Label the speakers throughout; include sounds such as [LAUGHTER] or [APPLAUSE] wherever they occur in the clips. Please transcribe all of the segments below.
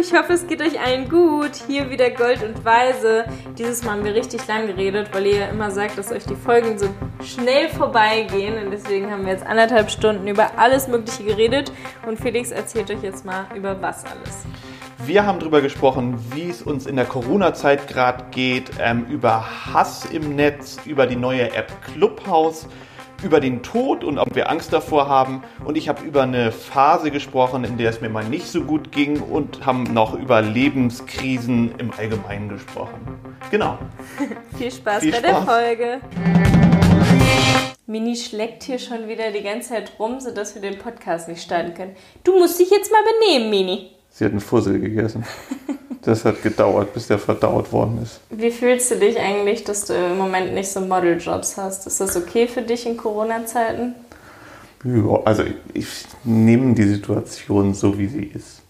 Speaker 1: ich hoffe, es geht euch allen gut. Hier wieder Gold und Weise. Dieses Mal haben wir richtig lang geredet, weil ihr ja immer sagt, dass euch die Folgen so schnell vorbeigehen. Und deswegen haben wir jetzt anderthalb Stunden über alles Mögliche geredet. Und Felix erzählt euch jetzt mal über was alles.
Speaker 2: Wir haben darüber gesprochen, wie es uns in der Corona-Zeit gerade geht, ähm, über Hass im Netz, über die neue App Clubhouse über den Tod und ob wir Angst davor haben. Und ich habe über eine Phase gesprochen, in der es mir mal nicht so gut ging und haben noch über Lebenskrisen im Allgemeinen gesprochen. Genau. [LAUGHS]
Speaker 1: Viel Spaß Viel bei Spaß. der Folge. Mini schlägt hier schon wieder die ganze Zeit rum, sodass wir den Podcast nicht starten können. Du musst dich jetzt mal benehmen, Mini.
Speaker 2: Sie hat einen Fussel gegessen. [LAUGHS] Das hat gedauert, bis der verdaut worden ist.
Speaker 1: Wie fühlst du dich eigentlich, dass du im Moment nicht so Modeljobs hast? Ist das okay für dich in Corona-Zeiten?
Speaker 2: Ja, also ich, ich nehme die Situation so, wie sie ist.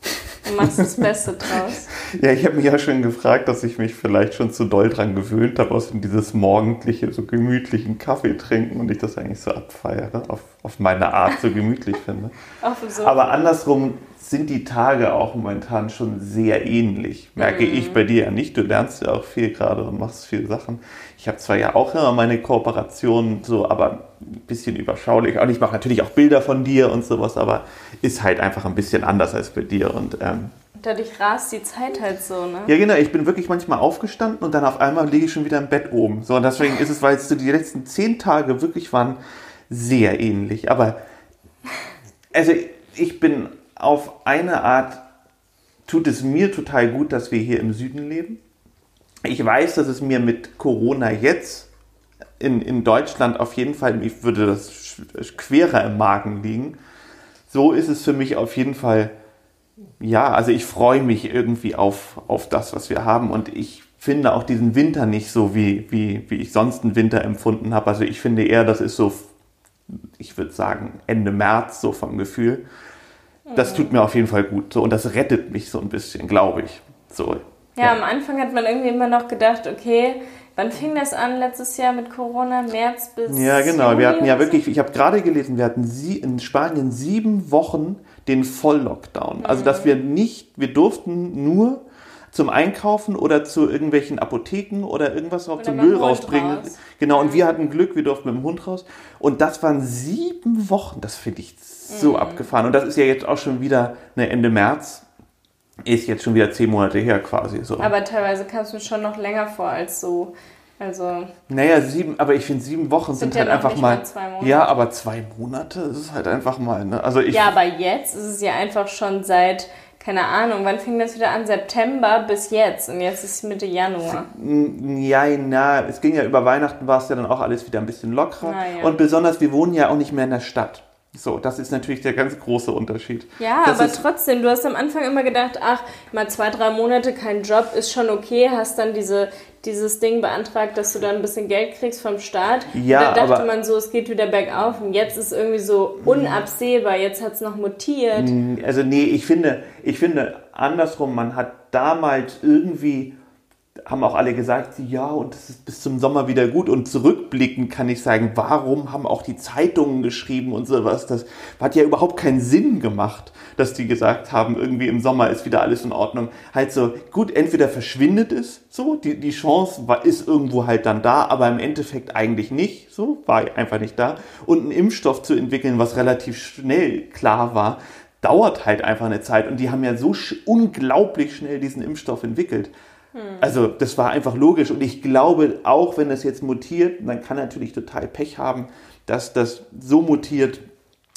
Speaker 1: Du machst das Beste draus. [LAUGHS]
Speaker 2: ja, ich habe mich ja schon gefragt, dass ich mich vielleicht schon zu doll dran gewöhnt habe, aus dieses morgendliche, so gemütlichen Kaffee trinken und ich das eigentlich so abfeiere, auf, auf meine Art so gemütlich finde. [LAUGHS] Aber andersrum sind die Tage auch momentan schon sehr ähnlich. Merke mhm. ich bei dir ja nicht. Du lernst ja auch viel gerade und machst viele Sachen. Ich habe zwar ja auch immer meine Kooperationen so, aber ein bisschen überschaulich. Und ich mache natürlich auch Bilder von dir und sowas, aber ist halt einfach ein bisschen anders als bei dir. Und ähm,
Speaker 1: Dadurch rast die Zeit halt so, ne?
Speaker 2: Ja, genau. Ich bin wirklich manchmal aufgestanden und dann auf einmal liege ich schon wieder im Bett oben. So, und deswegen ist es, weil es so die letzten zehn Tage wirklich waren, sehr ähnlich. Aber, also, ich bin auf eine Art tut es mir total gut, dass wir hier im Süden leben. Ich weiß, dass es mir mit Corona jetzt in, in Deutschland auf jeden Fall, ich würde das querer im Magen liegen. So ist es für mich auf jeden Fall, ja, also ich freue mich irgendwie auf, auf das, was wir haben und ich finde auch diesen Winter nicht so, wie, wie, wie ich sonst einen Winter empfunden habe. Also ich finde eher, das ist so, ich würde sagen, Ende März so vom Gefühl das tut mir auf jeden Fall gut. So, und das rettet mich so ein bisschen, glaube ich. So,
Speaker 1: ja, ja, am Anfang hat man irgendwie immer noch gedacht, okay, wann fing das an letztes Jahr mit Corona? März bis.
Speaker 2: Ja, genau. Juni wir hatten ja wirklich, ich habe gerade gelesen, wir hatten sie in Spanien sieben Wochen den Volllockdown. Mhm. Also, dass wir nicht, wir durften nur zum Einkaufen oder zu irgendwelchen Apotheken oder irgendwas drauf zum Müll rausbringen. Raus. Genau, und wir hatten Glück, wir durften mit dem Hund raus. Und das waren sieben Wochen, das finde ich so mhm. abgefahren. Und das ist ja jetzt auch schon wieder eine Ende März. Ist jetzt schon wieder zehn Monate her quasi so.
Speaker 1: Aber teilweise kam es mir schon noch länger vor als so. Also.
Speaker 2: Naja, sieben, aber ich finde, sieben Wochen sind, sind ja halt einfach mal. mal ja, aber zwei Monate ist es halt einfach mal. Ne? Also ich,
Speaker 1: ja, aber jetzt ist es ja einfach schon seit keine Ahnung, wann fing das wieder an? September bis jetzt und jetzt ist Mitte Januar.
Speaker 2: Ja, na, es ging ja über Weihnachten, war es ja dann auch alles wieder ein bisschen lockerer. Ja. Und besonders, wir wohnen ja auch nicht mehr in der Stadt. So, das ist natürlich der ganz große Unterschied.
Speaker 1: Ja,
Speaker 2: das
Speaker 1: aber trotzdem, du hast am Anfang immer gedacht, ach, mal zwei, drei Monate kein Job ist schon okay, hast dann diese, dieses Ding beantragt, dass du dann ein bisschen Geld kriegst vom Staat.
Speaker 2: Ja,
Speaker 1: und da dachte man so, es geht wieder bergauf und jetzt ist irgendwie so unabsehbar, jetzt hat es noch mutiert.
Speaker 2: Also nee, ich finde, ich finde andersrum, man hat damals irgendwie haben auch alle gesagt, ja, und es ist bis zum Sommer wieder gut. Und zurückblickend kann ich sagen, warum haben auch die Zeitungen geschrieben und sowas? Das hat ja überhaupt keinen Sinn gemacht, dass die gesagt haben, irgendwie im Sommer ist wieder alles in Ordnung. Halt so, gut, entweder verschwindet es, so, die, die Chance war, ist irgendwo halt dann da, aber im Endeffekt eigentlich nicht, so, war einfach nicht da. Und einen Impfstoff zu entwickeln, was relativ schnell klar war, dauert halt einfach eine Zeit. Und die haben ja so unglaublich schnell diesen Impfstoff entwickelt. Hm. Also das war einfach logisch und ich glaube, auch wenn das jetzt mutiert, dann kann natürlich total Pech haben, dass das so mutiert.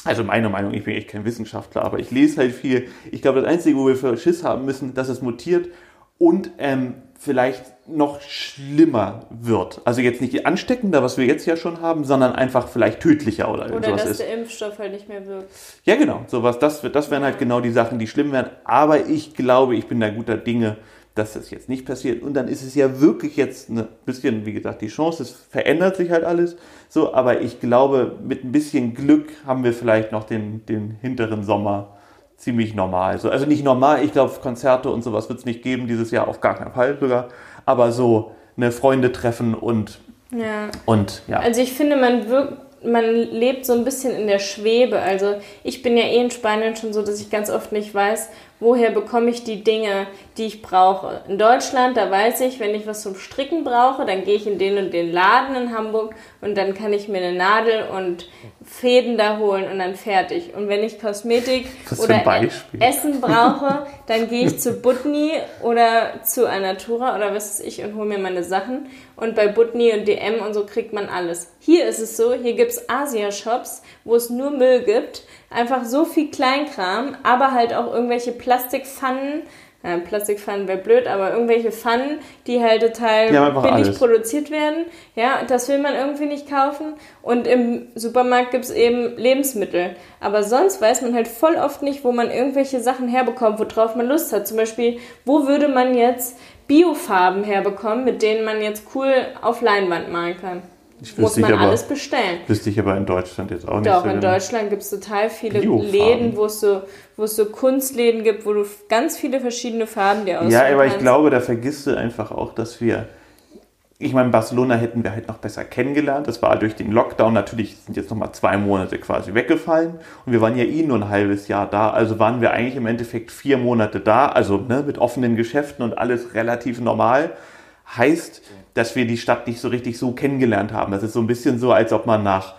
Speaker 2: Also meine Meinung, ich bin echt kein Wissenschaftler, aber ich lese halt viel. Ich glaube, das Einzige, wo wir für Schiss haben müssen, dass es mutiert und ähm, vielleicht noch schlimmer wird. Also jetzt nicht ansteckender, was wir jetzt ja schon haben, sondern einfach vielleicht tödlicher oder,
Speaker 1: oder
Speaker 2: sowas
Speaker 1: dass der Impfstoff halt nicht mehr wirkt.
Speaker 2: Ja, genau. Sowas, das, das wären halt genau die Sachen, die schlimm wären. Aber ich glaube, ich bin da guter Dinge, dass das jetzt nicht passiert. Und dann ist es ja wirklich jetzt ein bisschen, wie gesagt, die Chance, es verändert sich halt alles so, aber ich glaube, mit ein bisschen Glück haben wir vielleicht noch den, den hinteren Sommer ziemlich normal. So, also nicht normal, ich glaube, Konzerte und sowas wird es nicht geben, dieses Jahr auf gar keinen Fall sogar, aber so eine Freunde treffen und
Speaker 1: ja.
Speaker 2: und ja.
Speaker 1: Also ich finde, man wirkt man lebt so ein bisschen in der Schwebe. Also ich bin ja eh in Spanien schon so, dass ich ganz oft nicht weiß, woher bekomme ich die Dinge, die ich brauche. In Deutschland, da weiß ich, wenn ich was zum Stricken brauche, dann gehe ich in den und den Laden in Hamburg und dann kann ich mir eine Nadel und Fäden da holen und dann fertig. Und wenn ich Kosmetik oder Essen brauche, dann gehe ich zu Butni oder zu Anatura oder was weiß ich und hole mir meine Sachen. Und bei Butni und DM und so kriegt man alles. Hier ist es so, hier gibt es Asia-Shops, wo es nur Müll gibt. Einfach so viel Kleinkram, aber halt auch irgendwelche Plastikpfannen, ja, Plastikpfannen wäre blöd, aber irgendwelche Pfannen, die halt total ja, billig alles. produziert werden. Ja, das will man irgendwie nicht kaufen. Und im Supermarkt gibt es eben Lebensmittel. Aber sonst weiß man halt voll oft nicht, wo man irgendwelche Sachen herbekommt, worauf man Lust hat. Zum Beispiel, wo würde man jetzt Biofarben herbekommen, mit denen man jetzt cool auf Leinwand malen kann? Muss man aber, alles bestellen.
Speaker 2: Wüsste ich aber in Deutschland jetzt auch nicht.
Speaker 1: Doch, so in genau. Deutschland gibt es total viele Läden, wo es so, wo es so Kunstläden gibt, wo du ganz viele verschiedene Farben dir aussuchen
Speaker 2: Ja, aber kannst. ich glaube, da vergisst du einfach auch, dass wir ich meine, Barcelona hätten wir halt noch besser kennengelernt. Das war durch den Lockdown natürlich, sind jetzt nochmal zwei Monate quasi weggefallen. Und wir waren ja eh nur ein halbes Jahr da. Also waren wir eigentlich im Endeffekt vier Monate da. Also ne, mit offenen Geschäften und alles relativ normal. Heißt, dass wir die Stadt nicht so richtig so kennengelernt haben. Das ist so ein bisschen so, als ob man nach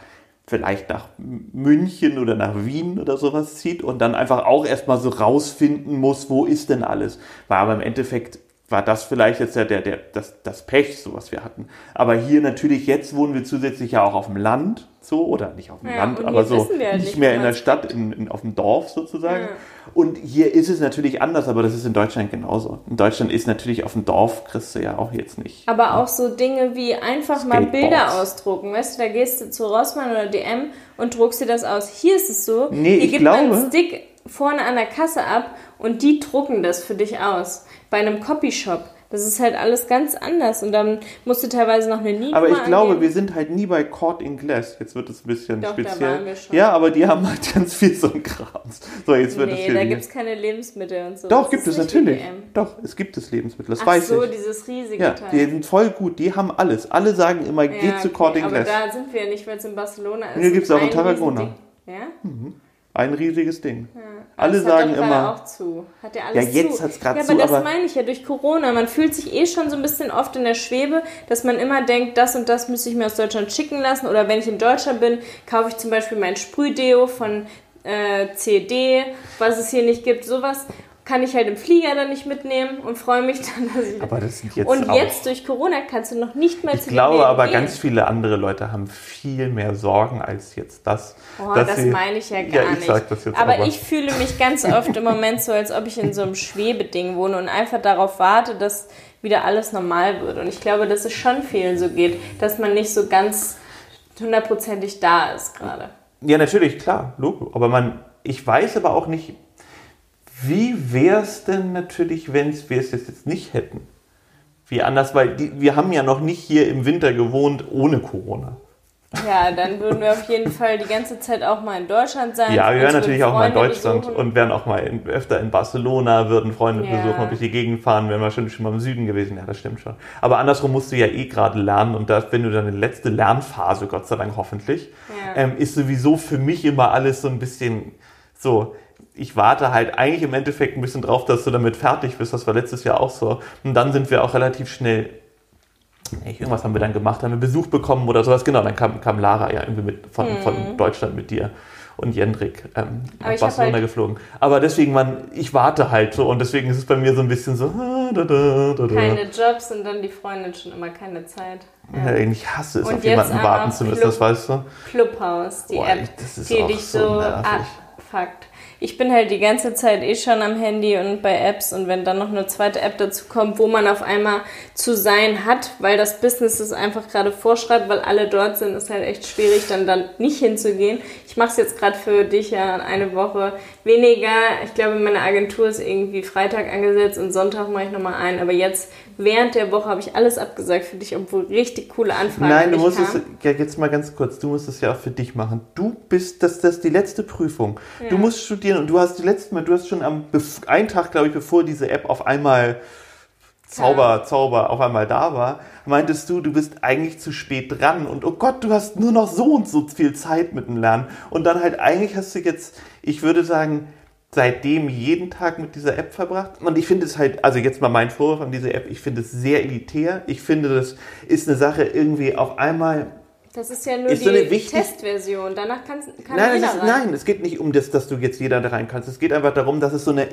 Speaker 2: vielleicht nach München oder nach Wien oder sowas zieht und dann einfach auch erstmal so rausfinden muss, wo ist denn alles. War aber im Endeffekt war das vielleicht jetzt ja der, der, das, das Pech, so was wir hatten. Aber hier natürlich, jetzt wohnen wir zusätzlich ja auch auf dem Land, so, oder nicht auf dem ja, Land, aber so halt nicht, mehr in der Stadt, in, in, auf dem Dorf sozusagen. Ja. Und hier ist es natürlich anders, aber das ist in Deutschland genauso. In Deutschland ist natürlich auf dem Dorf, kriegst du ja auch jetzt nicht.
Speaker 1: Aber ja. auch so Dinge wie einfach mal Bilder ausdrucken, weißt du, da gehst du zu Rossmann oder DM und druckst dir das aus. Hier ist es so,
Speaker 2: nee,
Speaker 1: hier
Speaker 2: gibt glaube, man
Speaker 1: einen Stick vorne an der Kasse ab und die drucken das für dich aus. Bei einem Copyshop. Das ist halt alles ganz anders und dann musst du teilweise noch eine Linie
Speaker 2: Aber ich glaube, wir sind halt nie bei Court in Glass. Jetzt wird es ein bisschen Doch, speziell. Da waren wir schon. Ja, aber die haben halt ganz viel so ein Kram. So, jetzt wird
Speaker 1: nee, da gibt es keine Lebensmittel und so.
Speaker 2: Doch, das gibt es natürlich. Doch, es gibt es Lebensmittel. Das Ach weiß so,
Speaker 1: ich. so, dieses riesige
Speaker 2: ja, Teil. Die sind voll gut. Die haben alles. Alle sagen immer, ja, geh okay, zu Court in Glass.
Speaker 1: Aber da sind wir nicht, weil es in Barcelona ist.
Speaker 2: Hier gibt es auch in Tarragona.
Speaker 1: Ja?
Speaker 2: Mhm. Ein riesiges Ding. Ja. Alle das sagen immer.
Speaker 1: auch zu. Hat ja alles
Speaker 2: Ja, jetzt hat es gerade
Speaker 1: ja,
Speaker 2: zu.
Speaker 1: Aber das aber meine ich ja durch Corona. Man fühlt sich eh schon so ein bisschen oft in der Schwebe, dass man immer denkt, das und das müsste ich mir aus Deutschland schicken lassen. Oder wenn ich in Deutschland bin, kaufe ich zum Beispiel mein Sprühdeo von äh, CD, was es hier nicht gibt. Sowas kann ich halt im Flieger dann nicht mitnehmen und freue mich dann, dass ich.
Speaker 2: Aber das sind jetzt
Speaker 1: und
Speaker 2: auch
Speaker 1: jetzt durch Corona kannst du noch nicht mehr
Speaker 2: Ich glaube aber, gehen. ganz viele andere Leute haben viel mehr Sorgen als jetzt das.
Speaker 1: Oh, das sie, meine ich ja gar ja, ich nicht. Das jetzt aber, aber ich fühle mich ganz oft im Moment so, als ob ich in so einem Schwebeding wohne und einfach darauf warte, dass wieder alles normal wird. Und ich glaube, dass es schon vielen so geht, dass man nicht so ganz hundertprozentig da ist gerade.
Speaker 2: Ja, natürlich, klar, Logo. Aber man, ich weiß aber auch nicht, wie wäre es denn natürlich, wenn wir es jetzt nicht hätten? Wie anders, weil die, wir haben ja noch nicht hier im Winter gewohnt ohne Corona.
Speaker 1: Ja, dann würden wir auf jeden Fall die ganze Zeit auch mal in Deutschland sein.
Speaker 2: Ja, wir wären natürlich auch mal in Deutschland besuchen. und wären auch mal in, öfter in Barcelona, würden Freunde ja. besuchen und durch die Gegend fahren, wären wir schon, schon mal im Süden gewesen. Ja, das stimmt schon. Aber andersrum musst du ja eh gerade lernen und da, wenn du deine letzte Lernphase, Gott sei Dank hoffentlich, ja. ähm, ist sowieso für mich immer alles so ein bisschen so, ich warte halt eigentlich im Endeffekt ein bisschen drauf, dass du damit fertig bist. Das war letztes Jahr auch so. Und dann sind wir auch relativ schnell. Irgendwas haben wir dann gemacht, haben wir Besuch bekommen oder sowas. Genau, dann kam, kam Lara ja irgendwie mit von, hm. von Deutschland mit dir und Jendrik ähm, nach Barcelona halt geflogen. Aber deswegen, man, ich warte halt so und deswegen ist es bei mir so ein bisschen so.
Speaker 1: Da, da, da, keine Jobs und dann die Freundin schon immer keine Zeit.
Speaker 2: Ja. Ja, ich hasse es, und auf jemanden warten zu müssen, Club, das weißt du.
Speaker 1: Clubhouse, die Boah, App, die dich so, so abfuckt ich bin halt die ganze Zeit eh schon am Handy und bei Apps und wenn dann noch eine zweite App dazu kommt, wo man auf einmal zu sein hat, weil das Business es einfach gerade vorschreibt, weil alle dort sind, ist halt echt schwierig, dann dann nicht hinzugehen. Ich mache es jetzt gerade für dich ja eine Woche weniger. Ich glaube, meine Agentur ist irgendwie Freitag angesetzt und Sonntag mache ich nochmal ein, aber jetzt während der Woche habe ich alles abgesagt für dich, obwohl richtig coole Anfragen
Speaker 2: Nein, du musst es, ja, jetzt mal ganz kurz, du musst es ja auch für dich machen. Du bist, das, das ist die letzte Prüfung. Ja. Du musst studieren und du hast die letzte Mal, du hast schon am, einen Tag, glaube ich, bevor diese App auf einmal Zauber, ja. Zauber auf einmal da war, meintest du, du bist eigentlich zu spät dran und oh Gott, du hast nur noch so und so viel Zeit mit dem Lernen. Und dann halt eigentlich hast du jetzt, ich würde sagen, seitdem jeden Tag mit dieser App verbracht. Und ich finde es halt, also jetzt mal mein Vorwurf an diese App, ich finde es sehr elitär. Ich finde, das ist eine Sache irgendwie auf einmal.
Speaker 1: Das ist ja nur
Speaker 2: Ist
Speaker 1: die
Speaker 2: so eine wichtig-
Speaker 1: Testversion. Danach kann, kann
Speaker 2: Nein,
Speaker 1: jeder
Speaker 2: es ist,
Speaker 1: rein.
Speaker 2: nein, es geht nicht um das, dass du jetzt jeder da rein kannst. Es geht einfach darum, dass es so eine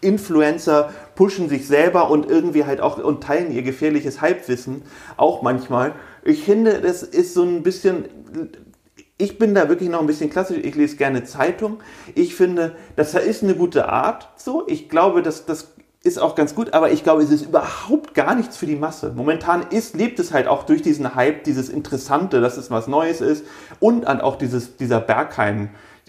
Speaker 2: Influencer pushen sich selber und irgendwie halt auch und teilen ihr gefährliches Halbwissen auch manchmal. Ich finde, das ist so ein bisschen. Ich bin da wirklich noch ein bisschen klassisch. Ich lese gerne Zeitung. Ich finde, das ist eine gute Art. So, ich glaube, dass das ist auch ganz gut, aber ich glaube, es ist überhaupt gar nichts für die Masse. Momentan ist, lebt es halt auch durch diesen Hype, dieses Interessante, dass es was Neues ist und auch dieses, dieser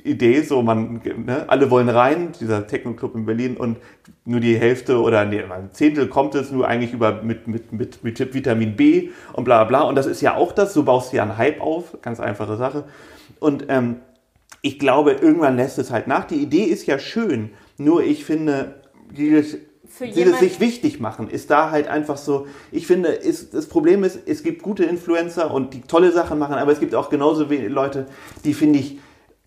Speaker 2: Bergheim-Idee, so man, ne, alle wollen rein, dieser Techno-Club in Berlin und nur die Hälfte oder nee, ein Zehntel kommt es nur eigentlich über mit, mit, mit, mit Vitamin B und bla bla und das ist ja auch das, so baust du ja einen Hype auf, ganz einfache Sache. Und ähm, ich glaube, irgendwann lässt es halt nach. Die Idee ist ja schön, nur ich finde, dieses,
Speaker 1: Für
Speaker 2: dieses
Speaker 1: jemand-
Speaker 2: sich wichtig machen ist da halt einfach so. Ich finde, ist, das Problem ist, es gibt gute Influencer und die tolle Sachen machen, aber es gibt auch genauso wenige Leute, die finde ich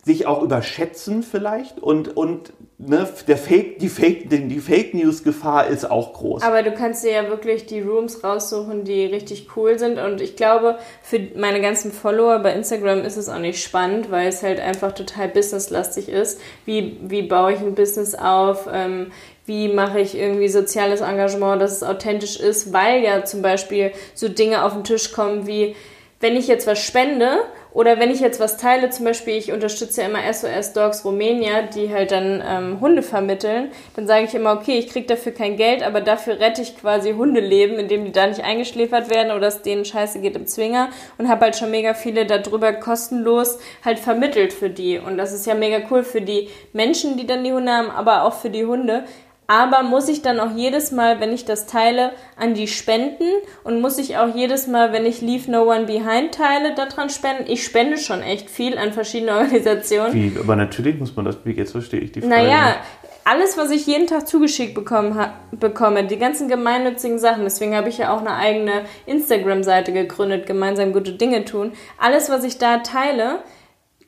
Speaker 2: sich auch überschätzen vielleicht und, und ne, der Fake, die Fake, die Fake News Gefahr ist auch groß.
Speaker 1: Aber du kannst dir ja wirklich die Rooms raussuchen, die richtig cool sind. Und ich glaube, für meine ganzen Follower bei Instagram ist es auch nicht spannend, weil es halt einfach total businesslastig ist. Wie, wie baue ich ein Business auf? Ähm, wie mache ich irgendwie soziales Engagement, dass es authentisch ist? Weil ja zum Beispiel so Dinge auf den Tisch kommen wie, wenn ich jetzt was spende oder wenn ich jetzt was teile, zum Beispiel, ich unterstütze ja immer SOS Dogs Romania, die halt dann ähm, Hunde vermitteln, dann sage ich immer, okay, ich kriege dafür kein Geld, aber dafür rette ich quasi Hundeleben, indem die da nicht eingeschläfert werden oder es denen scheiße geht im Zwinger und habe halt schon mega viele darüber kostenlos halt vermittelt für die. Und das ist ja mega cool für die Menschen, die dann die Hunde haben, aber auch für die Hunde. Aber muss ich dann auch jedes Mal, wenn ich das teile, an die spenden? Und muss ich auch jedes Mal, wenn ich Leave No One Behind teile, daran spenden? Ich spende schon echt viel an verschiedene [LAUGHS] Organisationen.
Speaker 2: Wie, aber natürlich muss man das, wie jetzt verstehe ich die Frage.
Speaker 1: Naja, alles, was ich jeden Tag zugeschickt bekommen bekomme, die ganzen gemeinnützigen Sachen, deswegen habe ich ja auch eine eigene Instagram-Seite gegründet, gemeinsam gute Dinge tun. Alles, was ich da teile,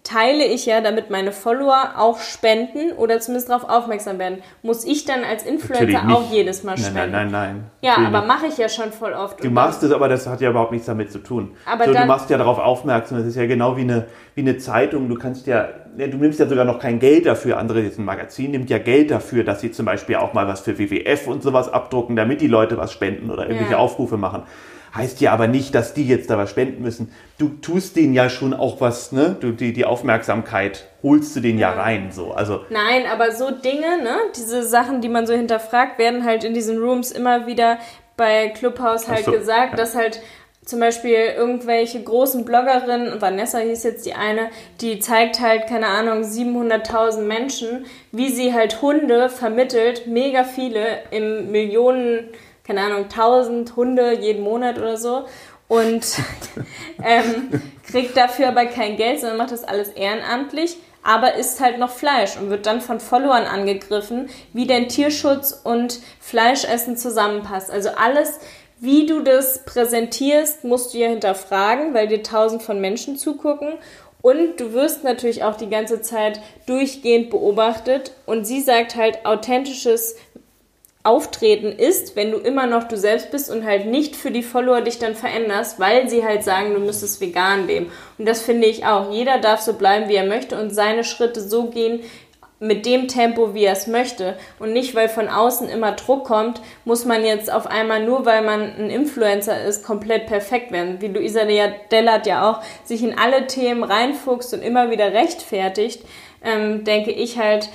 Speaker 1: teile ich ja, damit meine Follower auch spenden oder zumindest darauf aufmerksam werden. Muss ich dann als Influencer auch jedes Mal
Speaker 2: Nein,
Speaker 1: spenden?
Speaker 2: nein, nein, nein.
Speaker 1: Ja,
Speaker 2: Natürlich
Speaker 1: aber mache ich ja schon voll oft.
Speaker 2: Du machst es, aber das hat ja überhaupt nichts damit zu tun.
Speaker 1: Aber
Speaker 2: so, du machst ja darauf aufmerksam. Das ist ja genau wie eine, wie eine Zeitung. Du kannst ja, ja, du nimmst ja sogar noch kein Geld dafür. Andere, jetzt ein Magazin nimmt ja Geld dafür, dass sie zum Beispiel auch mal was für WWF und sowas abdrucken, damit die Leute was spenden oder irgendwelche
Speaker 1: Ja.
Speaker 2: Aufrufe machen. Heißt ja aber nicht, dass die jetzt da was spenden müssen. Du tust denen ja schon auch was, ne? Du, die, die Aufmerksamkeit holst du denen ja, rein, so. Also,
Speaker 1: Nein, aber so Dinge, ne, diese Sachen, die man so hinterfragt, werden halt in diesen Rooms immer wieder bei Clubhouse halt
Speaker 2: so,
Speaker 1: gesagt,
Speaker 2: ja.
Speaker 1: dass halt zum Beispiel irgendwelche großen Bloggerinnen, Vanessa hieß jetzt die eine, die zeigt halt, keine Ahnung, 700.000 Menschen, wie sie halt Hunde vermittelt, mega viele, im Millionen, keine Ahnung, 1000 Hunde jeden Monat oder so. Und [LAUGHS] ähm, kriegt dafür aber kein Geld, sondern macht das alles ehrenamtlich, aber isst halt noch Fleisch und wird dann von Followern angegriffen, wie denn Tierschutz und Fleischessen zusammenpasst. Also alles, wie du das präsentierst, musst du ja hinterfragen, weil dir tausend von Menschen zugucken. Und du wirst natürlich auch die ganze Zeit durchgehend beobachtet. Und sie sagt halt, authentisches Auftreten ist, wenn du immer noch du selbst bist und halt nicht für die Follower dich dann veränderst, weil sie halt sagen, du müsstest vegan leben. Und das finde ich auch. Jeder darf so bleiben, wie er möchte und seine Schritte so gehen mit dem Tempo, wie er es möchte. Und nicht, weil von außen immer Druck kommt, muss man jetzt auf einmal nur, weil man ein Influencer ist, komplett perfekt werden. Wie Luisa Dellert ja auch sich in alle Themen reinfuchst und immer wieder rechtfertigt, ähm, denke ich halt,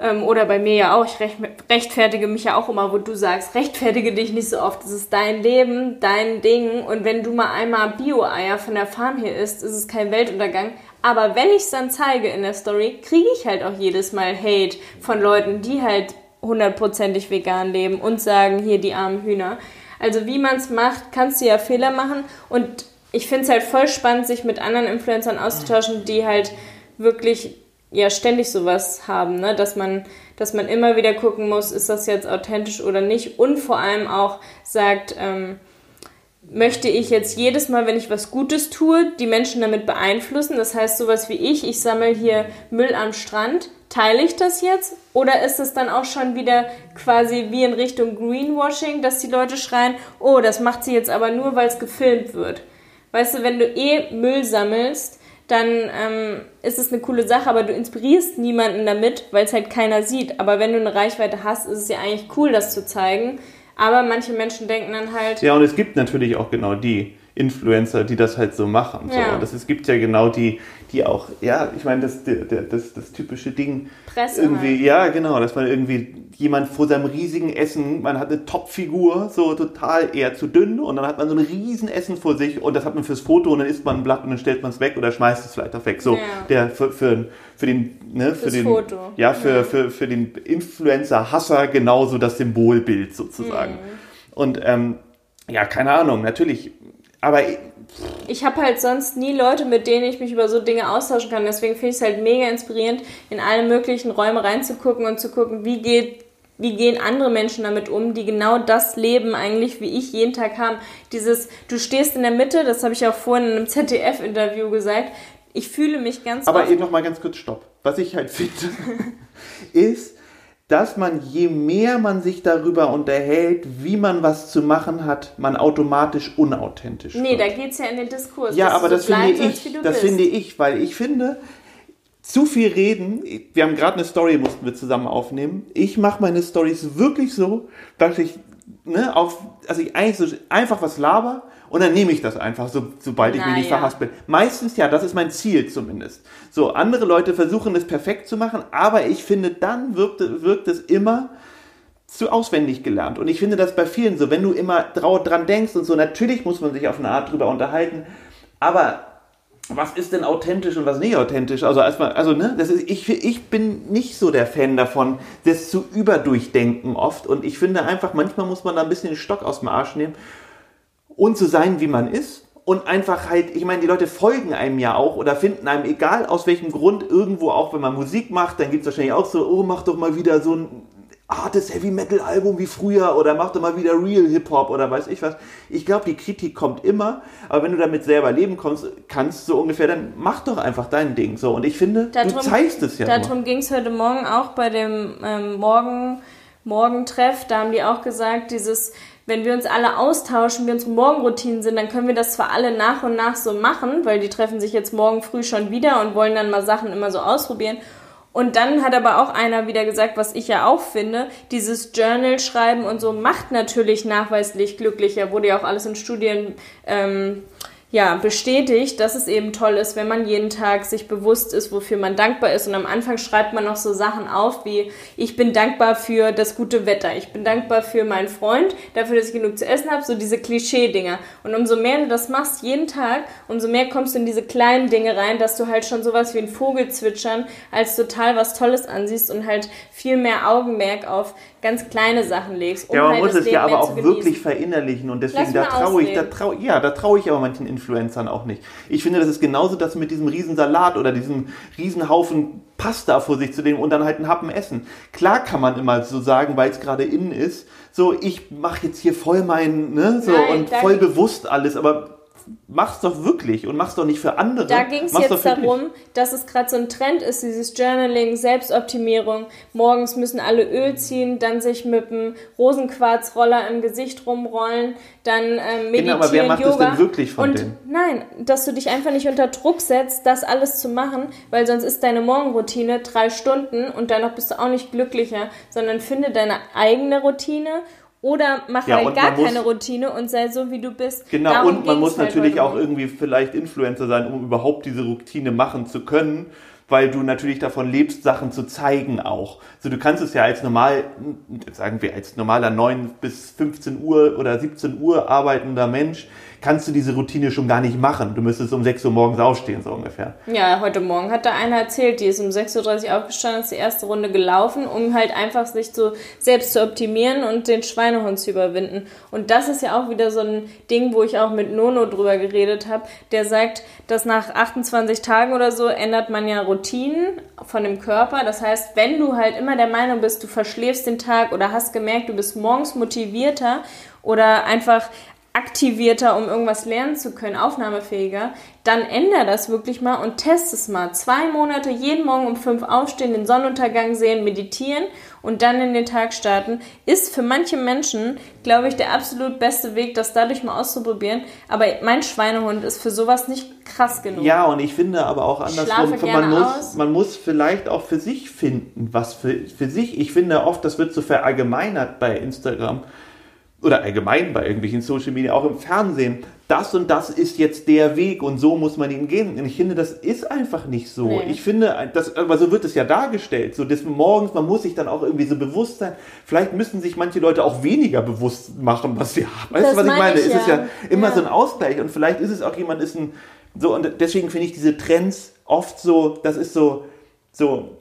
Speaker 1: ähm, oder bei mir ja auch, ich recht, rechtfertige mich ja auch immer, wo du sagst, rechtfertige dich nicht so oft. Es ist dein Leben, dein Ding. Und wenn du mal einmal Bio-Eier von der Farm hier isst, ist es kein Weltuntergang. Aber wenn ich es dann zeige in der Story, kriege ich halt auch jedes Mal Hate von Leuten, die halt hundertprozentig vegan leben und sagen, hier die armen Hühner. Also wie man es macht, kannst du ja Fehler machen. Und ich finde es halt voll spannend, sich mit anderen Influencern auszutauschen, die halt wirklich ja ständig sowas haben, ne? dass man, dass man immer wieder gucken muss, ist das jetzt authentisch oder nicht und vor allem auch sagt, ähm, möchte ich jetzt jedes Mal, wenn ich was Gutes tue, die Menschen damit beeinflussen. Das heißt, sowas wie ich, ich sammle hier Müll am Strand, teile ich das jetzt Oder ist es dann auch schon wieder quasi wie in Richtung Greenwashing, dass die Leute schreien, oh, das macht sie jetzt aber nur, weil es gefilmt wird. Weißt du, wenn du eh Müll sammelst, dann ähm, ist es eine coole Sache, aber du inspirierst niemanden damit, weil es halt keiner sieht. Aber wenn du eine Reichweite hast, ist es ja eigentlich cool, das zu zeigen. Aber manche Menschen denken dann halt.
Speaker 2: Ja, und es gibt natürlich auch genau die Influencer, die das halt so machen. Ja. So. Und es gibt ja genau die, die auch, ja, ich meine, das, das, das, typische Ding.
Speaker 1: Presse.
Speaker 2: Irgendwie, halt. ja, genau, dass man irgendwie jemand vor seinem riesigen Essen, man hat eine Topfigur, so total eher zu dünn und dann hat man so ein riesen Essen vor sich und das hat man fürs Foto und dann isst man ein Blatt und dann stellt man es weg oder schmeißt es vielleicht auch weg. So, ja. der für, für, für den, ne, für den,
Speaker 1: Foto.
Speaker 2: ja, für, ja. Für, für den Influencer-Hasser genauso das Symbolbild sozusagen. Mhm. Und, ähm, ja, keine Ahnung, natürlich aber
Speaker 1: ich habe halt sonst nie Leute, mit denen ich mich über so Dinge austauschen kann. Deswegen finde ich es halt mega inspirierend, in alle möglichen Räume reinzugucken und zu gucken, wie geht wie gehen andere Menschen damit um, die genau das leben eigentlich, wie ich jeden Tag haben. Dieses, du stehst in der Mitte, das habe ich auch vorhin in einem ZDF-Interview gesagt. Ich fühle mich ganz.
Speaker 2: Aber eben noch mal ganz kurz Stopp. Was ich halt [LAUGHS] finde, ist, dass man, je mehr man sich darüber unterhält, wie man was zu machen hat, man automatisch unauthentisch
Speaker 1: Nee, wird. da geht es ja in den Diskurs.
Speaker 2: Ja, aber das finde ich, das bist. finde ich, weil ich finde, zu viel reden, wir haben gerade eine Story, mussten wir zusammen aufnehmen. Ich mache meine Stories wirklich so, dass ich, ne, auf, also ich eigentlich so einfach was laber und dann nehme ich das einfach, so, sobald ich Na, mich nicht ja. verhaspel. Meistens ja, das ist mein Ziel zumindest. So, andere Leute versuchen es perfekt zu machen, aber ich finde, dann wirkt, wirkt es immer zu auswendig gelernt. Und ich finde das bei vielen so, wenn du immer dran denkst und so, natürlich muss man sich auf eine Art drüber unterhalten, aber was ist denn authentisch und was nicht authentisch? Also erstmal, also ne, das ist, ich, ich bin nicht so der Fan davon, das zu überdurchdenken oft. Und ich finde einfach, manchmal muss man da ein bisschen den Stock aus dem Arsch nehmen und zu sein, wie man ist. Und einfach halt, ich meine, die Leute folgen einem ja auch oder finden einem, egal aus welchem Grund, irgendwo auch, wenn man Musik macht, dann gibt es wahrscheinlich auch so, oh, mach doch mal wieder so ein hartes Heavy Metal Album wie früher oder mach doch mal wieder Real Hip Hop oder weiß ich was. Ich glaube, die Kritik kommt immer, aber wenn du damit selber leben kommst, kannst, so ungefähr, dann mach doch einfach dein Ding so. Und ich finde, darum, du zeigst es ja.
Speaker 1: Darum ging es heute Morgen auch bei dem ähm, Morgen, Morgentreff. Da haben die auch gesagt, dieses wenn wir uns alle austauschen, wie unsere Morgenroutinen sind, dann können wir das zwar alle nach und nach so machen, weil die treffen sich jetzt morgen früh schon wieder und wollen dann mal Sachen immer so ausprobieren. Und dann hat aber auch einer wieder gesagt, was ich ja auch finde, dieses Journal schreiben und so macht natürlich nachweislich glücklicher, wurde ja auch alles in Studien ähm, ja, bestätigt, dass es eben toll ist, wenn man jeden Tag sich bewusst ist, wofür man dankbar ist. Und am Anfang schreibt man noch so Sachen auf wie, ich bin dankbar für das gute Wetter, ich bin dankbar für meinen Freund, dafür, dass ich genug zu essen habe, so diese Klischee-Dinger. Und umso mehr du das machst jeden Tag, umso mehr kommst du in diese kleinen Dinge rein, dass du halt schon sowas wie ein Vogelzwitschern als total was Tolles ansiehst und halt viel mehr Augenmerk auf ganz kleine Sachen legst.
Speaker 2: Um ja, man halt muss es ja aber auch wirklich verinnerlichen und deswegen, da traue ich, da trau, ja, da traue ich aber manchen Influencern auch nicht. Ich finde, das ist genauso das mit diesem Riesensalat oder diesem Riesenhaufen Pasta vor sich zu nehmen und dann halt einen Happen essen. Klar kann man immer so sagen, weil es gerade innen ist, so ich mache jetzt hier voll mein, ne, so
Speaker 1: Nein,
Speaker 2: und voll bewusst alles, aber mach's doch wirklich und mach's doch nicht für andere.
Speaker 1: Da ging es jetzt darum, dass es gerade so ein Trend ist, dieses Journaling, Selbstoptimierung. Morgens müssen alle Öl ziehen, dann sich mit dem Rosenquarzroller im Gesicht rumrollen, dann ähm, meditieren, genau, aber wer macht
Speaker 2: Yoga. das denn wirklich von
Speaker 1: und
Speaker 2: denen?
Speaker 1: Nein, dass du dich einfach nicht unter Druck setzt, das alles zu machen, weil sonst ist deine Morgenroutine drei Stunden und danach bist du auch nicht glücklicher, sondern finde deine eigene Routine oder mach ja, halt gar keine Routine und sei so, wie du bist.
Speaker 2: Genau, Darum und man muss halt natürlich auch irgendwie vielleicht Influencer sein, um überhaupt diese Routine machen zu können, weil du natürlich davon lebst, Sachen zu zeigen auch. So, du kannst es ja als normal, sagen wir, als normaler 9 bis 15 Uhr oder 17 Uhr arbeitender Mensch, kannst du diese Routine schon gar nicht machen. Du müsstest um 6 Uhr morgens aufstehen, so ungefähr.
Speaker 1: Ja, heute Morgen hat da einer erzählt, die ist um 6.30 Uhr aufgestanden, ist die erste Runde gelaufen, um halt einfach sich so selbst zu optimieren und den Schweinehund zu überwinden. Und das ist ja auch wieder so ein Ding, wo ich auch mit Nono drüber geredet habe, der sagt, dass nach 28 Tagen oder so ändert man ja Routinen von dem Körper. Das heißt, wenn du halt immer der Meinung bist, du verschläfst den Tag oder hast gemerkt, du bist morgens motivierter oder einfach aktivierter, um irgendwas lernen zu können, aufnahmefähiger, dann ändere das wirklich mal und test es mal. Zwei Monate jeden Morgen um fünf aufstehen, den Sonnenuntergang sehen, meditieren und dann in den Tag starten, ist für manche Menschen, glaube ich, der absolut beste Weg, das dadurch mal auszuprobieren. Aber mein Schweinehund ist für sowas nicht krass genug.
Speaker 2: Ja, und ich finde aber auch andersrum, man muss, man muss vielleicht auch für sich finden, was für, für sich. Ich finde oft, das wird so verallgemeinert bei Instagram oder allgemein bei irgendwelchen Social Media, auch im Fernsehen. Das und das ist jetzt der Weg und so muss man ihn gehen. Und ich finde, das ist einfach nicht so.
Speaker 1: Nee.
Speaker 2: Ich finde, das, aber so wird es ja dargestellt. So des Morgens, man muss sich dann auch irgendwie so bewusst sein. Vielleicht müssen sich manche Leute auch weniger bewusst machen, was sie haben. Weißt
Speaker 1: Das
Speaker 2: du, was ich
Speaker 1: meine ich
Speaker 2: es ist
Speaker 1: ja.
Speaker 2: ja immer
Speaker 1: Ja.
Speaker 2: so ein Ausgleich. Und vielleicht ist es auch jemand, ist ein, so, und deswegen finde ich diese Trends oft so, das ist so, so,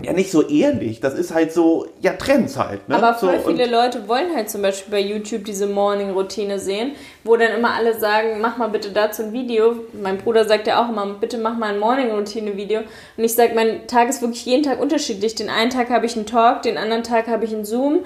Speaker 2: ja, nicht so ehrlich. Das ist halt so, ja, Trends halt. Ne?
Speaker 1: Aber voll
Speaker 2: so,
Speaker 1: viele Leute wollen halt zum Beispiel bei YouTube diese Morning-Routine sehen, wo dann immer alle sagen, mach mal bitte dazu ein Video. Mein Bruder sagt ja auch immer, bitte mach mal ein Morning-Routine-Video. Und ich sage, mein Tag ist wirklich jeden Tag unterschiedlich. Den einen Tag habe ich einen Talk, den anderen Tag habe ich einen Zoom.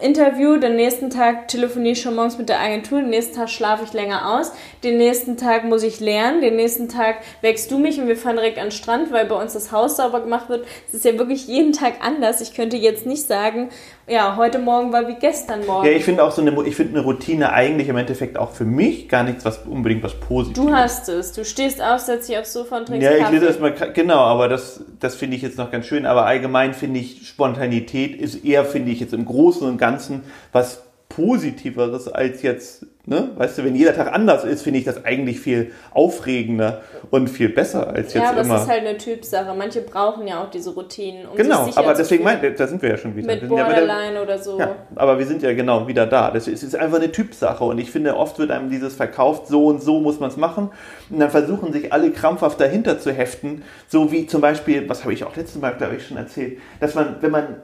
Speaker 1: Interview, den nächsten Tag telefoniere ich schon morgens mit der Agentur, den nächsten Tag schlafe ich länger aus, den nächsten Tag muss ich lernen, den nächsten Tag wächst du mich und wir fahren direkt an den Strand, weil bei uns das Haus sauber gemacht wird. Es ist ja wirklich jeden Tag anders. Ich könnte jetzt nicht sagen, ja, heute Morgen war wie gestern Morgen.
Speaker 2: Ja, ich finde auch so eine, ich finde eine Routine eigentlich im Endeffekt auch für mich gar nichts, was unbedingt was Positives.
Speaker 1: du hast es. Du stehst auf, setzt dich aufs Sofa und trinkst
Speaker 2: Ja, ich
Speaker 1: Kaffee.
Speaker 2: lese erstmal, genau, aber das, das finde ich jetzt noch ganz schön. Aber allgemein finde ich, Spontanität ist eher, finde ich jetzt im Großen und Ganzen was Positiveres als jetzt, ne? Weißt du, wenn jeder Tag anders ist, finde ich das eigentlich viel aufregender und viel besser als jetzt
Speaker 1: ja, aber
Speaker 2: immer.
Speaker 1: es ist halt eine Typsache. Manche brauchen ja auch diese Routinen. Um
Speaker 2: genau,
Speaker 1: sich
Speaker 2: aber deswegen
Speaker 1: fühlen.
Speaker 2: mein, da sind wir ja schon wieder.
Speaker 1: Mit
Speaker 2: sind ja
Speaker 1: Borderline oder so.
Speaker 2: Ja, aber wir sind ja genau wieder da. Das ist, ist einfach eine Typsache und ich finde, oft wird einem dieses verkauft, so und so muss man es machen und dann versuchen sich alle krampfhaft dahinter zu heften, so wie zum Beispiel, was habe ich auch letztes Mal, glaube ich, schon erzählt, dass man, wenn man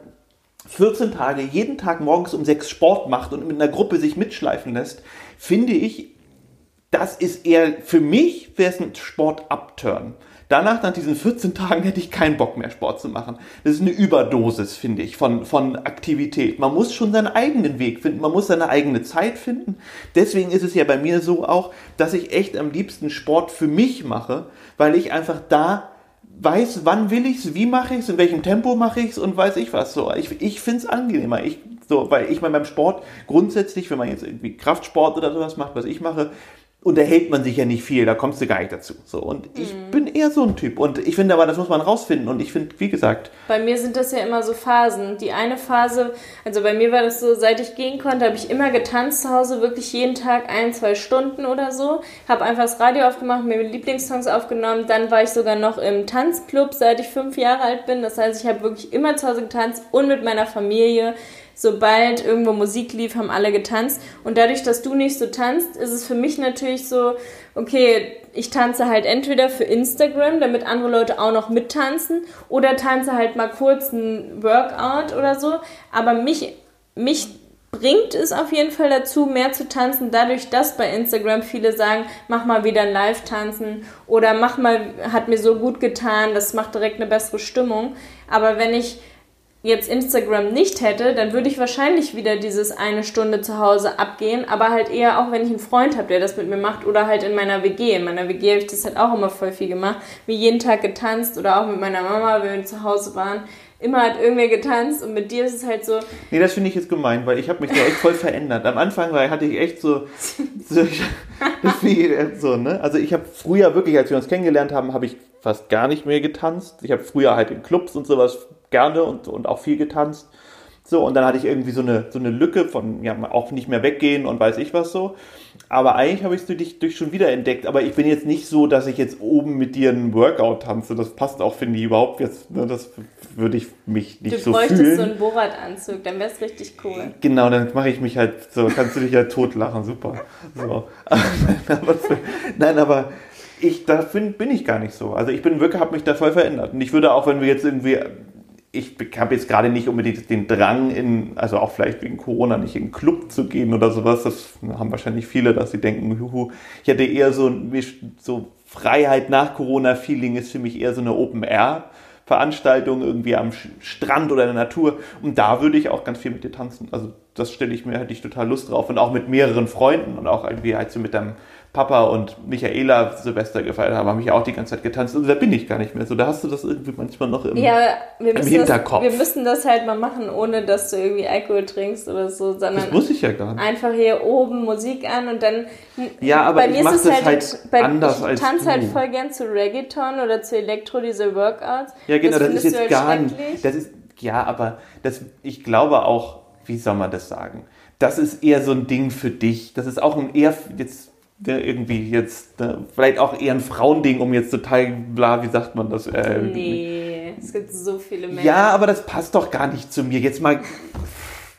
Speaker 2: 14 Tage jeden Tag morgens um 6 Sport macht und mit einer Gruppe sich mitschleifen lässt, finde ich, das ist eher, für mich wäre es ein Sport-Upturn. Danach, nach diesen 14 Tagen, hätte ich keinen Bock mehr, Sport zu machen. Das ist eine Überdosis, finde ich, von, von Aktivität. Man muss schon seinen eigenen Weg finden, man muss seine eigene Zeit finden. Deswegen ist es ja bei mir so auch, dass ich echt am liebsten Sport für mich mache, weil ich einfach da weiß, wann will ich es, wie mache ich es, in welchem Tempo mache ich es und weiß ich was. So, ich ich finde es angenehmer. Ich, so, weil ich meine, beim Sport grundsätzlich, wenn man jetzt irgendwie Kraftsport oder sowas macht, was ich mache, unterhält man sich ja nicht viel, da kommst du gar nicht dazu. So, und ich bin eher so ein Typ. Und ich finde aber, das muss man rausfinden. Und ich finde, wie gesagt,
Speaker 1: Bei mir sind das ja immer so Phasen. Die eine Phase, also bei mir war das so, seit ich gehen konnte, habe ich immer getanzt zu Hause, wirklich jeden Tag ein, zwei Stunden oder so. Habe einfach das Radio aufgemacht, mir Lieblingssongs aufgenommen. Dann war ich sogar noch im Tanzclub, seit ich fünf Jahre alt bin. Das heißt, ich habe wirklich immer zu Hause getanzt und mit meiner Familie. Sobald irgendwo Musik lief, haben alle getanzt. Und dadurch, dass du nicht so tanzt, ist es für mich natürlich so, okay, ich tanze halt entweder für Instagram, damit andere Leute auch noch mittanzen, oder tanze halt mal kurz ein Workout oder so. Aber mich, mich bringt es auf jeden Fall dazu, mehr zu tanzen, dadurch, dass bei Instagram viele sagen, mach mal wieder ein Live-Tanzen oder mach mal, hat mir so gut getan, das macht direkt eine bessere Stimmung. Aber wenn ich jetzt Instagram nicht hätte, dann würde ich wahrscheinlich wieder dieses eine Stunde zu Hause abgehen, aber halt eher auch, wenn ich einen Freund habe, der das mit mir macht oder halt in meiner WG. In meiner WG habe ich das halt auch immer voll viel gemacht, wie jeden Tag getanzt oder auch mit meiner Mama, wenn wir zu Hause waren. Immer hat irgendwer getanzt und mit dir ist es halt so,
Speaker 2: Nee, das finde ich jetzt gemein, weil ich habe mich da echt voll verändert. Am Anfang war, hatte ich echt so, so [LAUGHS] so, ne? Also ich habe früher wirklich, als wir uns kennengelernt haben, habe ich fast gar nicht mehr getanzt. Ich habe früher halt in Clubs und sowas gerne und, und auch viel getanzt. So, und dann hatte ich irgendwie so eine, so eine Lücke von, ja, auch nicht mehr weggehen und weiß ich was so. Aber eigentlich habe ich es durch, durch schon wieder entdeckt. Aber ich bin jetzt nicht so, dass ich jetzt oben mit dir einen Workout tanze. Das passt auch, finde ich, überhaupt jetzt. Ne? Das würde ich mich nicht
Speaker 1: du
Speaker 2: so
Speaker 1: bräuchtest
Speaker 2: fühlen.
Speaker 1: so einen Borat-Anzug, dann wäre es richtig cool.
Speaker 2: Genau, dann mache ich mich halt so, kannst du dich ja totlachen, super. So. aber, [LAUGHS] nein, aber ich, da bin, bin ich gar nicht so. Also ich bin wirklich, habe mich da voll verändert. Und ich würde auch, wenn wir jetzt irgendwie, ich habe jetzt gerade nicht unbedingt den Drang in, also auch vielleicht wegen Corona nicht in einen Club zu gehen oder sowas. Das haben wahrscheinlich viele, dass sie denken, juhu, ich hätte eher so, so Freiheit nach Corona-Feeling ist für mich eher so eine Open-Air. Veranstaltung irgendwie am Strand oder in der Natur. Und da würde ich auch ganz viel mit dir tanzen. Also das stelle ich mir, hätte ich total Lust drauf. Und auch mit mehreren Freunden und auch irgendwie, als wir mit deinem Papa und Michaela Silvester gefeiert haben, habe ich auch die ganze Zeit getanzt. Und da bin ich gar nicht mehr so. Da hast du das irgendwie manchmal noch im,
Speaker 1: Ja, wir
Speaker 2: im Hinterkopf.
Speaker 1: das, wir müssen das halt mal machen, ohne dass du irgendwie Alkohol trinkst oder so, sondern
Speaker 2: das muss ich ja gar nicht.
Speaker 1: einfach hier oben Musik an und dann.
Speaker 2: Ja, aber
Speaker 1: bei
Speaker 2: ich
Speaker 1: mir
Speaker 2: mach
Speaker 1: ist es
Speaker 2: das
Speaker 1: halt,
Speaker 2: halt
Speaker 1: bei,
Speaker 2: anders
Speaker 1: ich
Speaker 2: als
Speaker 1: tanze halt voll gern zu Reggaeton oder zu Elektro, diese Workouts.
Speaker 2: Ja, genau, das, ist
Speaker 1: findest du
Speaker 2: jetzt
Speaker 1: halt
Speaker 2: gar nicht. Das ist, ja, aber das, ich glaube auch, wie soll man das sagen? Das ist eher so ein Ding für dich. Das ist auch ein eher jetzt ne, irgendwie jetzt, ne, vielleicht auch eher ein Frauending, um jetzt total bla, wie sagt man das? Äh,
Speaker 1: Nee, es gibt so viele Männer.
Speaker 2: Ja, aber das passt doch gar nicht zu mir. Jetzt mal.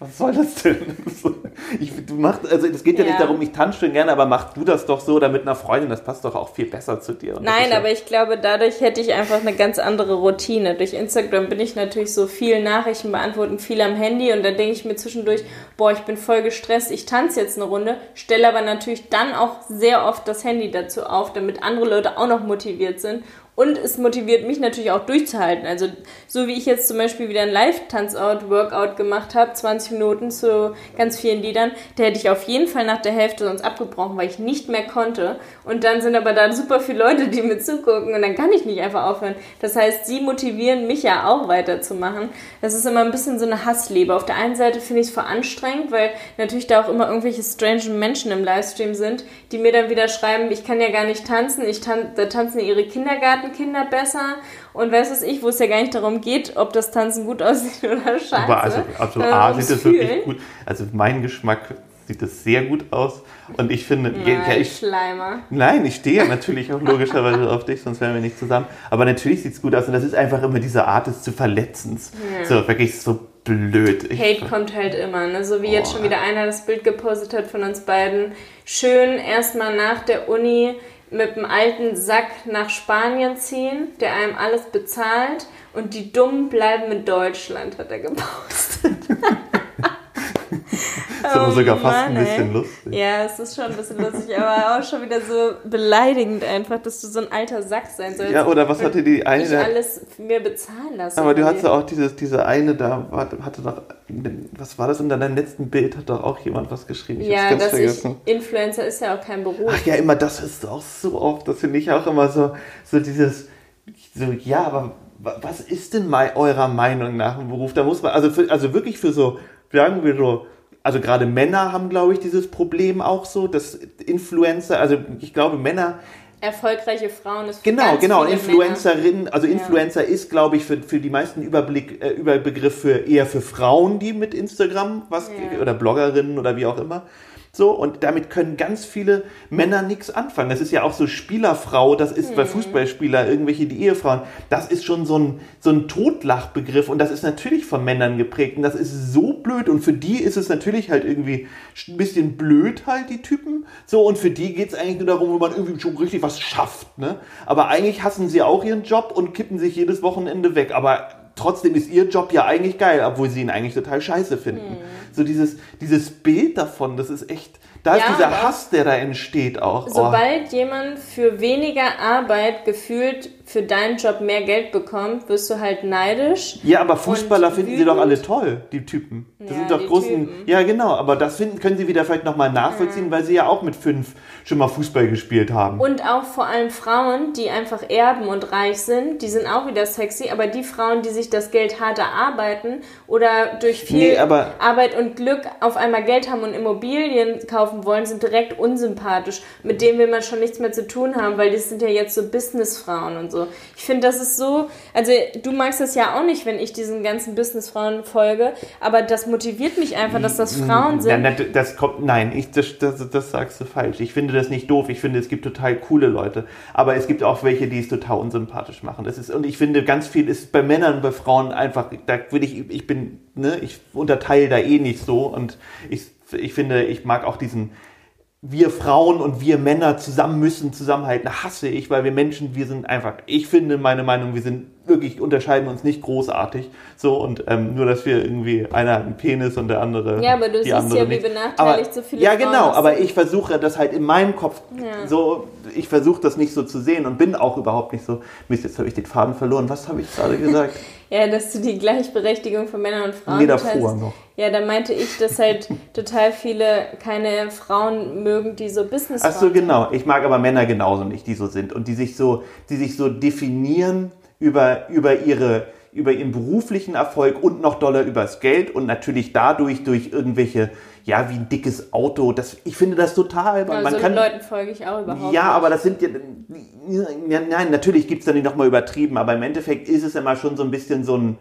Speaker 2: Was soll das denn? [LAUGHS] Ich, du machst, also es geht ja,
Speaker 1: Ja.
Speaker 2: nicht darum, ich tanze schon gerne, aber mach du das doch so oder mit einer Freundin, das passt doch auch viel besser zu dir.
Speaker 1: Nein,
Speaker 2: ja,
Speaker 1: aber ich glaube, dadurch hätte ich einfach eine ganz andere Routine. Durch Instagram bin ich natürlich so viel Nachrichten beantworten, viel am Handy und da denke ich mir zwischendurch, boah, ich bin voll gestresst, ich tanze jetzt eine Runde, stelle aber natürlich dann auch sehr oft das Handy dazu auf, damit andere Leute auch noch motiviert sind. Und es motiviert mich natürlich auch durchzuhalten. Also so wie ich jetzt zum Beispiel wieder ein Live-Tanzout-Workout gemacht habe, 20 Minuten zu ganz vielen Liedern, da hätte ich auf jeden Fall nach der Hälfte sonst abgebrochen, weil ich nicht mehr konnte. Und dann sind aber da super viele Leute, die mir zugucken und dann kann ich nicht einfach aufhören. Das heißt, sie motivieren mich ja auch weiterzumachen. Das ist immer ein bisschen so eine Hassliebe. Auf der einen Seite finde ich es voll anstrengend, weil natürlich da auch immer irgendwelche strange Menschen im Livestream sind, die mir dann wieder schreiben, ich kann ja gar nicht tanzen, ich tan da tanzen ihre Kindergartenkinder besser und weiß was ich, wo es ja gar nicht darum geht, ob das Tanzen gut aussieht [LAUGHS] oder scheiße.
Speaker 2: aber also, also A,
Speaker 1: ums
Speaker 2: sieht das wirklich
Speaker 1: Fühlen.
Speaker 2: gut. Also mein Geschmack sieht das sehr gut aus. Und ich finde,
Speaker 1: Ja,
Speaker 2: ja, ich,
Speaker 1: Schleimer.
Speaker 2: Nein, ich stehe natürlich auch logischerweise auf dich, sonst wären wir nicht zusammen. Aber natürlich sieht es gut aus und das ist einfach immer diese Art des zu Verletzens. So, wirklich so blöd. Ich,
Speaker 1: Hate kommt halt immer, ne? So wie jetzt
Speaker 2: Boah.
Speaker 1: schon wieder einer das Bild gepostet hat von uns beiden. Schön erstmal nach der Uni mit dem alten Sack nach Spanien ziehen, der einem alles bezahlt und die Dummen bleiben in Deutschland, hat er gepostet. [LAUGHS]
Speaker 2: ist aber sogar fast ein
Speaker 1: Oh Mann,
Speaker 2: bisschen
Speaker 1: ey.
Speaker 2: lustig.
Speaker 1: Ja, es ist schon ein bisschen lustig, aber auch schon wieder so beleidigend einfach, dass du so ein alter Sack sein sollst.
Speaker 2: Ja, oder was hatte die eine?
Speaker 1: Ich alles mir bezahlen lassen.
Speaker 2: Aber du hattest auch dieses, diese eine da, hatte doch, was war das? Unter deinem letzten Bild hat doch auch jemand was geschrieben. Ich
Speaker 1: Ja, dass
Speaker 2: vergessen.
Speaker 1: ich, Influencer ist ja auch kein Beruf.
Speaker 2: Ach ja, immer, das ist auch so oft, das finde ich auch immer so, so dieses, so, ja, aber wa- was ist denn eurer Meinung nach ein Beruf? Da muss man, also, für, also wirklich für so, sagen wir so, also gerade Männer haben, glaube ich, dieses Problem auch so, dass Influencer, also ich glaube, Männer
Speaker 1: Erfolgreiche Frauen ist für
Speaker 2: Genau, genau. Influencerin, also
Speaker 1: Ja.
Speaker 2: Influencer ist, glaube ich, für, für die meisten Überblick, äh, Überbegriff für eher für Frauen, die mit Instagram was
Speaker 1: Ja.
Speaker 2: oder Bloggerinnen oder wie auch immer. So, und damit können ganz viele Männer nichts anfangen. Das ist ja auch so Spielerfrau, das ist
Speaker 1: Mhm.
Speaker 2: bei Fußballspieler, irgendwelche die Ehefrauen, das ist schon so ein, so ein Totlachbegriff und das ist natürlich von Männern geprägt und das ist so blöd und für die ist es natürlich halt irgendwie ein bisschen blöd halt, die Typen. So, und für die geht es eigentlich nur darum, wo man irgendwie schon richtig was schafft, ne? Aber eigentlich hassen sie auch ihren Job und kippen sich jedes Wochenende weg, aber trotzdem ist ihr Job ja eigentlich geil, obwohl sie ihn eigentlich total scheiße finden. So dieses, dieses Bild davon, das ist echt, da ist
Speaker 1: Ja,
Speaker 2: dieser
Speaker 1: aber auch-
Speaker 2: Hass, der da entsteht auch. Oh.
Speaker 1: Sobald jemand für weniger Arbeit gefühlt für deinen Job mehr Geld bekommt, wirst du halt neidisch.
Speaker 2: Ja, aber Fußballer finden sie doch
Speaker 1: wütend.
Speaker 2: alle toll, die Typen. Das
Speaker 1: Ja,
Speaker 2: sind doch großen.
Speaker 1: Typen.
Speaker 2: Ja, genau, aber das finden, können sie wieder vielleicht nochmal nachvollziehen, weil sie ja auch mit fünf schon mal Fußball gespielt haben.
Speaker 1: Und auch vor allem Frauen, die einfach erben und reich sind, die sind auch wieder sexy, aber die Frauen, die sich das Geld hart erarbeiten oder durch viel
Speaker 2: Nee,
Speaker 1: Arbeit und Glück auf einmal Geld haben und Immobilien kaufen wollen, sind direkt unsympathisch. Mit denen will man schon nichts mehr zu tun haben, weil die sind ja jetzt so Businessfrauen und so. Ich finde, das ist so, also du magst das ja auch nicht, wenn ich diesen ganzen Businessfrauen folge, aber das motiviert mich einfach, dass das Frauen sind.
Speaker 2: Ja, na, das kommt, nein, ich, das, das, das sagst du falsch. Ich finde das nicht doof. Ich finde, es gibt total coole Leute. Aber es gibt auch welche, die es total unsympathisch machen. Das ist, und ich finde, ganz viel ist bei Männern, bei Frauen einfach, da will ich, ich bin, ne, ich unterteile da eh nicht so. Und ich, ich finde, ich mag auch diesen, wir Frauen und wir Männer zusammen müssen zusammenhalten, hasse ich, weil wir Menschen, wir sind einfach, ich finde, meine Meinung, wir sind wirklich unterscheiden uns nicht großartig. So und ähm, nur, dass wir irgendwie einer hat einen Penis und der andere.
Speaker 1: Ja, aber du
Speaker 2: die
Speaker 1: siehst
Speaker 2: andere
Speaker 1: ja, wie
Speaker 2: nicht.
Speaker 1: benachteiligt
Speaker 2: aber,
Speaker 1: so viele
Speaker 2: Ja,
Speaker 1: Frauen
Speaker 2: genau,
Speaker 1: das
Speaker 2: aber ich versuche das halt in meinem Kopf
Speaker 1: Ja.
Speaker 2: so, ich versuche das nicht so zu sehen und bin auch überhaupt nicht so. Mist, jetzt habe ich den Faden verloren. Was habe ich gerade gesagt? [LAUGHS]
Speaker 1: Ja, dass du die Gleichberechtigung von Männern und Frauen
Speaker 2: Nee, davor noch.
Speaker 1: Ja, da meinte ich, dass halt [LAUGHS] total viele keine Frauen mögen, die so Business
Speaker 2: Ach so, genau. Ich mag aber Männer genauso nicht, die so sind und die sich so, die sich so definieren über, über ihre, über ihren beruflichen Erfolg und noch doller übers Geld und natürlich dadurch durch irgendwelche, ja, wie ein dickes Auto. Das, ich finde das total,
Speaker 1: Ja,
Speaker 2: man
Speaker 1: so
Speaker 2: kann,
Speaker 1: Leuten folge ich auch überhaupt
Speaker 2: ja,
Speaker 1: nicht.
Speaker 2: aber das sind ja, ja nein, natürlich gibt's da nicht nochmal übertrieben, aber im Endeffekt ist es immer schon so ein bisschen so ein,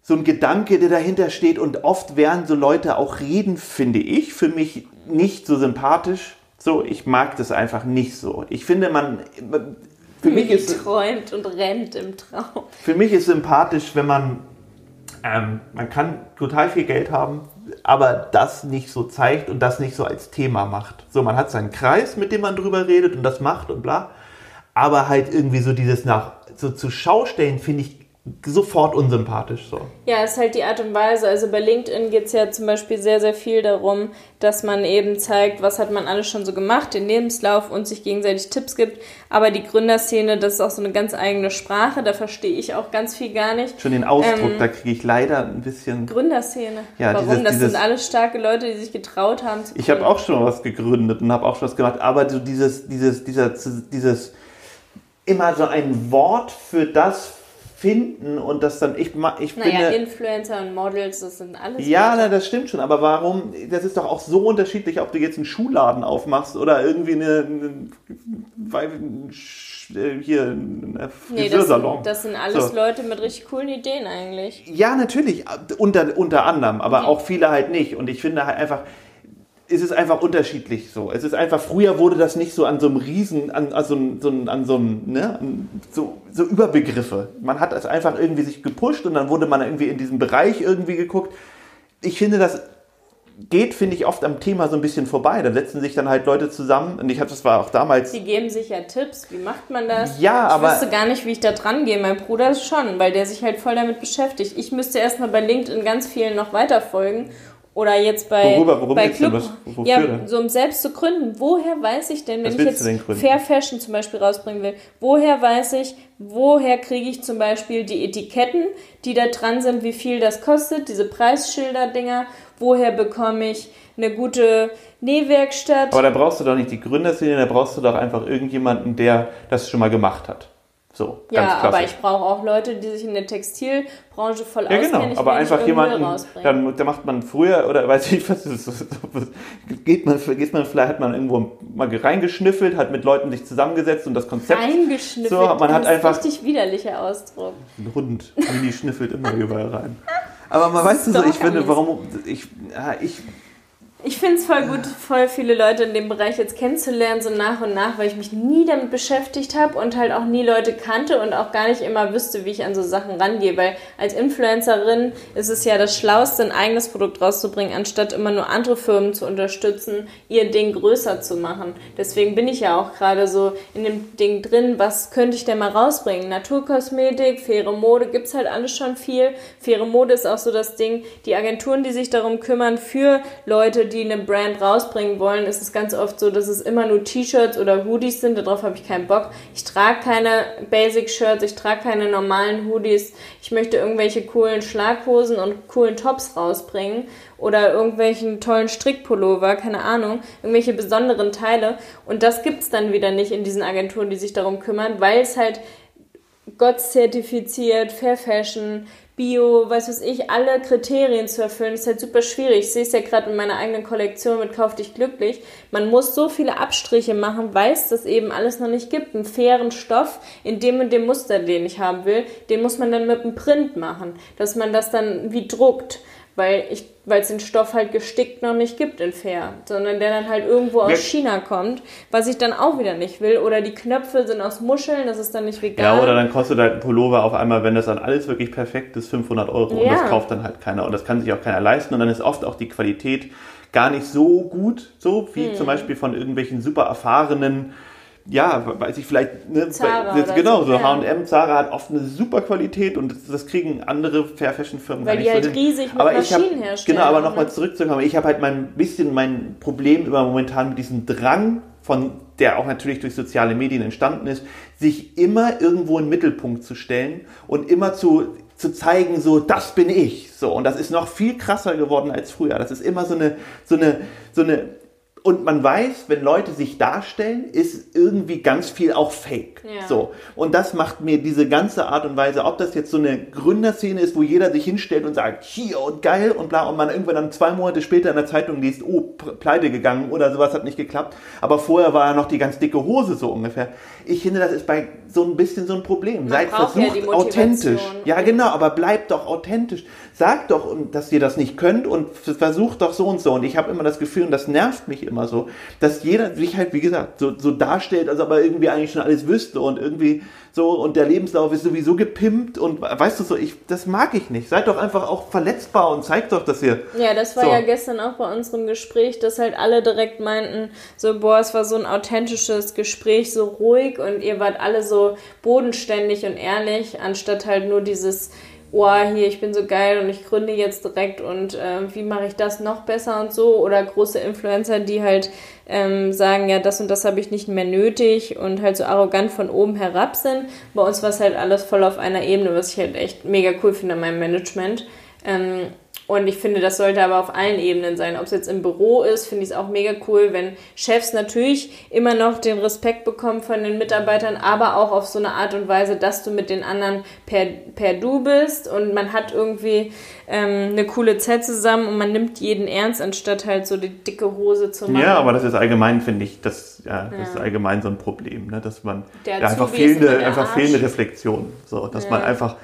Speaker 2: so ein Gedanke, der dahinter steht und oft werden so Leute auch reden, finde ich, für mich nicht so sympathisch. So, ich mag das einfach nicht so. Ich finde, man, für mich ist,
Speaker 1: träumt und rennt im Traum.
Speaker 2: für mich ist sympathisch, wenn man, ähm, man kann total viel Geld haben, aber das nicht so zeigt und das nicht so als Thema macht. So, man hat seinen Kreis, mit dem man drüber redet und das macht und bla. Aber halt irgendwie so dieses nach, so zu Schaustellen finde ich sofort unsympathisch so.
Speaker 1: Ja, ist halt die Art und Weise. Also bei LinkedIn geht es ja zum Beispiel sehr, sehr viel darum, dass man eben zeigt, was hat man alles schon so gemacht, den Lebenslauf und sich gegenseitig Tipps gibt. Aber die Gründerszene, das ist auch so eine ganz eigene Sprache, da verstehe ich auch ganz viel gar nicht.
Speaker 2: Schon den Ausdruck,
Speaker 1: Ähm,
Speaker 2: da kriege ich leider ein bisschen.
Speaker 1: Gründerszene.
Speaker 2: Ja,
Speaker 1: Warum?
Speaker 2: dieses-
Speaker 1: das
Speaker 2: dieses-
Speaker 1: sind alles starke Leute, die sich getraut haben zu
Speaker 2: Ich habe auch schon was gegründet und habe auch schon was gemacht, aber so dieses, dieses, dieser, dieses immer so ein Wort für das finden und das dann, ich, ich
Speaker 1: Naja,
Speaker 2: finde.
Speaker 1: Influencer und Models, das sind alles
Speaker 2: Ja, na, das stimmt schon, aber warum? Das ist doch auch so unterschiedlich, ob du jetzt einen Schuhladen aufmachst oder irgendwie eine, eine äh, hier einen
Speaker 1: Nee, das,
Speaker 2: Friseursalon.
Speaker 1: sind- das sind alles
Speaker 2: So.
Speaker 1: Leute mit richtig coolen Ideen eigentlich.
Speaker 2: Ja, natürlich, unter, unter anderem, aber
Speaker 1: Die-
Speaker 2: auch viele halt nicht. Und ich finde halt einfach, es ist einfach unterschiedlich so. Es ist einfach, früher wurde das nicht so an so einem Riesen, an, an so, einem- an so einem, ne, so, so Überbegriffe. Man hat es einfach irgendwie sich gepusht und dann wurde man irgendwie in diesem Bereich irgendwie geguckt. Ich finde, das geht, finde ich, oft am Thema so ein bisschen vorbei. Da setzen sich dann halt Leute zusammen und ich hatte das war auch damals.
Speaker 1: Die geben sich ja Tipps, wie macht man das?
Speaker 2: Ja,
Speaker 1: ich
Speaker 2: aber-
Speaker 1: wüsste gar nicht, wie ich da dran gehe. Mein Bruder schon, weil der sich halt voll damit beschäftigt. Ich müsste erstmal bei LinkedIn ganz vielen noch weiter folgen. Oder jetzt bei,
Speaker 2: Worüber- worum
Speaker 1: bei? Club.
Speaker 2: Was-
Speaker 1: ja,
Speaker 2: denn?
Speaker 1: so um selbst zu gründen. Woher weiß ich denn, wenn
Speaker 2: Was
Speaker 1: ich jetzt
Speaker 2: du denn gründen?
Speaker 1: Fair Fashion zum Beispiel rausbringen will, woher weiß ich, woher kriege ich zum Beispiel die Etiketten, die da dran sind, wie viel das kostet, diese Preisschilder-Dinger, woher bekomme ich eine gute Nähwerkstatt?
Speaker 2: Aber da brauchst du doch nicht die Gründerszene, da brauchst du doch einfach irgendjemanden, der das schon mal gemacht hat. So,
Speaker 1: Ja, aber ich brauche auch Leute, die sich in der Textilbranche voll
Speaker 2: Ja,
Speaker 1: auskennen.
Speaker 2: genau,
Speaker 1: Ich
Speaker 2: aber
Speaker 1: will nicht
Speaker 2: einfach jemanden, dann da macht man früher, oder weiß ich was, ist das, geht man, geht man, vielleicht hat man irgendwo mal reingeschnüffelt, hat mit Leuten sich zusammengesetzt und das Konzept,
Speaker 1: Eingeschnüffelt.
Speaker 2: So, man hat
Speaker 1: das ist
Speaker 2: einfach-
Speaker 1: ein richtig widerlicher Ausdruck.
Speaker 2: ein Hund, Mini schnüffelt immer überall rein. Aber man weiß so, ich finde, warum, ich, ja, ich,
Speaker 1: Ich finde es voll gut, voll viele Leute in dem Bereich jetzt kennenzulernen, so nach und nach, weil ich mich nie damit beschäftigt habe und halt auch nie Leute kannte und auch gar nicht immer wüsste, wie ich an so Sachen rangehe. Weil als Influencerin ist es ja das Schlauste, ein eigenes Produkt rauszubringen, anstatt immer nur andere Firmen zu unterstützen, ihr Ding größer zu machen. Deswegen bin ich ja auch gerade so in dem Ding drin, was könnte ich denn mal rausbringen? Naturkosmetik, faire Mode, gibt's halt alles schon viel. Faire Mode ist auch so das Ding, die Agenturen, die sich darum kümmern, für Leute, die eine Brand rausbringen wollen, ist es ganz oft so, dass es immer nur T-Shirts oder Hoodies sind. Darauf habe ich keinen Bock. Ich trage keine Basic-Shirts, ich trage keine normalen Hoodies. Ich möchte irgendwelche coolen Schlaghosen und coolen Tops rausbringen oder irgendwelchen tollen Strickpullover, keine Ahnung, irgendwelche besonderen Teile. Und das gibt's dann wieder nicht in diesen Agenturen, die sich darum kümmern, weil es halt Gott zertifiziert, Fair Fashion, Bio, weiß was ich, alle Kriterien zu erfüllen, ist halt super schwierig. Ich sehe es ja gerade in meiner eigenen Kollektion mit Kauf dich glücklich. Man muss so viele Abstriche machen, weil es das eben alles noch nicht gibt. Einen fairen Stoff in dem und dem Muster, den ich haben will, den muss man dann mit einem Print machen, dass man das dann wie druckt. Weil ich, weil es den Stoff halt gestickt noch nicht gibt in Fair, sondern der dann halt irgendwo aus
Speaker 2: Ja.
Speaker 1: China kommt, was ich dann auch wieder nicht will. Oder die Knöpfe sind aus Muscheln, das ist dann nicht vegan.
Speaker 2: ja, oder dann kostet halt ein Pullover auf einmal, wenn das dann alles wirklich perfekt ist, 500 Euro und
Speaker 1: Ja.
Speaker 2: das kauft dann halt keiner und das kann sich auch keiner leisten und dann ist oft auch die Qualität gar nicht so gut, so wie
Speaker 1: Hm.
Speaker 2: zum Beispiel von irgendwelchen super erfahrenen ja, weiß ich vielleicht, ne,
Speaker 1: Zara
Speaker 2: jetzt
Speaker 1: oder
Speaker 2: genau,
Speaker 1: so.
Speaker 2: H&M, Zara hat oft eine super Qualität und das, das kriegen andere Fair Fashion Firmen
Speaker 1: Weil
Speaker 2: gar
Speaker 1: die
Speaker 2: nicht
Speaker 1: halt
Speaker 2: so
Speaker 1: riesig mit
Speaker 2: Aber ich hab,
Speaker 1: Maschinen herstellen
Speaker 2: Genau, aber nochmal
Speaker 1: ne?
Speaker 2: zurückzukommen, ich habe halt mein bisschen mein Problem immer momentan mit diesem Drang von, der auch natürlich durch soziale Medien entstanden ist, sich immer irgendwo in den Mittelpunkt zu stellen und immer zu zu zeigen, so, das bin ich. So, und das ist noch viel krasser geworden als früher. Das ist immer so eine, so eine, so eine, und man weiß, wenn Leute sich darstellen, ist irgendwie ganz viel auch fake.
Speaker 1: Ja.
Speaker 2: So. Und das macht mir diese ganze Art und Weise, ob das jetzt so eine Gründerszene ist, wo jeder sich hinstellt und sagt, hier und geil und bla, und man irgendwann dann zwei Monate später in der Zeitung liest, oh, pleite gegangen oder sowas hat nicht geklappt. Aber vorher war ja noch die ganz dicke Hose so ungefähr. Ich finde, das ist bei so ein bisschen so ein Problem. Seid
Speaker 1: braucht ja
Speaker 2: versucht
Speaker 1: die Motivation.
Speaker 2: authentisch. Ja, genau, aber bleibt doch authentisch. Sagt doch, dass ihr das nicht könnt und versucht doch so und so. Und ich habe immer das Gefühl, und das nervt mich immer so, dass jeder sich halt, wie gesagt, so, so darstellt, als ob er irgendwie eigentlich schon alles wüsste und irgendwie so, und der Lebenslauf ist sowieso gepimpt und weißt du so, ich, das mag ich nicht. Seid doch einfach auch verletzbar und zeigt doch, dass ihr.
Speaker 1: Ja, das war
Speaker 2: So.
Speaker 1: ja gestern auch bei unserem Gespräch, dass halt alle direkt meinten, so, boah, es war so ein authentisches Gespräch, so ruhig und ihr wart alle so bodenständig und ehrlich, anstatt halt nur dieses, oh, hier, ich bin so geil und ich gründe jetzt direkt und äh, wie mache ich das noch besser und so. Oder große Influencer, die halt ähm, sagen, ja, das und das habe ich nicht mehr nötig und halt so arrogant von oben herab sind. Bei uns war es halt alles voll auf einer Ebene, was ich halt echt mega cool finde an meinem Management. Ähm, und ich finde, das sollte aber auf allen Ebenen sein. Ob es jetzt im Büro ist, finde ich es auch mega cool, wenn Chefs natürlich immer noch den Respekt bekommen von den Mitarbeitern, aber auch auf so eine Art und Weise, dass du mit den anderen per, per Du bist und man hat irgendwie ähm, eine coole Zeit zusammen und man nimmt jeden ernst, anstatt halt so die dicke Hose zu machen.
Speaker 2: Ja, aber das ist allgemein, finde ich, das, ja, das
Speaker 1: Ja.
Speaker 2: ist allgemein so ein Problem, ne? dass man ja, einfach, fehlende, einfach fehlende Reflexion. So, dass man einfach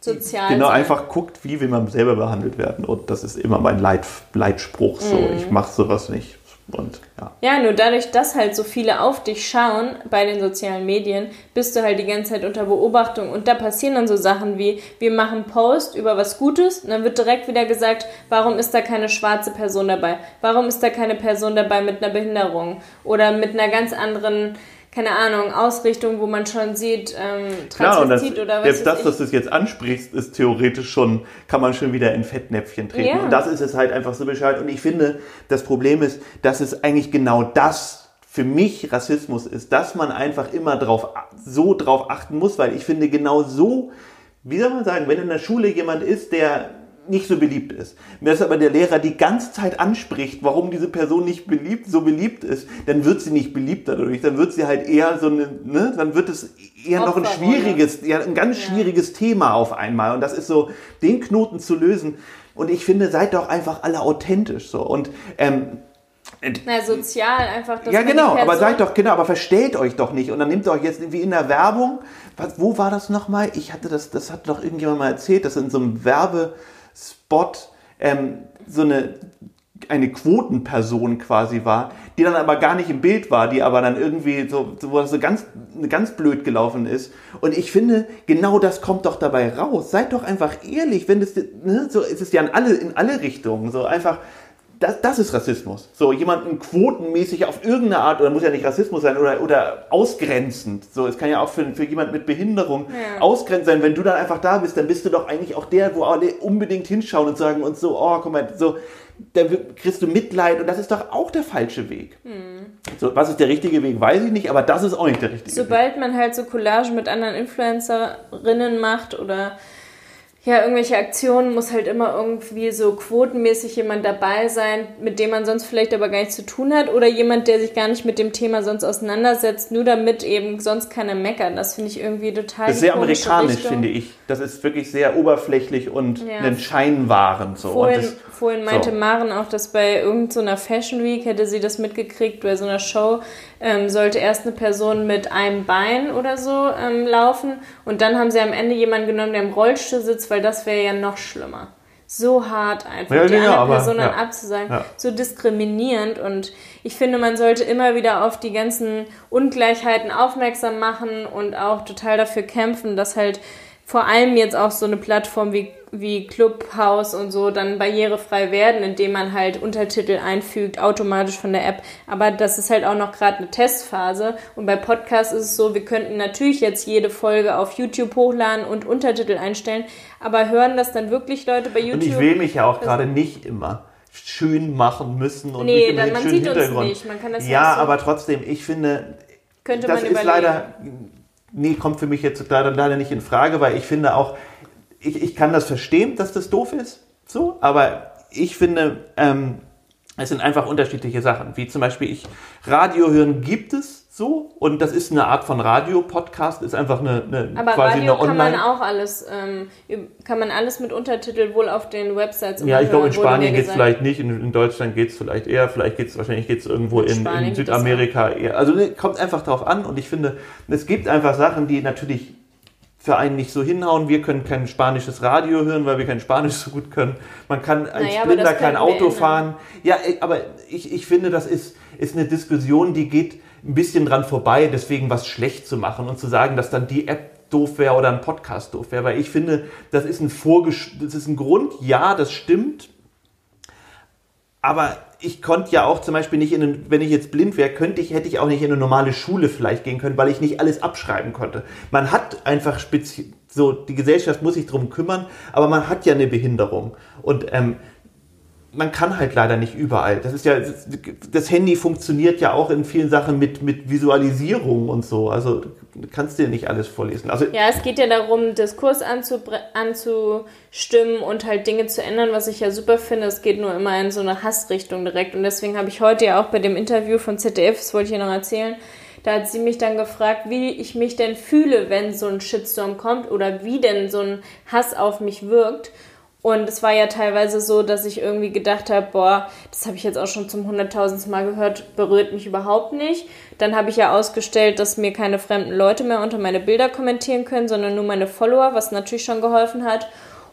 Speaker 1: Sozial
Speaker 2: genau
Speaker 1: sein.
Speaker 2: einfach guckt, wie will man selber behandelt werden. Und das ist immer mein Leit, Leitspruch. So,
Speaker 1: Mhm.
Speaker 2: ich mache sowas nicht. Und ja.
Speaker 1: Ja, nur dadurch, dass halt so viele auf dich schauen bei den sozialen Medien, bist du halt die ganze Zeit unter Beobachtung. Und da passieren dann so Sachen wie, wir machen Post über was Gutes und dann wird direkt wieder gesagt, warum ist da keine schwarze Person dabei? Warum ist da keine Person dabei mit einer Behinderung? Oder mit einer ganz anderen, keine Ahnung, Ausrichtung, wo man schon sieht, ähm,
Speaker 2: Klar, und das,
Speaker 1: Transvestit oder was
Speaker 2: selbst das, dass du es jetzt ansprichst, ist theoretisch schon, kann man schon wieder in Fettnäpfchen treten.
Speaker 1: Ja.
Speaker 2: Und das ist es halt einfach so Bescheid. Und ich finde, das Problem ist, dass es eigentlich genau das für mich Rassismus ist, dass man einfach immer drauf, so drauf achten muss, weil ich finde genau so, wie soll man sagen, wenn in der Schule jemand ist, der nicht so beliebt ist. Wenn das aber der Lehrer die ganze Zeit anspricht, warum diese Person nicht beliebt, so beliebt ist, dann wird sie nicht beliebt dadurch. Dann wird sie halt eher so eine, ne, dann wird es eher noch ein schwieriges, ja, ein ganz schwieriges Thema auf einmal. Und das ist so, den Knoten zu lösen. Und ich finde, seid doch einfach alle authentisch so. Und ähm,
Speaker 1: Na, sozial einfach,
Speaker 2: ja, genau, aber seid doch, genau, aber verstellt euch doch nicht. Und dann nehmt ihr euch jetzt wie in der Werbung, was, wo war das nochmal? Ich hatte das, das hat doch irgendjemand mal erzählt, dass in so einem Werbespot ähm, so eine, eine Quotenperson quasi war, die dann aber gar nicht im Bild war, die aber dann irgendwie so, so, so ganz, ganz blöd gelaufen ist. Und ich finde, genau das kommt doch dabei raus. Seid doch einfach ehrlich, wenn das, ne, so ist es ja in alle, in alle Richtungen, so einfach, das, das ist Rassismus. So jemanden quotenmäßig auf irgendeine Art, oder muss ja nicht Rassismus sein, oder, oder ausgrenzend. So, es kann ja auch für, für jemand mit Behinderung
Speaker 1: Ja.
Speaker 2: ausgrenzend sein. Wenn du dann einfach da bist, dann bist du doch eigentlich auch der, wo alle unbedingt hinschauen und sagen und so, oh, guck mal, so, dann kriegst du Mitleid und das ist doch auch der falsche Weg.
Speaker 1: Hm.
Speaker 2: So, was ist der richtige Weg, weiß ich nicht, aber das ist auch nicht der richtige Weg.
Speaker 1: Sobald man halt so Collage mit anderen Influencerinnen macht oder ja, irgendwelche Aktionen, muss halt immer irgendwie so quotenmäßig jemand dabei sein, mit dem man sonst vielleicht aber gar nichts zu tun hat oder jemand, der sich gar nicht mit dem Thema sonst auseinandersetzt, nur damit eben sonst keiner meckert. Das finde ich irgendwie total
Speaker 2: Das ist sehr amerikanisch,
Speaker 1: Richtung.
Speaker 2: finde ich. Das ist wirklich sehr oberflächlich und
Speaker 1: Ja.
Speaker 2: einen Scheinwaren. So.
Speaker 1: Vorhin,
Speaker 2: das,
Speaker 1: vorhin meinte
Speaker 2: so.
Speaker 1: Maren auch, dass bei irgendeiner Fashion Week, hätte sie das mitgekriegt, bei so einer Show, ähm, sollte erst eine Person mit einem Bein oder so ähm, laufen und dann haben sie am Ende jemanden genommen, der im Rollstuhl sitzt, weil das wäre ja noch schlimmer. So hart einfach,
Speaker 2: Ja,
Speaker 1: die
Speaker 2: genau,
Speaker 1: andere Person dann
Speaker 2: ja.
Speaker 1: abzusagen,
Speaker 2: Ja.
Speaker 1: so diskriminierend und ich finde, man sollte immer wieder auf die ganzen Ungleichheiten aufmerksam machen und auch total dafür kämpfen, dass halt vor allem jetzt auch so eine Plattform wie, wie Clubhouse und so dann barrierefrei werden, indem man halt Untertitel einfügt, automatisch von der App. Aber das ist halt auch noch gerade eine Testphase. Und bei Podcasts ist es so, wir könnten natürlich jetzt jede Folge auf YouTube hochladen und Untertitel einstellen, aber hören das dann wirklich Leute bei YouTube? Und
Speaker 2: ich will mich ja auch gerade nicht immer schön machen müssen und nee, dann, man sieht Hintergrund. uns nicht. Man kann das ja, so aber trotzdem, ich finde, könnte das man ist leider nee, kommt für mich jetzt leider, leider nicht in Frage, weil ich finde auch, ich, ich kann das verstehen, dass das doof ist, so, aber ich finde, ähm, es sind einfach unterschiedliche Sachen, wie zum Beispiel ich, Radio hören gibt es, so und das ist eine Art von Radio-Podcast, ist einfach eine, eine
Speaker 1: Aber quasi Radio eine Online. kann man auch alles, ähm, kann man alles mit Untertitel wohl auf den Websites
Speaker 2: Ja, ich glaube in Spanien geht es vielleicht nicht, in, in Deutschland geht es vielleicht eher, vielleicht geht es wahrscheinlich geht's irgendwo in, in Südamerika eher. Also kommt einfach darauf an und ich finde, es gibt einfach Sachen, die natürlich für einen nicht so hinhauen. Wir können kein spanisches Radio hören, weil wir kein Spanisch so gut können. Man kann als naja, Blinder kein Auto fahren. Ja, aber ich, ich finde, das ist, ist eine Diskussion, die geht ein bisschen dran vorbei, deswegen was schlecht zu machen und zu sagen, dass dann die App doof wäre oder ein Podcast doof wäre. Weil ich finde, das ist ein Vorgesch das ist ein Grund, ja, das stimmt. Aber ich konnte ja auch zum Beispiel nicht in, einen, wenn ich jetzt blind wäre, könnte ich, hätte ich auch nicht in eine normale Schule vielleicht gehen können, weil ich nicht alles abschreiben konnte. Man hat einfach speziell, so, die Gesellschaft muss sich darum kümmern, aber man hat ja eine Behinderung. Und ähm, man kann halt leider nicht überall. Das ist ja, das Handy funktioniert ja auch in vielen Sachen mit, mit Visualisierung und so. Also du kannst dir nicht alles vorlesen. Also,
Speaker 1: ja, es geht ja darum, Diskurs anzustimmen und halt Dinge zu ändern, was ich ja super finde. Es geht nur immer in so eine Hassrichtung direkt. Und deswegen habe ich heute ja auch bei dem Interview von ZDF, das wollte ich ja noch erzählen, da hat sie mich dann gefragt, wie ich mich denn fühle, wenn so ein Shitstorm kommt oder wie denn so ein Hass auf mich wirkt. Und es war ja teilweise so, dass ich irgendwie gedacht habe, boah, das habe ich jetzt auch schon zum hunderttausendsten Mal gehört, berührt mich überhaupt nicht. Dann habe ich ja ausgestellt, dass mir keine fremden Leute mehr unter meine Bilder kommentieren können, sondern nur meine Follower, was natürlich schon geholfen hat.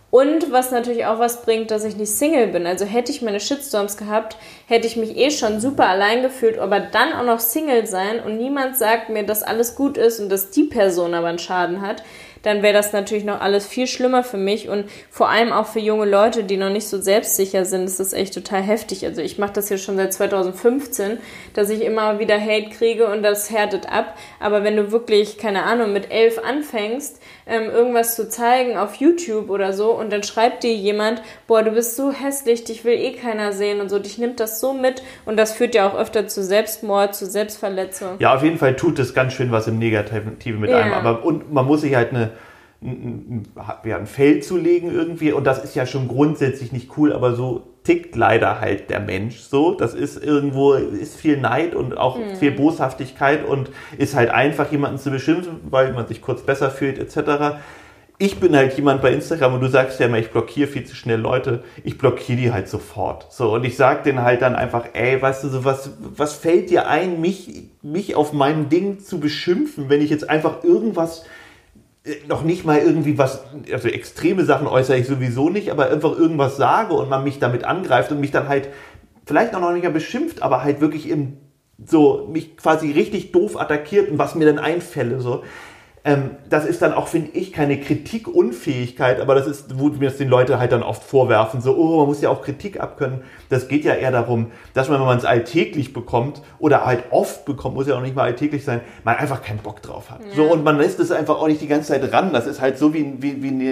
Speaker 1: Und was natürlich auch was bringt, dass ich nicht Single bin. Also hätte ich meine Shitstorms gehabt, hätte ich mich eh schon super allein gefühlt, aber dann auch noch Single sein und niemand sagt mir, dass alles gut ist und dass die Person aber einen Schaden hat dann wäre das natürlich noch alles viel schlimmer für mich und vor allem auch für junge Leute, die noch nicht so selbstsicher sind, ist das echt total heftig. Also ich mache das hier schon seit 2015, dass ich immer wieder Hate kriege und das härtet ab. Aber wenn du wirklich, keine Ahnung, mit elf anfängst, ähm, irgendwas zu zeigen auf YouTube oder so und dann schreibt dir jemand, boah, du bist so hässlich, dich will eh keiner sehen und so, dich nimmt das so mit und das führt ja auch öfter zu Selbstmord, zu Selbstverletzung.
Speaker 2: Ja, auf jeden Fall tut es ganz schön was im Negativen mit ja. einem. Aber und man muss sich halt eine ein, ja, ein Feld zu legen irgendwie und das ist ja schon grundsätzlich nicht cool, aber so tickt leider halt der Mensch so. Das ist irgendwo, ist viel Neid und auch mhm. viel Boshaftigkeit und ist halt einfach jemanden zu beschimpfen, weil man sich kurz besser fühlt etc. Ich bin halt jemand bei Instagram und du sagst ja immer, ich blockiere viel zu schnell Leute. Ich blockiere die halt sofort. So, und ich sag denen halt dann einfach, ey, weißt du, so was, was fällt dir ein, mich, mich auf meinem Ding zu beschimpfen, wenn ich jetzt einfach irgendwas noch nicht mal irgendwie was, also extreme Sachen äußere ich sowieso nicht, aber einfach irgendwas sage und man mich damit angreift und mich dann halt vielleicht auch noch nicht mehr beschimpft, aber halt wirklich im, so, mich quasi richtig doof attackiert und was mir dann einfälle, so. Ähm, das ist dann auch, finde ich, keine Kritikunfähigkeit, aber das ist, wo mir das den Leute halt dann oft vorwerfen, so, oh, man muss ja auch Kritik abkönnen. Das geht ja eher darum, dass man, wenn man es alltäglich bekommt oder halt oft bekommt, muss ja auch nicht mal alltäglich sein, man einfach keinen Bock drauf hat. Ja. So, und man lässt es einfach auch nicht die ganze Zeit ran. Das ist halt so wie, wie, wie eine,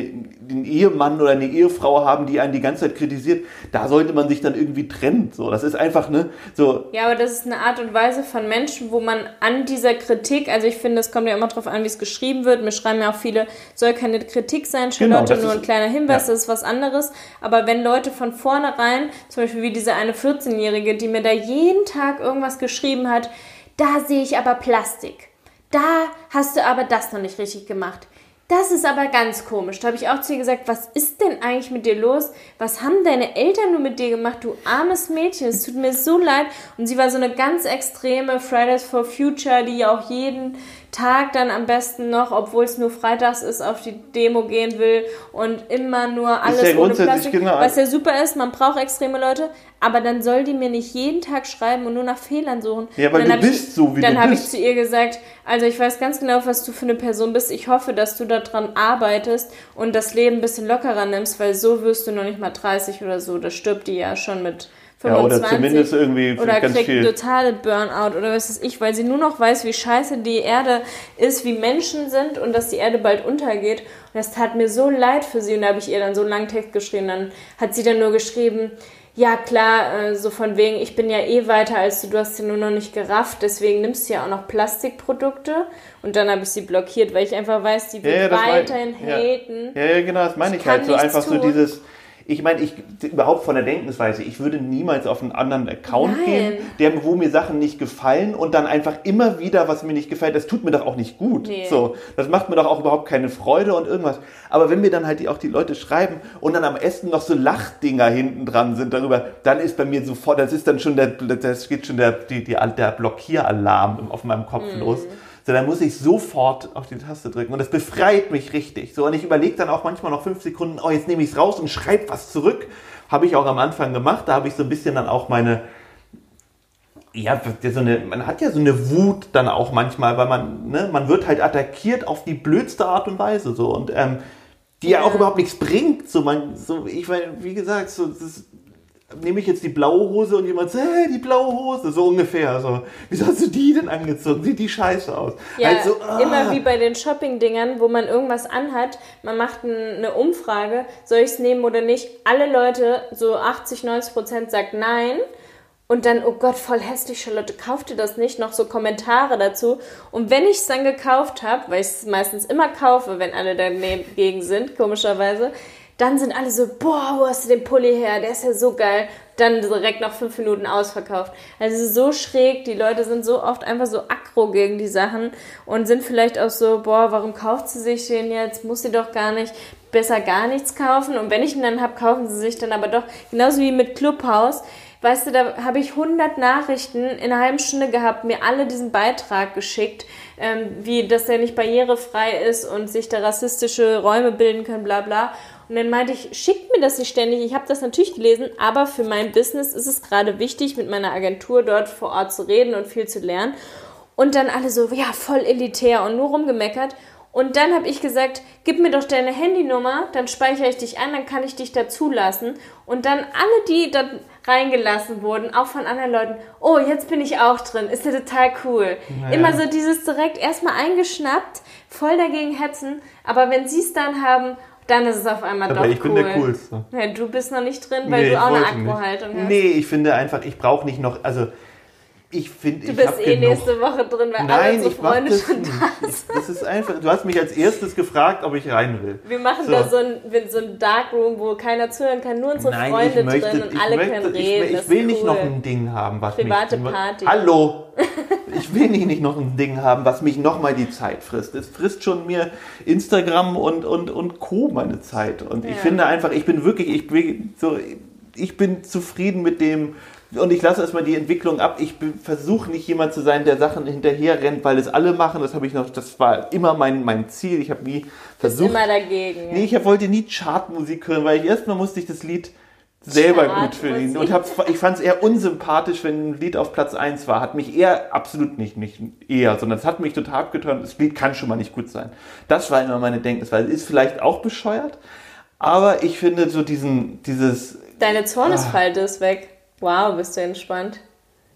Speaker 2: ein Ehemann oder eine Ehefrau haben, die einen die ganze Zeit kritisiert. Da sollte man sich dann irgendwie trennen. So, das ist einfach, ne, so.
Speaker 1: Ja, aber das ist eine Art und Weise von Menschen, wo man an dieser Kritik, also ich finde, es kommt ja immer darauf an, wie es geschrieben wird. Mir schreiben ja auch viele, soll keine Kritik sein, Charlotte, genau, nur ein kleiner Hinweis, ja. das ist was anderes. Aber wenn Leute von vornherein, zum Beispiel wie diese eine 14-Jährige, die mir da jeden Tag irgendwas geschrieben hat. Da sehe ich aber Plastik. Da hast du aber das noch nicht richtig gemacht. Das ist aber ganz komisch. Da habe ich auch zu ihr gesagt, was ist denn eigentlich mit dir los? Was haben deine Eltern nur mit dir gemacht, du armes Mädchen? Es tut mir so leid. Und sie war so eine ganz extreme Fridays for Future, die ja auch jeden Tag dann am besten noch, obwohl es nur freitags ist, auf die Demo gehen will und immer nur alles
Speaker 2: ja
Speaker 1: ohne Plastik.
Speaker 2: genau.
Speaker 1: Was ja super ist, man braucht extreme Leute, aber dann soll die mir nicht jeden Tag schreiben und nur nach Fehlern suchen.
Speaker 2: Ja, weil
Speaker 1: dann
Speaker 2: du
Speaker 1: hab ich-
Speaker 2: bist so, wie
Speaker 1: Dann
Speaker 2: du
Speaker 1: habe ich
Speaker 2: bist.
Speaker 1: zu ihr gesagt, also ich weiß ganz genau, was du für eine Person bist. Ich hoffe, dass du daran arbeitest und das Leben ein bisschen lockerer nimmst, weil so wirst du noch nicht mal 30 oder so. Da stirbt die ja schon mit
Speaker 2: Ja,
Speaker 1: 25.
Speaker 2: oder zumindest irgendwie
Speaker 1: Oder
Speaker 2: ganz
Speaker 1: kriegt
Speaker 2: viel.
Speaker 1: totale Burnout oder was weiß ich, weil sie nur noch weiß, wie scheiße die Erde ist, wie Menschen sind und dass die Erde bald untergeht. Und das tat mir so leid für sie und da habe ich ihr dann so einen langen Text geschrieben. Dann hat sie dann nur geschrieben, ja klar, äh, so von wegen, ich bin ja eh weiter als du, du hast sie nur noch nicht gerafft, deswegen nimmst du ja auch noch Plastikprodukte. Und dann habe ich sie blockiert, weil ich einfach weiß, die wird
Speaker 2: Ja, ja, mein-
Speaker 1: weiterhin
Speaker 2: ja.
Speaker 1: haten.
Speaker 2: Ja, ja, genau, das meine ich,
Speaker 1: Ich
Speaker 2: halt. So einfach so
Speaker 1: tun.
Speaker 2: dieses. Ich meine, ich überhaupt von der Denkensweise, ich würde niemals auf einen anderen Account
Speaker 1: Nein.
Speaker 2: gehen, der, wo mir Sachen nicht gefallen und dann einfach immer wieder, was mir nicht gefällt, das tut mir doch auch nicht gut.
Speaker 1: Nee.
Speaker 2: So, das macht mir doch auch überhaupt keine Freude und irgendwas. Aber wenn mir dann halt die, auch die Leute schreiben und dann am Essen noch so Lachdinger hinten dran sind darüber, dann ist bei mir sofort, das ist dann schon der, das geht schon der, die, die, der Blockieralarm auf meinem Kopf
Speaker 1: Mhm.
Speaker 2: los. So, dann muss ich sofort auf die Taste drücken und das befreit mich richtig. So, und ich überlege dann auch manchmal noch fünf Sekunden, oh, jetzt nehme ich es raus und schreibe was zurück. Habe ich auch am Anfang gemacht. Da habe ich so ein bisschen dann auch meine, ja, so eine, man hat ja so eine Wut dann auch manchmal, weil man, ne, man wird halt attackiert auf die blödste Art und Weise so und ähm, die ja,
Speaker 1: Ja.
Speaker 2: auch überhaupt nichts bringt. So, man, so, ich meine, wie gesagt, so, das, nehme ich jetzt die blaue Hose und jemand sagt, hey, die blaue Hose, so ungefähr. So, wieso hast du die denn angezogen? Sieht die scheiße aus?
Speaker 1: Ja,
Speaker 2: Halt so, ah.
Speaker 1: immer wie bei den Shopping-Dingern, wo man irgendwas anhat, man macht ein- eine Umfrage, soll ich es nehmen oder nicht? Alle Leute, so 80, 90 Prozent sagt nein. Und dann, oh Gott, voll hässlich, Charlotte, kauft ihr das nicht? Noch so Kommentare dazu. Und wenn ich es dann gekauft habe, weil ich es meistens immer kaufe, wenn alle dagegen sind, komischerweise, dann sind alle so, boah, wo hast du den Pulli her? Der ist ja so geil. Dann direkt nach fünf Minuten ausverkauft. Also so schräg, die Leute sind so oft einfach so aggro gegen die Sachen und sind vielleicht auch so, boah, warum kauft sie sich den jetzt? Muss sie doch gar nicht, besser gar nichts kaufen. Und wenn ich ihn dann habe, kaufen sie sich dann aber doch, genauso wie mit Clubhouse. Weißt du, da habe ich 100 Nachrichten in einer halben Stunde gehabt, mir alle diesen Beitrag geschickt, ähm, wie, dass der nicht barrierefrei ist und sich da rassistische Räume bilden können, bla bla. Und dann meinte ich, schickt mir das nicht ständig. Ich habe das natürlich gelesen, aber für mein Business ist es gerade wichtig, mit meiner Agentur dort vor Ort zu reden und viel zu lernen. Und dann alle so, ja, voll elitär und nur rumgemeckert. Und dann habe ich gesagt, gib mir doch deine Handynummer, dann speichere ich dich ein, dann kann ich dich da zulassen. Und dann alle, die da reingelassen wurden, auch von anderen Leuten, oh, jetzt bin ich auch drin, ist ja total cool.
Speaker 2: Naja.
Speaker 1: Immer so dieses direkt erstmal eingeschnappt, voll dagegen hetzen, aber wenn sie es dann haben, dann ist es auf einmal
Speaker 2: Aber
Speaker 1: doch
Speaker 2: ich
Speaker 1: cool.
Speaker 2: bin der Coolste.
Speaker 1: Ja, du bist noch nicht drin, weil
Speaker 2: Nee,
Speaker 1: du auch eine. Akrohaltung hast.
Speaker 2: Nee, ich finde einfach, ich brauche nicht noch, also ich finde,
Speaker 1: Du
Speaker 2: ich
Speaker 1: bist
Speaker 2: hab
Speaker 1: eh
Speaker 2: genug.
Speaker 1: nächste Woche drin, weil alle
Speaker 2: Nein,
Speaker 1: unsere
Speaker 2: ich mach
Speaker 1: Freunde
Speaker 2: das
Speaker 1: schon da
Speaker 2: Ich, das ist einfach, du hast mich als erstes gefragt, ob ich rein will.
Speaker 1: Wir machen
Speaker 2: So.
Speaker 1: da so ein, so ein Darkroom, wo keiner zuhören kann, nur unsere
Speaker 2: Nein,
Speaker 1: Freunde
Speaker 2: ich möchte,
Speaker 1: drin und
Speaker 2: ich
Speaker 1: alle
Speaker 2: möchte,
Speaker 1: können
Speaker 2: ich,
Speaker 1: reden.
Speaker 2: ich,
Speaker 1: das
Speaker 2: will
Speaker 1: ist
Speaker 2: nicht
Speaker 1: cool.
Speaker 2: noch ein Ding haben, was
Speaker 1: Private
Speaker 2: mich...
Speaker 1: Party.
Speaker 2: Hallo! [LAUGHS] Ich will nicht, nicht noch ein Ding haben, was mich nochmal die Zeit frisst. Es frisst schon mir Instagram und, und, und Co. meine Zeit. Und ich
Speaker 1: Ja.
Speaker 2: finde einfach, ich bin wirklich, ich bin so, ich bin zufrieden mit dem, und ich lasse erstmal die Entwicklung ab. Ich versuche nicht jemand zu sein, der Sachen hinterher rennt, weil es alle machen. Das habe ich noch, das war immer mein, mein Ziel. Ich habe nie versucht.
Speaker 1: immer dagegen.
Speaker 2: Nee, ich wollte nie Chartmusik hören, weil ich erstmal musste ich das Lied selber gut finden. Und hab, ich fand es eher unsympathisch, wenn ein Lied auf Platz 1 war. Hat mich eher, absolut nicht, nicht eher, sondern es hat mich total abgeturnt. Das Lied kann schon mal nicht gut sein. Das war immer meine Denkensweise. Ist vielleicht auch bescheuert, aber ich finde so diesen, dieses,
Speaker 1: Deine Zornesfalte ist weg. Wow, bist du entspannt.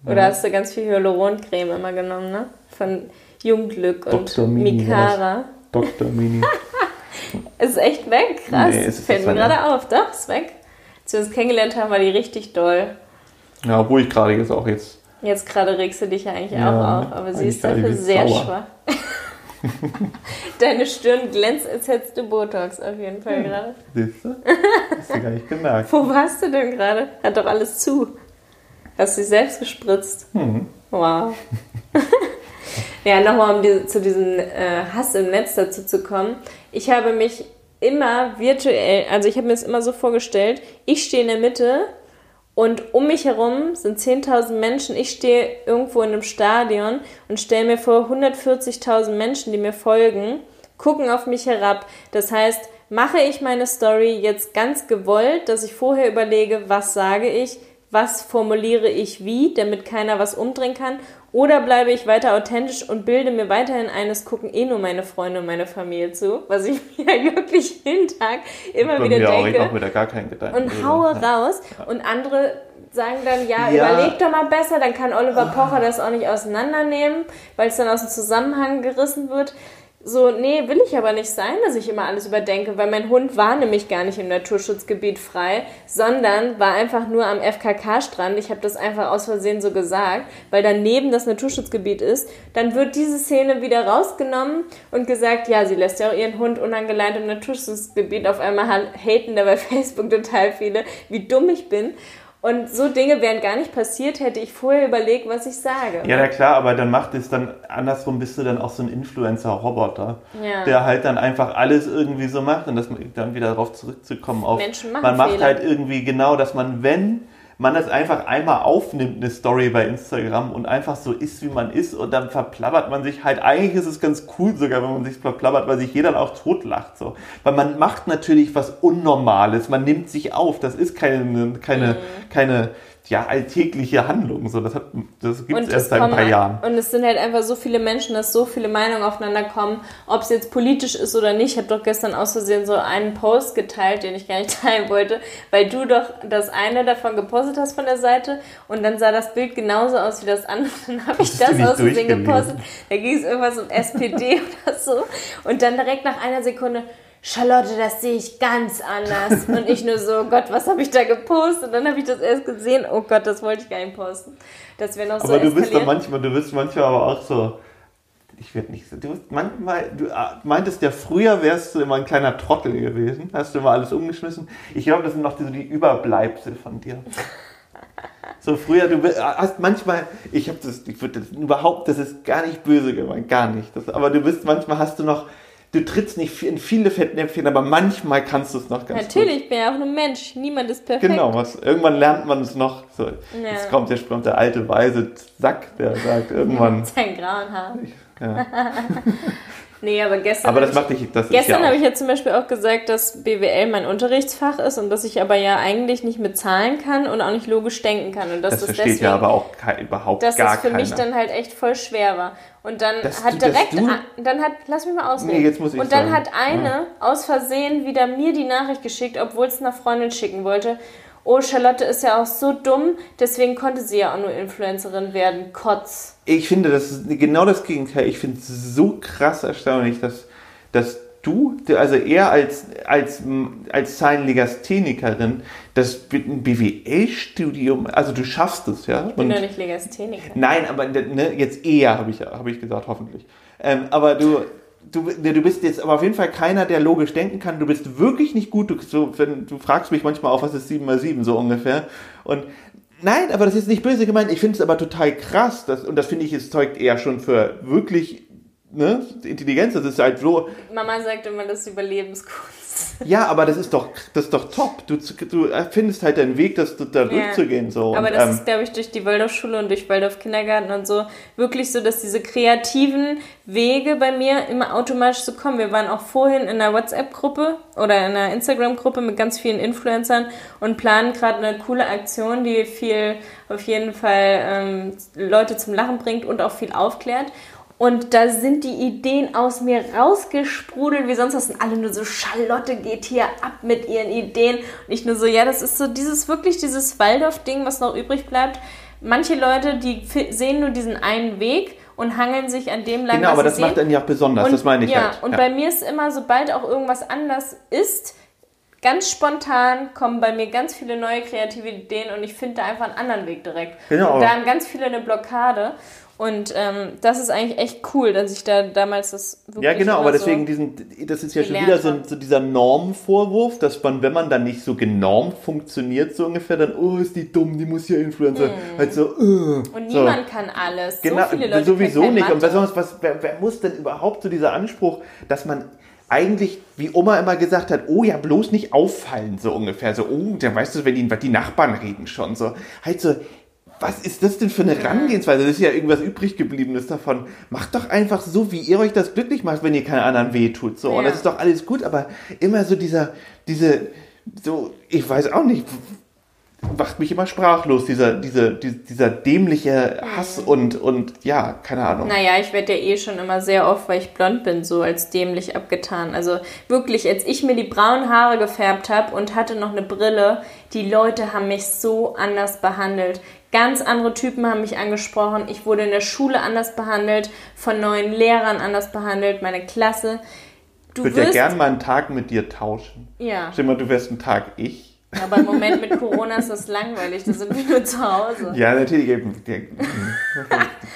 Speaker 1: Oder hast du ganz viel Hyaluroncreme immer genommen, ne? Von Jungglück und
Speaker 2: Dr. Mini
Speaker 1: Mikara.
Speaker 2: Dr. Mini.
Speaker 1: Es [LAUGHS] ist echt weg, krass.
Speaker 2: Nee,
Speaker 1: Fällt mir gerade auf. Doch, ist weg. Als wir uns kennengelernt haben, war die richtig doll.
Speaker 2: ja, obwohl ich gerade jetzt auch jetzt,
Speaker 1: Jetzt gerade regst du dich ja eigentlich
Speaker 2: Ja,
Speaker 1: auch auf, aber sie ist dafür sehr
Speaker 2: sauer.
Speaker 1: schwach. [LAUGHS] [LAUGHS] Deine Stirn glänzt, als hättest du Botox auf jeden Fall gerade.
Speaker 2: siehst du? [LAUGHS] Hast du gar nicht gemerkt.
Speaker 1: Wo warst du denn gerade? Hat doch alles zu. Hast du dich selbst gespritzt?
Speaker 2: Hm.
Speaker 1: Wow. [LAUGHS] ja, nochmal, um die, zu diesem äh, Hass im Netz dazu zu kommen. Ich habe mich immer virtuell, also ich habe mir das immer so vorgestellt, ich stehe in der Mitte Und um mich herum sind 10.000 Menschen. Ich stehe irgendwo in einem Stadion und stelle mir vor 140.000 Menschen, die mir folgen, gucken auf mich herab. Das heißt, mache ich meine Story jetzt ganz gewollt, dass ich vorher überlege, was sage ich, was formuliere ich wie, damit keiner was umdrehen kann, oder bleibe ich weiter authentisch und bilde mir weiterhin eines, gucken eh nur meine Freunde und meine Familie zu, was ich [LAUGHS] mir wirklich jeden Tag immer
Speaker 2: Bei
Speaker 1: wieder
Speaker 2: mir auch,
Speaker 1: denke.
Speaker 2: ich auch wieder gar keinen Gedanken.
Speaker 1: und haue raus. Und andere sagen dann, ja,
Speaker 2: Ja.
Speaker 1: überleg doch mal besser, dann kann Oliver Pocher das auch nicht auseinandernehmen, weil es dann aus dem Zusammenhang gerissen wird. So, nee, will ich aber nicht sein, dass ich immer alles überdenke, weil mein Hund war nämlich gar nicht im Naturschutzgebiet frei, sondern war einfach nur am FKK-Strand. Ich habe das einfach aus Versehen so gesagt, weil daneben das Naturschutzgebiet ist. Dann wird diese Szene wieder rausgenommen und gesagt, ja, sie lässt ja auch ihren Hund unangeleint im Naturschutzgebiet. Auf einmal haten da bei [LAUGHS] Facebook total viele, wie dumm ich bin. Und so Dinge wären gar nicht passiert, hätte ich vorher überlegt, was ich sage.
Speaker 2: Ja, na klar, aber dann macht es dann, andersrum bist du dann auch so ein Influencer-Roboter,
Speaker 1: Ja.
Speaker 2: der halt dann einfach alles irgendwie so macht und das dann wieder darauf zurückzukommen auf,
Speaker 1: Menschen machen
Speaker 2: man macht
Speaker 1: Fehler.
Speaker 2: halt irgendwie genau, dass man, wenn man das einfach einmal aufnimmt, eine Story bei Instagram und einfach so ist, wie man ist und dann verplappert man sich halt, eigentlich ist es ganz cool sogar, wenn man sich verplappert, weil sich jeder dann auch totlacht, so. Weil man macht natürlich was Unnormales, man nimmt sich auf, das ist keine, keine,
Speaker 1: Mhm.
Speaker 2: keine, ja, alltägliche Handlung, so. Das hat, das gibt es erst seit ein paar Jahren.
Speaker 1: Und es sind halt einfach so viele Menschen, dass so viele Meinungen aufeinander kommen, ob es jetzt politisch ist oder nicht. Ich habe doch gestern aus Versehen so einen Post geteilt, den ich gar nicht [LAUGHS] teilen wollte, weil du doch das eine davon gepostet hast von der Seite und dann sah das Bild genauso aus wie das andere. [LAUGHS] Dann habe ich das aus Versehen gepostet. Da ging es irgendwas um SPD [LAUGHS] oder so. Und dann direkt nach einer Sekunde, Charlotte, das sehe ich ganz anders. [LAUGHS] Und ich nur so, Gott, was habe ich da gepostet? Und dann habe ich das erst gesehen, oh Gott, das wollte ich gar nicht posten. Das wäre noch so
Speaker 2: Aber du bist doch
Speaker 1: eskaliert.
Speaker 2: manchmal, du bist manchmal aber auch so. Ich werde nicht so. Du bist manchmal, du ah, meintest ja, früher wärst du immer ein kleiner Trottel gewesen. Hast du immer alles umgeschmissen. Ich glaube, das sind noch die, so die Überbleibsel von dir. [LAUGHS] So früher, du hast manchmal, ich habe das, ich würde das überhaupt, das ist gar nicht böse gemeint, gar nicht. Das, aber du bist manchmal, hast du noch, du trittst nicht in viele Fettnäpfchen, aber manchmal kannst du es noch ganz gut.
Speaker 1: Natürlich, ich bin ja auch nur Mensch. Niemand ist perfekt.
Speaker 2: Genau, was, irgendwann lernt man es noch. So, Jetzt kommt der, kommt der alte weise Sack, der sagt irgendwann. [LAUGHS]
Speaker 1: Sein grauen Haar.
Speaker 2: Ja. [LAUGHS]
Speaker 1: Nee, aber gestern.
Speaker 2: Aber das macht dich, das
Speaker 1: gestern
Speaker 2: ja
Speaker 1: habe ich ja zum Beispiel auch gesagt, dass BWL mein Unterrichtsfach ist und dass ich aber ja eigentlich nicht mit Zahlen kann und auch nicht logisch denken kann. Und dass
Speaker 2: das
Speaker 1: das,
Speaker 2: versteht
Speaker 1: deswegen,
Speaker 2: ja aber auch kei- überhaupt
Speaker 1: dass
Speaker 2: gar
Speaker 1: es für
Speaker 2: keiner.
Speaker 1: mich dann halt echt voll schwer war. Und dann
Speaker 2: Dass
Speaker 1: hat
Speaker 2: du- dass
Speaker 1: direkt, a- dann hat, lass mich mal ausreden.
Speaker 2: Nee, jetzt muss ich
Speaker 1: Und dann
Speaker 2: sagen.
Speaker 1: hat eine aus Versehen wieder mir die Nachricht geschickt, obwohl es einer Freundin schicken wollte. Oh, Charlotte ist ja auch so dumm, deswegen konnte sie ja auch nur Influencerin werden. Kotz.
Speaker 2: ich finde, das ist genau das Gegenteil. Ich finde es so krass erstaunlich, dass, dass du, also eher als, als, als Zahlenlegasthenikerin, das BWL-Studium, also du schaffst es, ja?
Speaker 1: Ich bin ja nicht Legastheniker.
Speaker 2: Nein, aber ne, jetzt eher, habe ich, habe ich gesagt, hoffentlich. Ähm, aber du, du, ne, du bist jetzt aber auf jeden Fall keiner, der logisch denken kann. Du bist wirklich nicht gut. Du, so, wenn, du fragst mich manchmal auch, was ist 7 mal 7 so ungefähr. Und nein, aber das ist nicht böse gemeint. Ich finde es aber total krass. Dass, und das finde ich, es zeugt eher schon für wirklich ne, Intelligenz. Das ist halt so,
Speaker 1: Mama sagt immer, das ist Überlebenskunst.
Speaker 2: ja, aber das ist doch, das ist doch top. Du, du findest halt deinen Weg, das, da durchzugehen. So.
Speaker 1: Aber
Speaker 2: und,
Speaker 1: das
Speaker 2: ähm,
Speaker 1: ist, glaube ich, durch die Waldorfschule und durch Waldorf Kindergarten und so wirklich so, dass diese kreativen Wege bei mir immer automatisch so kommen. Wir waren auch vorhin in einer WhatsApp-Gruppe oder in einer Instagram-Gruppe mit ganz vielen Influencern und planen gerade eine coole Aktion, die viel auf jeden Fall ähm, Leute zum Lachen bringt und auch viel aufklärt. Und da sind die Ideen aus mir rausgesprudelt, wie sonst was. Und alle nur so, Charlotte geht hier ab mit ihren Ideen. Und ich nur so, ja, das ist so dieses, wirklich dieses Waldorf-Ding, was noch übrig bleibt. Manche Leute, die sehen nur diesen einen Weg und hangeln sich an dem lang,
Speaker 2: genau, aber das
Speaker 1: sehen.
Speaker 2: macht dann ja auch besonders.
Speaker 1: Und,
Speaker 2: das meine ich
Speaker 1: ja,
Speaker 2: halt.
Speaker 1: Und bei mir ist immer, sobald auch irgendwas anders ist, ganz spontan kommen bei mir ganz viele neue kreative Ideen und ich finde da einfach einen anderen Weg direkt.
Speaker 2: Genau.
Speaker 1: Und da haben ganz viele eine Blockade. Und ähm, das ist eigentlich echt cool, dass ich da damals das wirklich
Speaker 2: Ja, genau, aber deswegen
Speaker 1: so
Speaker 2: diesen, das ist ja schon wieder so, so dieser Normvorwurf, dass man, wenn man dann nicht so genormt funktioniert, so ungefähr, dann, oh, ist die dumm, die muss ja Influencer, halt so, äh,
Speaker 1: Und
Speaker 2: so.
Speaker 1: niemand kann alles.
Speaker 2: Genau,
Speaker 1: so viele Leute
Speaker 2: sowieso nicht. Und
Speaker 1: Mathe.
Speaker 2: besonders, was, wer, wer muss denn überhaupt so dieser Anspruch, dass man eigentlich, wie Oma immer gesagt hat, oh ja, bloß nicht auffallen, so ungefähr. So, oh, dann weißt du, wenn die, die Nachbarn reden schon. So, halt so, was ist das denn für eine Herangehensweise? Das ist ja irgendwas übrig gebliebenes davon. Macht doch einfach so, wie ihr euch das glücklich macht, wenn ihr keinen anderen wehtut. So,
Speaker 1: Ja.
Speaker 2: und das ist doch alles gut, aber immer so dieser, diese, so, ich weiß auch nicht, macht mich immer sprachlos, dieser, dieser, dieser, dieser dämliche Hass und, und ja, keine Ahnung.
Speaker 1: Naja, ich werde ja eh schon immer sehr oft, weil ich blond bin, so als dämlich abgetan. Also wirklich, als ich mir die braunen Haare gefärbt habe und hatte noch eine Brille, die Leute haben mich so anders behandelt. Ganz andere Typen haben mich angesprochen. Ich wurde in der Schule anders behandelt, von neuen Lehrern anders behandelt, meine Klasse. Du
Speaker 2: Ich würde ja gern mal einen Tag mit dir tauschen.
Speaker 1: ja,
Speaker 2: Stell mal, du wärst einen Tag ich.
Speaker 1: aber im Moment mit Corona ist das langweilig, da sind wir nur zu Hause.
Speaker 2: Ja, natürlich. eben.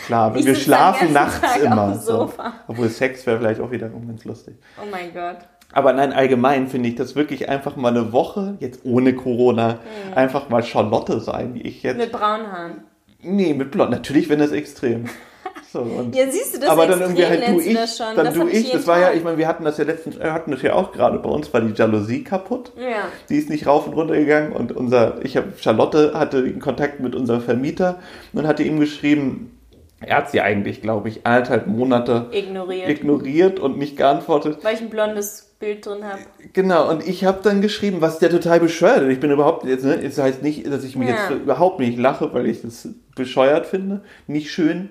Speaker 2: Klar,
Speaker 1: Ich
Speaker 2: wir schlafen nachts
Speaker 1: Tag auf
Speaker 2: immer. So. Obwohl Sex wäre vielleicht auch wiederum ganz lustig.
Speaker 1: Oh mein Gott.
Speaker 2: Aber nein, allgemein finde ich das wirklich einfach mal eine Woche, jetzt ohne Corona, einfach mal Charlotte sein, wie ich jetzt.
Speaker 1: Mit braunen Haaren.
Speaker 2: nee, mit Blond. Natürlich, wenn das extrem. [LAUGHS] So, und
Speaker 1: Ja, siehst du, das
Speaker 2: aber dann irgendwie halt du ich,
Speaker 1: das schon.
Speaker 2: dann
Speaker 1: das
Speaker 2: du ich. Das war ja,
Speaker 1: Tag.
Speaker 2: ich meine, wir hatten das ja letztens, wir hatten das ja auch gerade. Bei uns war die Jalousie kaputt.
Speaker 1: Ja.
Speaker 2: Die ist nicht rauf und runter gegangen und unser, ich habe Charlotte hatte in Kontakt mit unserem Vermieter und hatte ihm geschrieben, er hat sie eigentlich, glaube ich, anderthalb Monate
Speaker 1: Ignoriert.
Speaker 2: ignoriert und nicht geantwortet.
Speaker 1: weil ich ein blondes Bild drin habe.
Speaker 2: Genau, und ich habe dann geschrieben, was der total bescheuert ist. Ich bin überhaupt, jetzt, ne, es heißt nicht, dass ich mich
Speaker 1: Ja.
Speaker 2: jetzt überhaupt nicht lache, weil ich das bescheuert finde, nicht schön.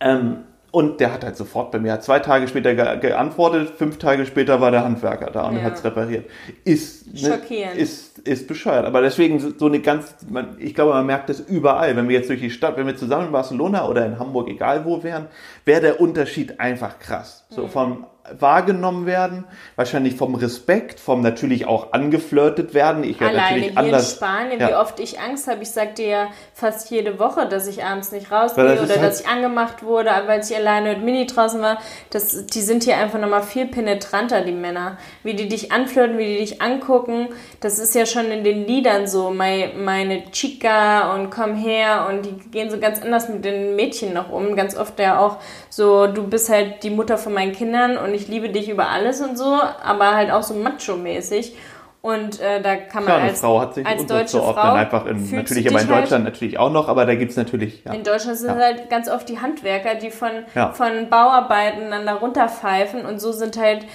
Speaker 2: Ähm, und der hat halt sofort bei mir, hat zwei Tage später ge geantwortet, fünf Tage später war der Handwerker da und
Speaker 1: Ja.
Speaker 2: hat es repariert. Ist, ne,
Speaker 1: Schockierend.
Speaker 2: ist, ist bescheuert. Aber deswegen so- eine ganz, man, ich glaube, man merkt das überall. Wenn wir jetzt durch die Stadt, wenn wir zusammen in Barcelona oder in Hamburg, egal wo wären, wäre der Unterschied einfach krass.
Speaker 1: Mhm.
Speaker 2: So vom wahrgenommen werden, wahrscheinlich vom Respekt, vom natürlich auch angeflirtet werden. Ich werde
Speaker 1: Alleine
Speaker 2: natürlich
Speaker 1: hier
Speaker 2: anders.
Speaker 1: in Spanien,
Speaker 2: Ja.
Speaker 1: wie oft ich Angst habe. Ich sag dir ja fast jede Woche, dass ich abends nicht rausgehe
Speaker 2: das
Speaker 1: oder
Speaker 2: halt-
Speaker 1: dass ich angemacht wurde, weil ich alleine mit Mini draußen war. Das, die sind hier einfach nochmal viel penetranter, die Männer. Wie die dich anflirten, wie die dich angucken. Das ist ja schon in den Liedern so. Mei- Meine Chica und komm her und die gehen so ganz anders mit den Mädchen noch um. Ganz oft ja auch so, du bist halt die Mutter von meinen Kindern und ich liebe dich über alles und so, aber halt auch so macho-mäßig. Und äh, da kann man
Speaker 2: eine
Speaker 1: als,
Speaker 2: Frau hat sich
Speaker 1: als deutsche Frau
Speaker 2: einfach in, natürlich aber in
Speaker 1: halt-
Speaker 2: Deutschland natürlich auch noch, aber da gibt es natürlich, ja.
Speaker 1: in Deutschland sind
Speaker 2: Ja.
Speaker 1: halt ganz oft die Handwerker, die von,
Speaker 2: Ja.
Speaker 1: von Bauarbeiten dann da runterpfeifen und so sind halt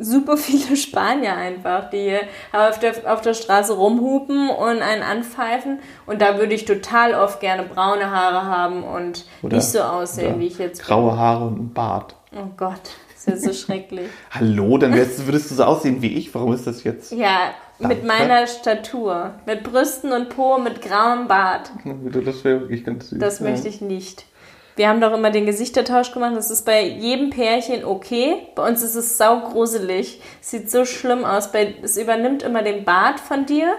Speaker 1: super [LAUGHS] viele Spanier einfach, die hier auf der, auf der Straße rumhupen und einen anpfeifen und da würde ich total oft gerne braune Haare haben und
Speaker 2: Oder-
Speaker 1: nicht so aussehen, wie ich jetzt
Speaker 2: Graue Haare und ein Bart.
Speaker 1: Oh Gott, das ist ja so schrecklich. [LAUGHS]
Speaker 2: Hallo, dann würdest du so aussehen wie ich. Warum ist das jetzt?
Speaker 1: Ja, mit
Speaker 2: Danke.
Speaker 1: meiner Statur, mit Brüsten und Po, mit grauem Bart.
Speaker 2: Das wäre wirklich ganz süß.
Speaker 1: Das
Speaker 2: ja.
Speaker 1: möchte ich nicht. Wir haben doch immer den Gesichtertausch gemacht. Das ist bei jedem Pärchen okay. Bei uns ist es saugruselig. Sieht so schlimm aus. Es übernimmt immer den Bart von dir.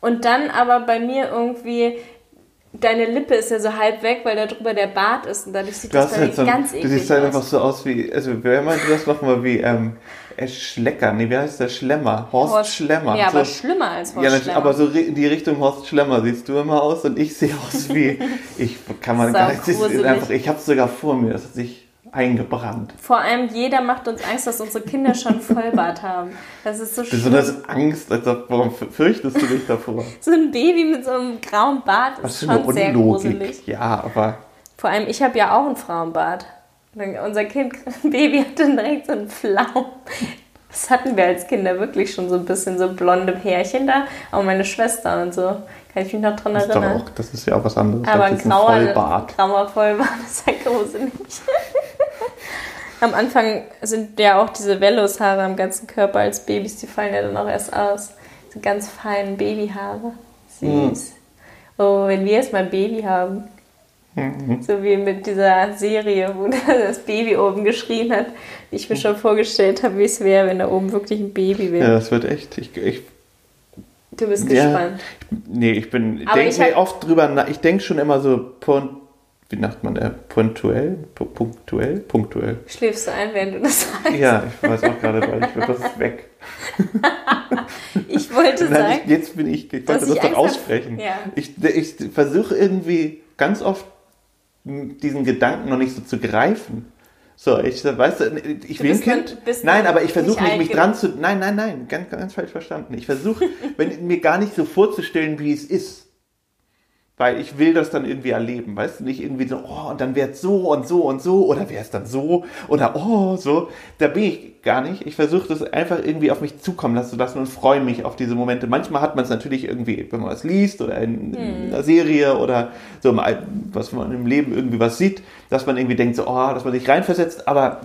Speaker 1: Und dann aber bei mir irgendwie, deine Lippe ist ja so halb weg, weil da drüber der Bart ist. Und dadurch sieht
Speaker 2: Du,
Speaker 1: das
Speaker 2: halt so,
Speaker 1: ganz
Speaker 2: du
Speaker 1: eklig
Speaker 2: siehst halt
Speaker 1: aus.
Speaker 2: einfach so aus wie, also wer meinte das nochmal wie, ähm, äh, Schlecker, nee, wie heißt der Schlemmer? Horst,
Speaker 1: Horst-
Speaker 2: Schlemmer.
Speaker 1: Ja,
Speaker 2: so,
Speaker 1: aber schlimmer als
Speaker 2: ja,
Speaker 1: Horst
Speaker 2: nat-
Speaker 1: Schlemmer.
Speaker 2: aber so in die Richtung Horst Schlemmer siehst du immer aus und ich sehe aus wie, [LAUGHS] ich kann man gar nicht, einfach, ich habe sogar vor mir, das hat sich eingebrannt.
Speaker 1: Vor allem jeder macht uns Angst, dass unsere Kinder schon Vollbart haben. Das ist so schlimm.
Speaker 2: Besonders Angst, als ob, warum fürchtest du dich davor?
Speaker 1: So ein Baby mit so einem grauen Bart
Speaker 2: Was
Speaker 1: ist
Speaker 2: eine
Speaker 1: schon sehr gruselig.
Speaker 2: Ja, aber
Speaker 1: Vor allem, ich habe ja auch einen Frauenbart. Unser Kind, [LAUGHS] Baby hat dann direkt so einen Flaum. Das hatten wir als Kinder wirklich schon so ein bisschen so blonde Pärchen da. Auch meine Schwester und so. Kann ich mich noch dran
Speaker 2: das ist, doch
Speaker 1: erinnern.
Speaker 2: auch, das ist ja auch was anderes.
Speaker 1: Aber ein
Speaker 2: ein
Speaker 1: grauer,
Speaker 2: Vollbart.
Speaker 1: grauer Vollbart [LAUGHS] ist ja gruselig. Am Anfang sind ja auch diese Vellushaare am ganzen Körper als Babys, die fallen ja dann auch erst aus. So ganz feinen Babyhaare. Süß. Oh, wenn wir jetzt mal ein Baby haben. So wie mit dieser Serie, wo [LAUGHS] das Baby oben geschrien hat. Ich mir schon vorgestellt habe, wie es wäre, wenn da oben wirklich ein Baby
Speaker 2: Ja,
Speaker 1: wäre.
Speaker 2: das wird echt. Ich, ich,
Speaker 1: Du bist
Speaker 2: ja,
Speaker 1: gespannt.
Speaker 2: nee, ich bin, denke
Speaker 1: ich hab-
Speaker 2: oft drüber nach. Ich denke schon immer so, wie sagt man, äh, punktuell? Pu- Punktuell? Punktuell.
Speaker 1: Schläfst du ein, während du das sagst?
Speaker 2: Ja, ich weiß auch gerade, weil ich das ist weg. [LAUGHS]
Speaker 1: Ich wollte
Speaker 2: Nein,
Speaker 1: sagen,
Speaker 2: ich, jetzt bin ich, ich wollte das doch aussprechen.
Speaker 1: Ja.
Speaker 2: Ich, ich versuche irgendwie ganz oft diesen Gedanken noch nicht so zu greifen. So, ich weißt du, ich
Speaker 1: Du
Speaker 2: will
Speaker 1: noch-
Speaker 2: Kind.
Speaker 1: bist
Speaker 2: nein, aber ich versuche
Speaker 1: nicht
Speaker 2: mich dran zu. Nein, nein, nein, ganz, ganz falsch verstanden. Ich versuche, [LAUGHS] wenn mir gar nicht so vorzustellen, wie es ist. Weil ich will das dann irgendwie erleben, weißt du, nicht irgendwie so, oh, und dann wäre es so und so und so, oder wäre es dann so, oder oh, so. Da bin ich gar nicht. Ich versuche das einfach irgendwie auf mich zukommen lassen zu lassen und freue mich auf diese Momente. Manchmal hat man es natürlich irgendwie, wenn man was liest oder in, in einer Serie oder so, was man im Leben irgendwie was sieht, dass man irgendwie denkt, so, oh, dass man sich reinversetzt, aber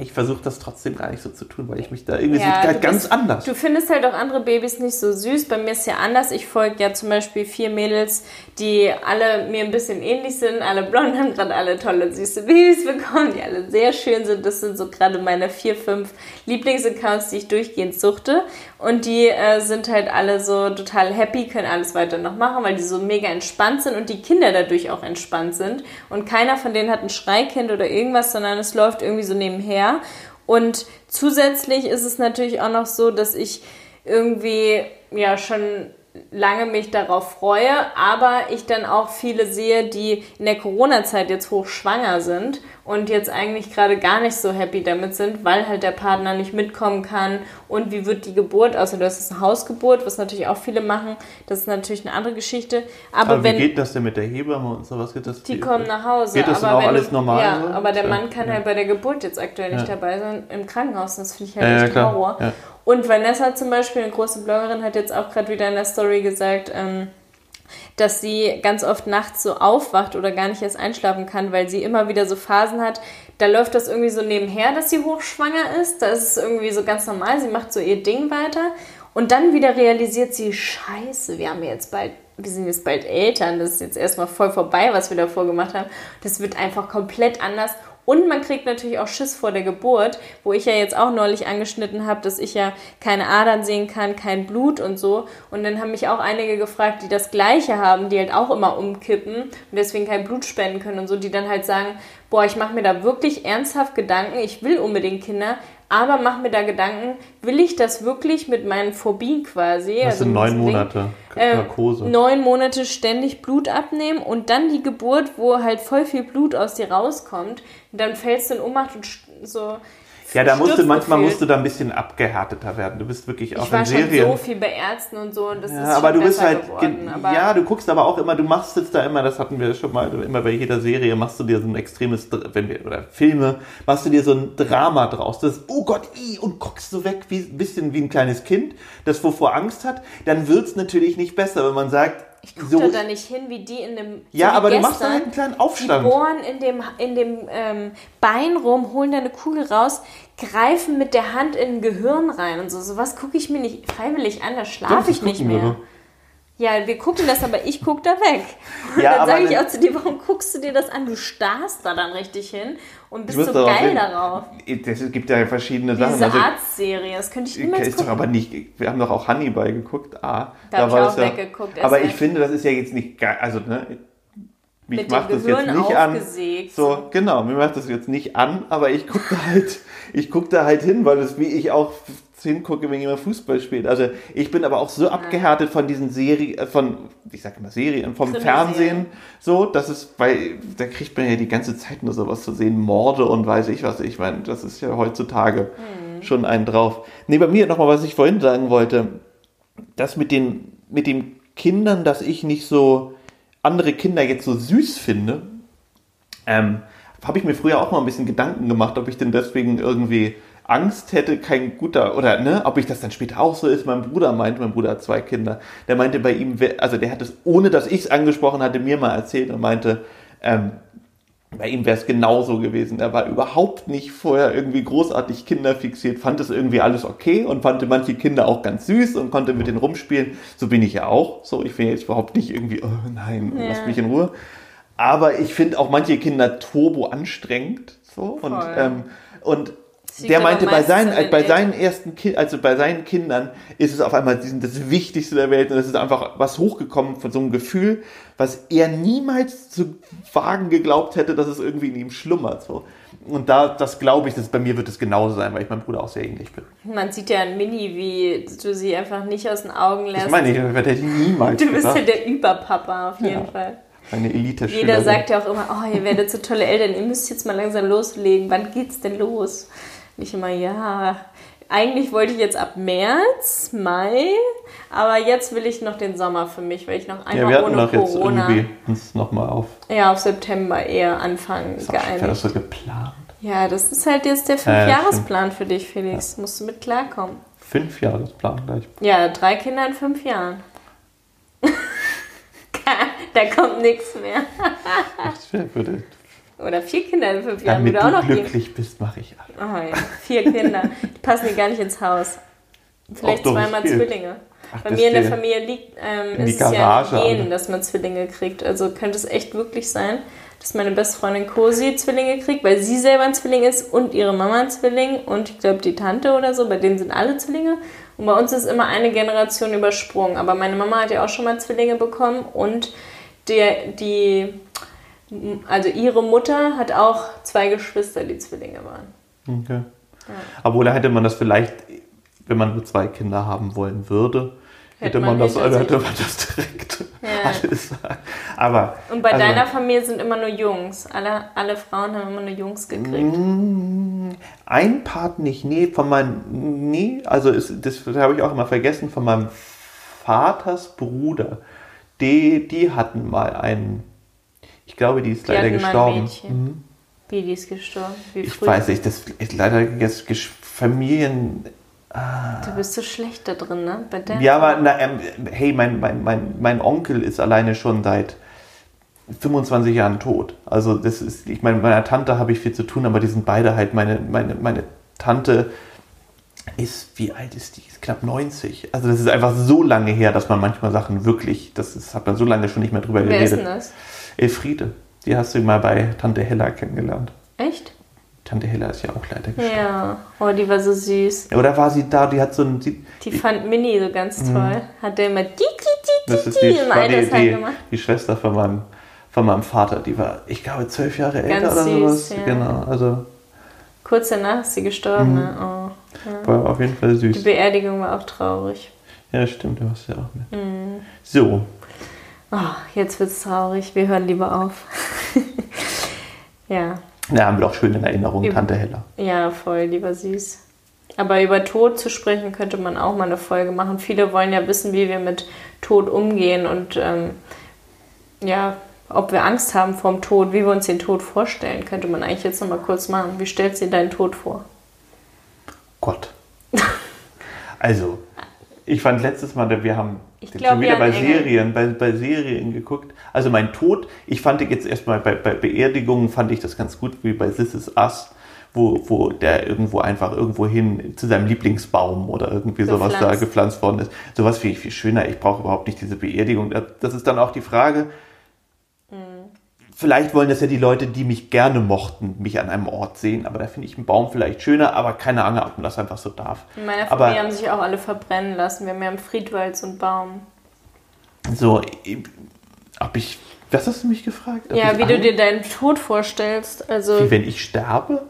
Speaker 2: ich versuche das trotzdem gar nicht so zu tun, weil ich mich da irgendwie
Speaker 1: Ja, du
Speaker 2: ganz
Speaker 1: bist-
Speaker 2: anders.
Speaker 1: Du findest halt auch andere Babys nicht so süß. Bei mir ist ja anders. Ich folge ja zum Beispiel vier Mädels, die alle mir ein bisschen ähnlich sind. Alle blond haben gerade alle tolle, süße Babys bekommen, die alle sehr schön sind. Das sind so gerade meine vier, fünf Lieblingsaccounts, die ich durchgehend suchte. Und die äh, sind halt alle so total happy, können alles weiter noch machen, weil die so mega entspannt sind und die Kinder dadurch auch entspannt sind. Und keiner von denen hat ein Schreikind oder irgendwas, sondern es läuft irgendwie so nebenher. Und zusätzlich ist es natürlich auch noch so, dass ich irgendwie ja schon lange mich darauf freue, aber ich dann auch viele sehe, die in der Corona-Zeit jetzt hochschwanger sind und jetzt eigentlich gerade gar nicht so happy damit sind, weil halt der Partner nicht mitkommen kann und wie wird die Geburt, außer das ist eine Hausgeburt, was natürlich auch viele machen, das ist natürlich eine andere Geschichte, aber,
Speaker 2: aber
Speaker 1: wenn
Speaker 2: wie geht das denn mit der Hebamme und sowas? Geht das
Speaker 1: die kommen nach Hause.
Speaker 2: Geht das
Speaker 1: aber
Speaker 2: auch alles
Speaker 1: du,
Speaker 2: normal
Speaker 1: Ja,
Speaker 2: so?
Speaker 1: aber der. Mann kann
Speaker 2: Ja.
Speaker 1: halt bei der Geburt jetzt aktuell nicht
Speaker 2: Ja.
Speaker 1: dabei sein, im Krankenhaus. Das finde ich halt
Speaker 2: Ja,
Speaker 1: echt. Horror. Und Vanessa zum Beispiel, eine große Bloggerin, hat jetzt auch gerade wieder in der Story gesagt, ähm, dass sie ganz oft nachts so aufwacht oder gar nicht erst einschlafen kann, weil sie immer wieder so Phasen hat. Da läuft das irgendwie so nebenher, dass sie hochschwanger ist. Da ist es irgendwie so ganz normal. Sie macht so ihr Ding weiter. Und dann wieder realisiert sie, scheiße, wir haben jetzt bald, wir sind jetzt bald Eltern. Das ist jetzt erstmal voll vorbei, was wir davor gemacht haben. Das wird einfach komplett anders. Und man kriegt natürlich auch Schiss vor der Geburt, wo ich ja jetzt auch neulich angeschnitten habe, dass ich ja keine Adern sehen kann, kein Blut und so. Und dann haben mich auch einige gefragt, die das Gleiche haben, die halt auch immer umkippen und deswegen kein Blut spenden können und so, die dann halt sagen, boah, ich mache mir da wirklich ernsthaft Gedanken, ich will unbedingt Kinder, aber mach mir da Gedanken, will ich das wirklich mit meinen Phobien quasi?
Speaker 2: Das sind
Speaker 1: mit
Speaker 2: neun
Speaker 1: diesem Ding,
Speaker 2: Monate
Speaker 1: äh,
Speaker 2: Narkose.
Speaker 1: neun Monate ständig Blut abnehmen und dann die Geburt, wo halt voll viel Blut aus dir rauskommt, und dann fällst du in Ohnmacht und so.
Speaker 2: Ja, da musst du,
Speaker 1: stürzt
Speaker 2: manchmal musst du da ein bisschen abgehärteter werden. Du bist wirklich auch
Speaker 1: Ich war
Speaker 2: in
Speaker 1: schon
Speaker 2: Serien.
Speaker 1: so viel bei Ärzten und so und das
Speaker 2: Ja,
Speaker 1: ist
Speaker 2: aber
Speaker 1: schon
Speaker 2: du bist halt,
Speaker 1: geworden.
Speaker 2: ja, du guckst aber auch immer, du machst jetzt da immer, das hatten wir schon mal, immer bei jeder Serie machst du dir so ein extremes, wenn wir, oder Filme, machst du dir so ein Drama draus, das, oh Gott, i, und guckst du weg, wie, bisschen wie ein kleines Kind, das wovor Angst hat, dann wird's natürlich nicht besser, wenn man sagt,
Speaker 1: ich gucke
Speaker 2: so,
Speaker 1: da nicht hin, wie die in dem.
Speaker 2: ja,
Speaker 1: so
Speaker 2: aber du
Speaker 1: gestern,
Speaker 2: machst da halt einen kleinen
Speaker 1: Die
Speaker 2: Aufstand.
Speaker 1: bohren in dem, in dem ähm, Bein rum, holen da eine Kugel raus, greifen mit der Hand in ein Gehirn rein und so. Sowas gucke ich mir nicht freiwillig an, da schlafe ich nicht mehr.
Speaker 2: doch.
Speaker 1: Ja, wir gucken das, aber ich gucke da weg. Und
Speaker 2: Ja,
Speaker 1: dann sage ich auch zu dir, warum guckst du dir das an? Du starrst da dann richtig hin und bist so
Speaker 2: darauf
Speaker 1: geil
Speaker 2: hin-
Speaker 1: darauf.
Speaker 2: Es gibt ja verschiedene
Speaker 1: Wie
Speaker 2: Sachen.
Speaker 1: diese
Speaker 2: also,
Speaker 1: Arztserie, das könnte ich niemals
Speaker 2: ist doch aber nicht, wir haben doch auch Hannibal geguckt, ah,
Speaker 1: Da hab ich
Speaker 2: war
Speaker 1: auch
Speaker 2: es ja,
Speaker 1: weggeguckt,
Speaker 2: Aber ich finde, das ist ja jetzt nicht geil, also, ne, mich
Speaker 1: Mit
Speaker 2: macht
Speaker 1: dem
Speaker 2: das jetzt nicht an.
Speaker 1: aufgesägt.
Speaker 2: So, genau, mir macht das jetzt nicht an, aber ich gucke da halt, ich guck da halt hin, weil das wie ich auch hingucke, wenn jemand Fußball spielt. Also ich bin aber auch so abgehärtet von diesen Serien, äh, von, ich sag immer Serien, vom
Speaker 1: Krimiserien.
Speaker 2: Fernsehen, so, das ist, weil da kriegt man ja die ganze Zeit nur sowas zu sehen, Morde und weiß ich was. Ich meine, das ist ja heutzutage
Speaker 1: Hm.
Speaker 2: schon einen drauf. Nee, bei mir nochmal, was ich vorhin sagen wollte, das mit den, mit den Kindern, dass ich nicht so andere Kinder jetzt so süß finde, ähm, habe ich mir früher auch mal ein bisschen Gedanken gemacht, ob ich denn deswegen irgendwie Angst hätte, kein guter, oder ne, ob ich das dann später auch so ist. Mein Bruder meinte, mein Bruder hat zwei Kinder, der meinte bei ihm, also der hat es, ohne dass ich es angesprochen hatte, mir mal erzählt und meinte, ähm, bei ihm wäre es genauso gewesen. Er war überhaupt nicht vorher irgendwie großartig kinderfixiert, fand es irgendwie alles okay und fand manche Kinder auch ganz süß und konnte mit denen rumspielen. So bin ich ja auch. So, ich bin jetzt überhaupt nicht irgendwie, oh nein,
Speaker 1: Ja.
Speaker 2: lass mich in Ruhe. Aber ich finde auch manche Kinder turbo anstrengend. So, und, ähm, und Der meinte, bei seinen,
Speaker 1: den
Speaker 2: bei seinen ersten Ki also bei seinen Kindern ist es auf einmal das Wichtigste der Welt und es ist einfach was hochgekommen von so einem Gefühl, was er niemals zu wagen geglaubt hätte, dass es irgendwie in ihm schlummert. So. Und da, das glaube ich, dass bei mir wird es genauso sein, weil ich meinem Bruder auch sehr ähnlich bin.
Speaker 1: Man sieht ja an Mini, wie du sie einfach nicht aus den Augen lässt.
Speaker 2: Das meine ich, das hätte ich niemals
Speaker 1: Du bist ja
Speaker 2: gedacht.
Speaker 1: der Überpapa auf jeden
Speaker 2: Ja.
Speaker 1: Fall.
Speaker 2: Eine elite
Speaker 1: Jeder sagt ja auch immer, oh, ihr werdet so tolle Eltern, ihr müsst jetzt mal langsam loslegen. Wann geht's denn los? Ich immer, ja, eigentlich wollte ich jetzt ab März, Mai, aber jetzt will ich noch den Sommer für mich, weil ich noch
Speaker 2: Ja,
Speaker 1: einmal
Speaker 2: wir hatten
Speaker 1: ohne
Speaker 2: jetzt
Speaker 1: Corona
Speaker 2: irgendwie uns nochmal auf.
Speaker 1: ja, auf September eher anfangen
Speaker 2: Das war das
Speaker 1: geeinigt.
Speaker 2: so geplant.
Speaker 1: Ja, das ist halt jetzt der
Speaker 2: Ja, ja,
Speaker 1: Fünfjahresplan für dich, Felix. Musst du mit klarkommen.
Speaker 2: Fünf Jahresplan gleich.
Speaker 1: Ja, drei Kinder in fünf Jahren. [LAUGHS] da kommt nichts mehr.
Speaker 2: Ich würde,
Speaker 1: Oder vier Kinder in fünf Jahren
Speaker 2: damit
Speaker 1: würde auch
Speaker 2: du
Speaker 1: noch gehen.
Speaker 2: glücklich bist, mache ich alles.
Speaker 1: Oh ja, vier Kinder. Die passen gar nicht ins Haus. Vielleicht zweimal. Zwillinge.
Speaker 2: Ach,
Speaker 1: Bei mir in der. Familie liegt, ähm,
Speaker 2: In
Speaker 1: ist es ja
Speaker 2: Garage
Speaker 1: Gen,
Speaker 2: alle.
Speaker 1: dass man Zwillinge kriegt. Also könnte es echt wirklich sein, dass meine beste Freundin Cosi Zwillinge kriegt, weil sie selber ein Zwilling ist und ihre Mama ein Zwilling und ich glaube die Tante oder so, bei denen sind alle Zwillinge. Und bei uns ist immer eine Generation übersprungen. Aber meine Mama hat ja auch schon mal Zwillinge bekommen und der, die, also ihre Mutter hat auch zwei Geschwister, die Zwillinge waren.
Speaker 2: Okay. Obwohl, da hätte man das vielleicht, wenn man nur zwei Kinder haben wollen würde, hätte,
Speaker 1: Hätte
Speaker 2: man, das,
Speaker 1: hinter
Speaker 2: hätte man das direkt
Speaker 1: Ja. [LAUGHS]
Speaker 2: alles. Aber.
Speaker 1: Und bei
Speaker 2: also,
Speaker 1: deiner Familie sind immer nur Jungs. Alle, alle Frauen haben immer nur Jungs gekriegt.
Speaker 2: Mm, Ein Part nicht, nee, von meinem, nee, also ist, das habe ich auch immer vergessen, von meinem Vaters Bruder, die, die hatten mal einen, ich glaube, die ist
Speaker 1: Die
Speaker 2: leider gestorben.
Speaker 1: Mädchen.
Speaker 2: Mhm.
Speaker 1: Wie die ist gestorben? Wie
Speaker 2: Ich
Speaker 1: früh?
Speaker 2: weiß nicht, das ist leider jetzt Familien,
Speaker 1: Du bist so schlecht da drin, ne? Bei der
Speaker 2: ja, aber na, ähm, hey, mein, mein, mein, mein Onkel ist alleine schon seit 25 Jahren tot. Also das ist, ich meine, mit meiner Tante habe ich viel zu tun, aber die sind beide halt, meine, meine, meine Tante ist, wie alt ist die? Ist knapp 90. Also das ist einfach so lange her, dass man manchmal Sachen wirklich, das ist, hat man so lange schon nicht mehr drüber
Speaker 1: Wer ist denn
Speaker 2: geredet.
Speaker 1: das?
Speaker 2: Elfriede, die hast du mal bei Tante Hella kennengelernt.
Speaker 1: Echt?
Speaker 2: Tante Hella ist ja auch leider gestorben.
Speaker 1: Ja. Oh, die war so süß.
Speaker 2: Oder war sie da, die hat so ein, die,
Speaker 1: Die fand Minnie so ganz toll. Hat der immer die, die, die,
Speaker 2: Mhm. das
Speaker 1: die,
Speaker 2: ist
Speaker 1: die
Speaker 2: die,
Speaker 1: im
Speaker 2: die,
Speaker 1: Altersheim
Speaker 2: die,
Speaker 1: gemacht.
Speaker 2: die Schwester von meinem, von meinem Vater, die war, ich glaube, zwölf Jahre älter
Speaker 1: Ganz
Speaker 2: oder
Speaker 1: süß,
Speaker 2: sowas.
Speaker 1: ja.
Speaker 2: Genau, also
Speaker 1: Kurz danach ist sie gestorben,
Speaker 2: Mhm.
Speaker 1: ne? Oh.
Speaker 2: war auf jeden Fall
Speaker 1: Die
Speaker 2: süß.
Speaker 1: Beerdigung war auch traurig.
Speaker 2: Ja, stimmt, du warst ja auch mit.
Speaker 1: Mhm.
Speaker 2: So,
Speaker 1: Oh, jetzt wird's traurig. Wir hören lieber auf. [LAUGHS] ja.
Speaker 2: da haben wir doch schön in Erinnerung. Tante Hella.
Speaker 1: Ja, voll, lieber süß. Aber über Tod zu sprechen, könnte man auch mal eine Folge machen. Viele wollen ja wissen, wie wir mit Tod umgehen und ähm, ja, ob wir Angst haben vorm Tod, wie wir uns den Tod vorstellen, könnte man eigentlich jetzt nochmal kurz machen. Wie stellst du dir deinen Tod vor?
Speaker 2: Gott. Also, ich fand letztes Mal, wir haben
Speaker 1: Ich glaub,
Speaker 2: schon wieder bei. Serien, bei, bei Serien geguckt. Also mein Tod, ich fand jetzt erstmal bei, bei Beerdigungen fand ich das ganz gut, wie bei This Is Us, wo, wo der irgendwo einfach irgendwo hin zu seinem Lieblingsbaum oder irgendwie sowas da
Speaker 1: Gepflanzt.
Speaker 2: gepflanzt worden ist. Sowas finde ich viel schöner. Ich brauche überhaupt nicht diese Beerdigung. Das ist dann auch die Frage, Vielleicht wollen das ja die Leute, die mich gerne mochten, mich an einem Ort sehen, aber da finde ich einen Baum vielleicht schöner, aber keine Ahnung, ob man das einfach so darf.
Speaker 1: In meiner
Speaker 2: Aber-
Speaker 1: Familie haben sich auch alle verbrennen lassen. Wir haben ja im Friedwald so einen Baum.
Speaker 2: So, ob ich, was hast du mich gefragt? Ob
Speaker 1: Ja, wie du dir deinen Tod vorstellst. Also,
Speaker 2: Wie wenn ich sterbe?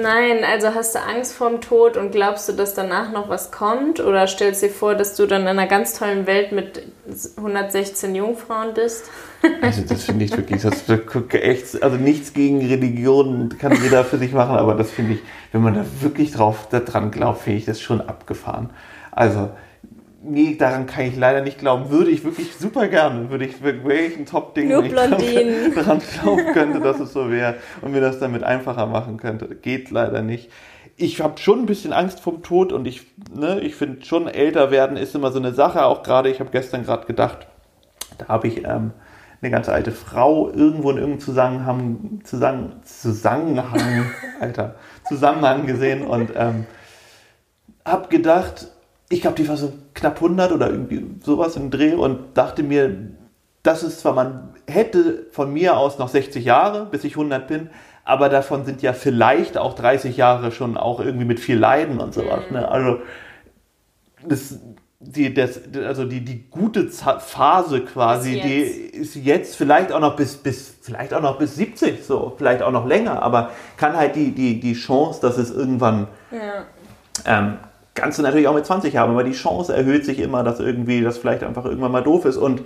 Speaker 1: Nein, also hast du Angst vorm Tod und glaubst du, dass danach noch was kommt? Oder stellst dir vor, dass du dann in einer ganz tollen Welt mit 116 Jungfrauen bist? [LAUGHS]
Speaker 2: Also das finde ich wirklich, das echt, also nichts gegen Religion kann jeder für sich machen, aber das finde ich, wenn man da wirklich drauf dran glaubt, finde ich das schon abgefahren. Also nee, daran kann ich leider nicht glauben. Würde ich wirklich super gerne, würde ich wirklich ein Top-Ding, wenn ich daran- daran [LAUGHS] glauben könnte, dass es so wäre und mir das damit einfacher machen könnte. Geht leider nicht. Ich habe schon ein bisschen Angst vom Tod und ich, ne, ich finde schon älter werden ist immer so eine Sache. Auch gerade, ich habe gestern gerade gedacht, da habe ich ähm, eine ganz alte Frau irgendwo in irgendeinem Zusammenhang, Zusammen, Zusammenhang, [LAUGHS] Alter, Zusammenhang gesehen und ähm, habe gedacht, ich glaube, die war so knapp 100 oder irgendwie sowas im Dreh und dachte mir, das ist zwar, man hätte von mir aus noch 60 Jahre, bis ich 100 bin, aber davon sind ja vielleicht auch 30 Jahre schon auch irgendwie mit viel Leiden und sowas. Ne? Also das, die, das, also die, die gute Phase quasi, die ist jetzt vielleicht auch noch bis, bis, vielleicht auch noch bis 70, so, vielleicht auch noch länger, aber kann halt die, die, die Chance, dass es irgendwann
Speaker 1: Ja.
Speaker 2: ähm, kannst du natürlich auch mit 20 haben, aber die Chance erhöht sich immer, dass irgendwie das vielleicht einfach irgendwann mal doof ist. Und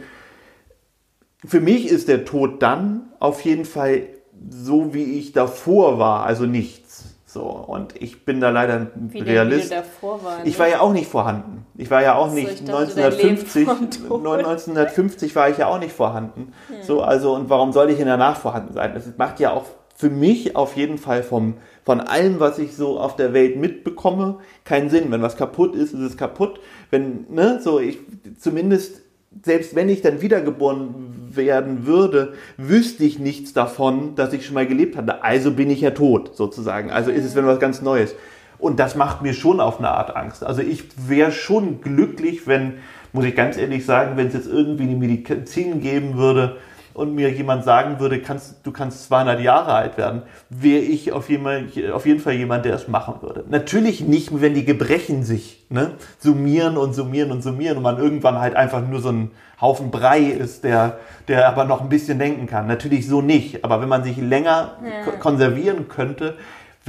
Speaker 2: für mich ist der Tod dann auf jeden Fall so, wie ich davor war, also nichts. So, und ich bin da leider ein
Speaker 1: Wie
Speaker 2: Realist.
Speaker 1: der davor war.
Speaker 2: Ich
Speaker 1: ne?
Speaker 2: war ja auch nicht vorhanden. Ich war ja auch
Speaker 1: So,
Speaker 2: nicht
Speaker 1: ich dachte, Leben
Speaker 2: 1950.
Speaker 1: vom Tod.
Speaker 2: 1950 war ich ja auch nicht vorhanden.
Speaker 1: Hm.
Speaker 2: So, also und warum soll ich in danach vorhanden sein? Das macht ja auch für mich auf jeden Fall vom von allem, was ich so auf der Welt mitbekomme, keinen Sinn. Wenn was kaputt ist, ist es kaputt. Wenn ne, so ich zumindest selbst wenn ich dann wiedergeboren werden würde, wüsste ich nichts davon, dass ich schon mal gelebt hatte. Also bin ich ja tot, sozusagen. Also ist es wenn was ganz Neues. Und das macht mir schon auf eine Art Angst. Also ich wäre schon glücklich, wenn, muss ich ganz ehrlich sagen, wenn es jetzt irgendwie eine Medizin geben würde und mir jemand sagen würde, kannst, du kannst 200 Jahre alt werden, wäre ich auf, jemand, auf jeden Fall jemand, der es machen würde. Natürlich nicht, wenn die Gebrechen sich ne, summieren und summieren und summieren und man irgendwann halt einfach nur so ein Haufen Brei ist, der, der aber noch ein bisschen denken kann. Natürlich so nicht. Aber wenn man sich länger
Speaker 1: Ja.
Speaker 2: ko- konservieren könnte,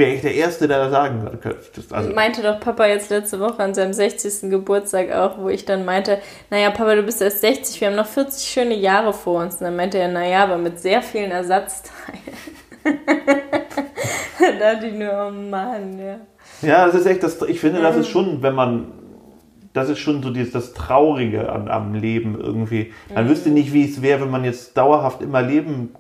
Speaker 2: wäre ich der Erste, der das sagen könnte. Also,
Speaker 1: meinte doch Papa jetzt letzte Woche an seinem 60. Geburtstag auch, wo ich dann meinte, naja, Papa, du bist erst 60, wir haben noch 40 schöne Jahre vor uns. Und dann meinte er, naja, aber mit sehr vielen Ersatzteilen. [LAUGHS] da ich nur, oh Mann, ja.
Speaker 2: Ja, das ist echt, das, ich finde, das ist schon, wenn man, das ist schon so dieses, das Traurige an, am Leben irgendwie. Man wüsste nicht, wie es wäre, wenn man jetzt dauerhaft immer leben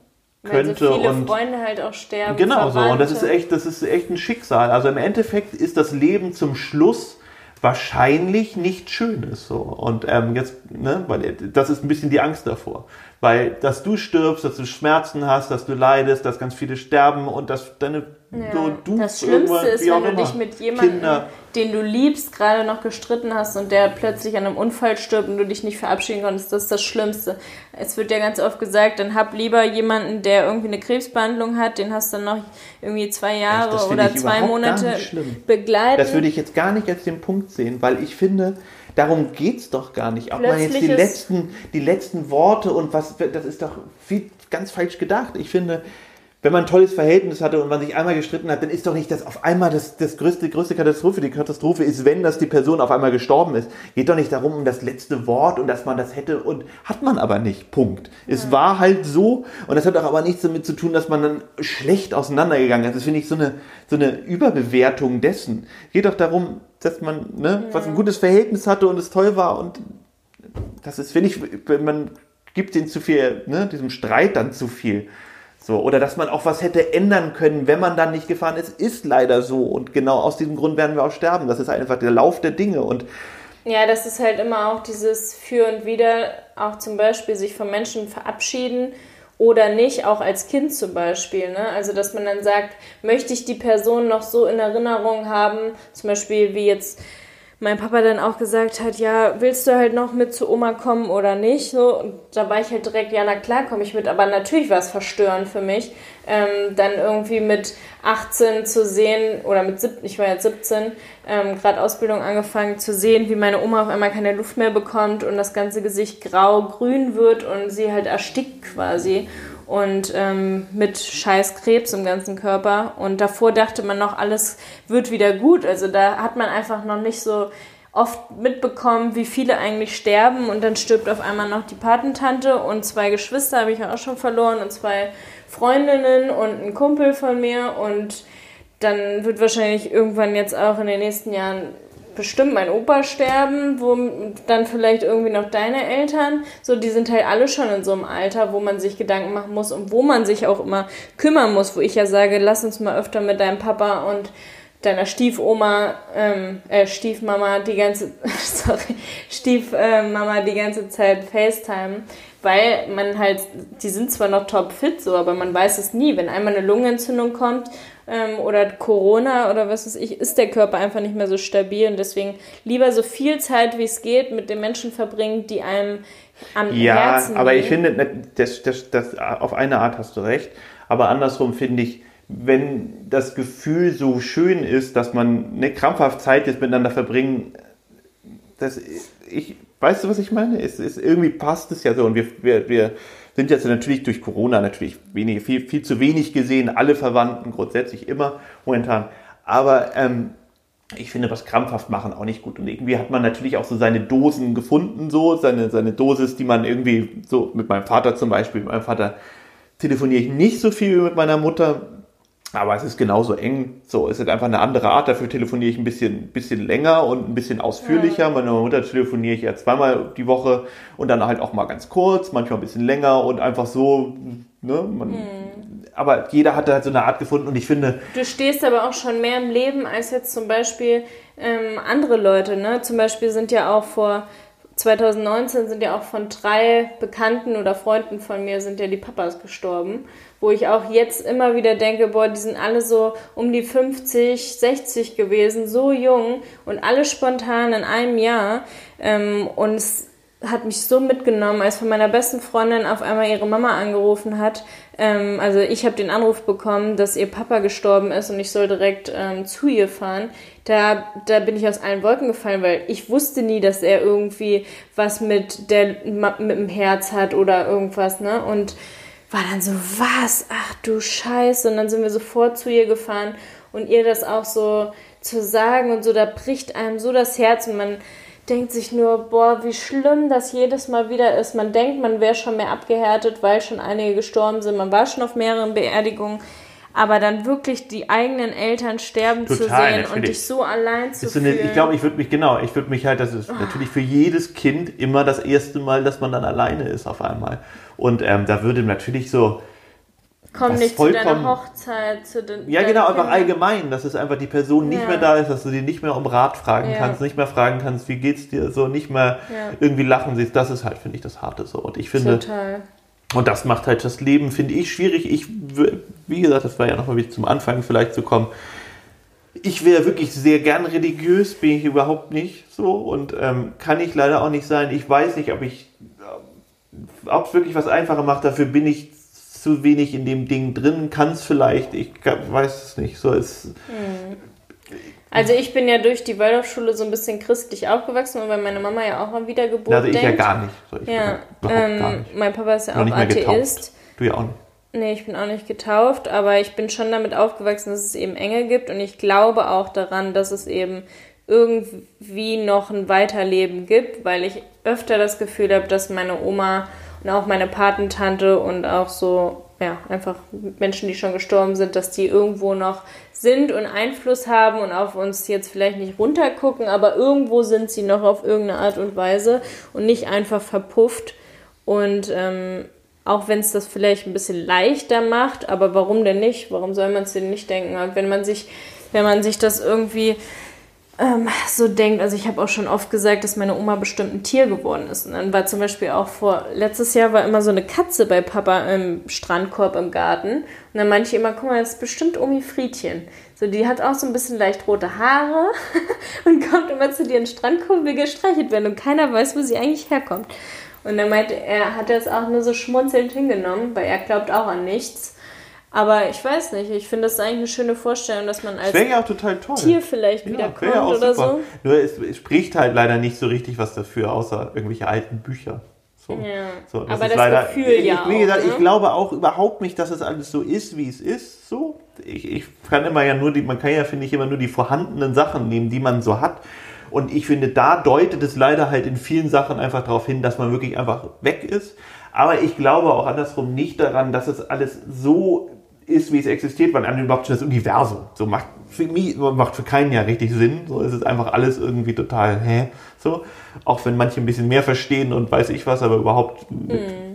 Speaker 1: Weil
Speaker 2: könnte
Speaker 1: so viele
Speaker 2: und
Speaker 1: Freunde halt auch sterben.
Speaker 2: genau so. Und das ist
Speaker 1: Verwandte.
Speaker 2: echt, das ist echt ein Schicksal. Also im Endeffekt ist das Leben zum Schluss wahrscheinlich nicht schönes so und ähm, jetzt ne weil das ist ein bisschen die Angst davor weil dass du stirbst dass du Schmerzen hast dass du leidest dass ganz viele sterben und dass deine
Speaker 1: Ja.
Speaker 2: so du
Speaker 1: das Schlimmste ist, wenn du dich mit jemandem,
Speaker 2: Kinder
Speaker 1: den du liebst, gerade noch gestritten hast und der plötzlich an einem Unfall stirbt und du dich nicht verabschieden konntest. Das ist das Schlimmste. Es wird ja ganz oft gesagt, dann hab lieber jemanden, der irgendwie eine Krebsbehandlung hat, den hast du dann noch irgendwie zwei Jahre
Speaker 2: finde
Speaker 1: oder zwei Monate begleiten.
Speaker 2: Das würde ich jetzt gar nicht als den Punkt sehen, weil ich finde, darum geht's doch gar nicht. Ob man jetzt die letzten, die letzten Worte und was, das ist doch viel, ganz falsch gedacht. Ich finde, wenn man ein tolles Verhältnis hatte und man sich einmal gestritten hat, dann ist doch nicht das auf einmal das, das größte, größte Katastrophe. Die Katastrophe ist, wenn das die Person auf einmal gestorben ist. Geht doch nicht darum, um das letzte Wort und dass man das hätte und hat man aber nicht. Punkt. Es war halt so und das hat auch aber nichts damit zu tun, dass man dann schlecht auseinandergegangen ist. Das finde ich so eine, so eine Überbewertung dessen. Geht doch darum, dass man, ne, was ein gutes Verhältnis hatte und es toll war und das ist, finde ich, wenn man gibt den zu viel, ne, diesem Streit dann zu viel. So, oder dass man auch was hätte ändern können, wenn man dann nicht gefahren ist, ist leider so. Und genau aus diesem Grund werden wir auch sterben. Das ist einfach der Lauf der Dinge. Und
Speaker 1: Ja, das ist halt immer auch dieses Für und Wider, auch zum Beispiel sich von Menschen verabschieden oder nicht, auch als Kind zum Beispiel. Ne? Also, dass man dann sagt, möchte ich die Person noch so in Erinnerung haben, zum Beispiel wie jetzt mein Papa dann auch gesagt hat, ja, willst du halt noch mit zu Oma kommen oder nicht? So, und da war ich halt direkt, ja, na klar, komme ich mit. Aber natürlich war es verstörend für mich, ähm, dann irgendwie mit 18 zu sehen, oder mit 17, ich war jetzt 17, ähm, gerade Ausbildung angefangen, zu sehen, wie meine Oma auf einmal keine Luft mehr bekommt und das ganze Gesicht grau-grün wird und sie halt erstickt quasi und ähm, mit scheiß Krebs im ganzen Körper. Und davor dachte man noch, alles wird wieder gut. Also da hat man einfach noch nicht so oft mitbekommen, wie viele eigentlich sterben und dann stirbt auf einmal noch die Patentante und zwei Geschwister habe ich ja auch schon verloren und zwei Freundinnen und ein Kumpel von mir und dann wird wahrscheinlich irgendwann jetzt auch in den nächsten Jahren bestimmt mein Opa sterben, wo dann vielleicht irgendwie noch deine Eltern. So, die sind halt alle schon in so einem Alter, wo man sich Gedanken machen muss und wo man sich auch immer kümmern muss, wo ich ja sage, lass uns mal öfter mit deinem Papa und deiner Stiefoma, ähm, äh, Stiefmama die ganze, [LAUGHS] sorry, Stiefmama die ganze Zeit FaceTime, weil man halt, die sind zwar noch top fit so, aber man weiß es nie, wenn einmal eine Lungenentzündung kommt ähm, oder Corona oder was weiß ich, ist der Körper einfach nicht mehr so stabil und deswegen lieber so viel Zeit wie es geht mit den Menschen verbringen, die einem am
Speaker 2: ja,
Speaker 1: Herzen
Speaker 2: aber ich finde, ne, das, das, das, auf eine Art hast du recht. Aber andersrum finde ich, wenn das Gefühl so schön ist, dass man eine krampfhaft Zeit jetzt miteinander verbringen, das, ich, weißt du, was ich meine? Es ist, irgendwie passt es ja so und wir, wir, wir sind jetzt natürlich durch Corona natürlich wenig, viel, viel zu wenig gesehen, alle Verwandten grundsätzlich immer momentan. Aber ähm, ich finde das krampfhaft machen auch nicht gut. Und irgendwie hat man natürlich auch so seine Dosen gefunden, so, seine, seine Dosis, die man irgendwie, so mit meinem Vater zum Beispiel, mit meinem Vater telefoniere ich nicht so viel wie mit meiner Mutter, aber es ist genauso eng. So, es ist einfach eine andere Art. Dafür telefoniere ich ein bisschen, bisschen länger und ein bisschen ausführlicher. Ja. Meiner Mutter telefoniere ich ja zweimal die Woche und dann halt auch mal ganz kurz, manchmal ein bisschen länger und einfach so, ne, man, hm. aber jeder hat halt so eine Art gefunden und ich finde.
Speaker 1: Du stehst aber auch schon mehr im Leben als jetzt zum Beispiel ähm, andere Leute, ne? Zum Beispiel sind ja auch vor 2019 sind ja auch von drei Bekannten oder Freunden von mir sind ja die Papas gestorben, wo ich auch jetzt immer wieder denke, boah, die sind alle so um die 50, 60 gewesen, so jung und alle spontan in einem Jahr. Ähm, und es hat mich so mitgenommen, als von meiner besten Freundin auf einmal ihre Mama angerufen hat. Ähm, also ich habe den Anruf bekommen, dass ihr Papa gestorben ist und ich soll direkt ähm, zu ihr fahren. Da, da bin ich aus allen Wolken gefallen, weil ich wusste nie, dass er irgendwie was mit, der, mit dem Herz hat oder irgendwas, ne? Und war dann so, was? Ach du Scheiße. Und dann sind wir sofort zu ihr gefahren und ihr das auch so zu sagen und so, da bricht einem so das Herz und man denkt sich nur, boah, wie schlimm das jedes Mal wieder ist. Man denkt, man wäre schon mehr abgehärtet, weil schon einige gestorben sind. Man war schon auf mehreren Beerdigungen. Aber dann wirklich die eigenen Eltern sterben Total, zu sehen natürlich. und dich so allein zu fühlen.
Speaker 2: ich glaube, ich würde mich, genau, ich würde mich halt, das ist oh. natürlich für jedes Kind immer das erste Mal, dass man dann alleine ist auf einmal. Und ähm, da würde natürlich so,
Speaker 1: Komm nicht zu deiner Hochzeit, zu den.
Speaker 2: Ja, genau, einfach allgemein, dass es einfach die Person nicht ja. mehr da ist, dass du die nicht mehr um Rat fragen ja. kannst, nicht mehr fragen kannst, wie geht's dir, so nicht mehr ja. irgendwie lachen siehst. Das ist halt, finde ich, das Harte so. Und ich finde. Total. Und das macht halt das Leben, finde ich, schwierig. Ich, wie gesagt, das war ja nochmal wichtig zum Anfang vielleicht zu kommen. Ich wäre wirklich sehr gern religiös, bin ich überhaupt nicht so und ähm, kann ich leider auch nicht sein. Ich weiß nicht, ob ich, ob es wirklich was einfacher macht. Dafür bin ich zu wenig in dem Ding drin, kann es vielleicht, ich weiß es nicht. So ist. Hm.
Speaker 1: Also ich bin ja durch die Waldorfschule so ein bisschen christlich aufgewachsen, weil meine Mama ja auch an Wiedergeburt
Speaker 2: Also ich denkt. ja gar nicht.
Speaker 1: So, ich ja, ähm, gar nicht. Mein Papa ist ja auch Atheist.
Speaker 2: Du ja auch nicht.
Speaker 1: Nee, ich bin auch nicht getauft, aber ich bin schon damit aufgewachsen, dass es eben Engel gibt und ich glaube auch daran, dass es eben irgendwie noch ein Weiterleben gibt, weil ich öfter das Gefühl habe, dass meine Oma und auch meine Patentante und auch so, ja, einfach Menschen, die schon gestorben sind, dass die irgendwo noch sind und Einfluss haben und auf uns jetzt vielleicht nicht runtergucken, aber irgendwo sind sie noch auf irgendeine Art und Weise und nicht einfach verpufft. Und ähm, auch wenn es das vielleicht ein bisschen leichter macht, aber warum denn nicht? Warum soll man es denn nicht denken? Und wenn man sich, wenn man sich das irgendwie ähm, so denkt, also ich habe auch schon oft gesagt, dass meine Oma bestimmt ein Tier geworden ist. Und dann war zum Beispiel auch vor, letztes Jahr war immer so eine Katze bei Papa im Strandkorb im Garten. Und dann meinte ich immer, guck mal, das ist bestimmt Omi Friedchen. So, die hat auch so ein bisschen leicht rote Haare [LAUGHS] und kommt immer zu dir in den Strandkorb, will gestreichelt werden und keiner weiß, wo sie eigentlich herkommt. Und dann meinte er, hat er es auch nur so schmunzelnd hingenommen, weil er glaubt auch an nichts. Aber ich weiß nicht, ich finde das eigentlich eine schöne Vorstellung, dass man als
Speaker 2: ja auch total toll.
Speaker 1: Tier vielleicht ja, wiederkommt ja oder super. so.
Speaker 2: Nur es, es, spricht halt leider nicht so richtig was dafür, außer irgendwelche alten Bücher. So.
Speaker 1: Ja. So, das Aber das leider, Gefühl
Speaker 2: ich,
Speaker 1: ja
Speaker 2: Wie gesagt,
Speaker 1: auch, ne?
Speaker 2: ich glaube auch überhaupt nicht, dass es alles so ist, wie es ist. So. Ich, ich kann immer ja nur die, man kann ja, finde ich, immer nur die vorhandenen Sachen nehmen, die man so hat. Und ich finde, da deutet es leider halt in vielen Sachen einfach darauf hin, dass man wirklich einfach weg ist. Aber ich glaube auch andersrum nicht daran, dass es alles so ist, wie es existiert, weil an überhaupt schon das Universum. So macht für mich, macht für keinen ja richtig Sinn. So ist es einfach alles irgendwie total, hä? So. Auch wenn manche ein bisschen mehr verstehen und weiß ich was, aber überhaupt mm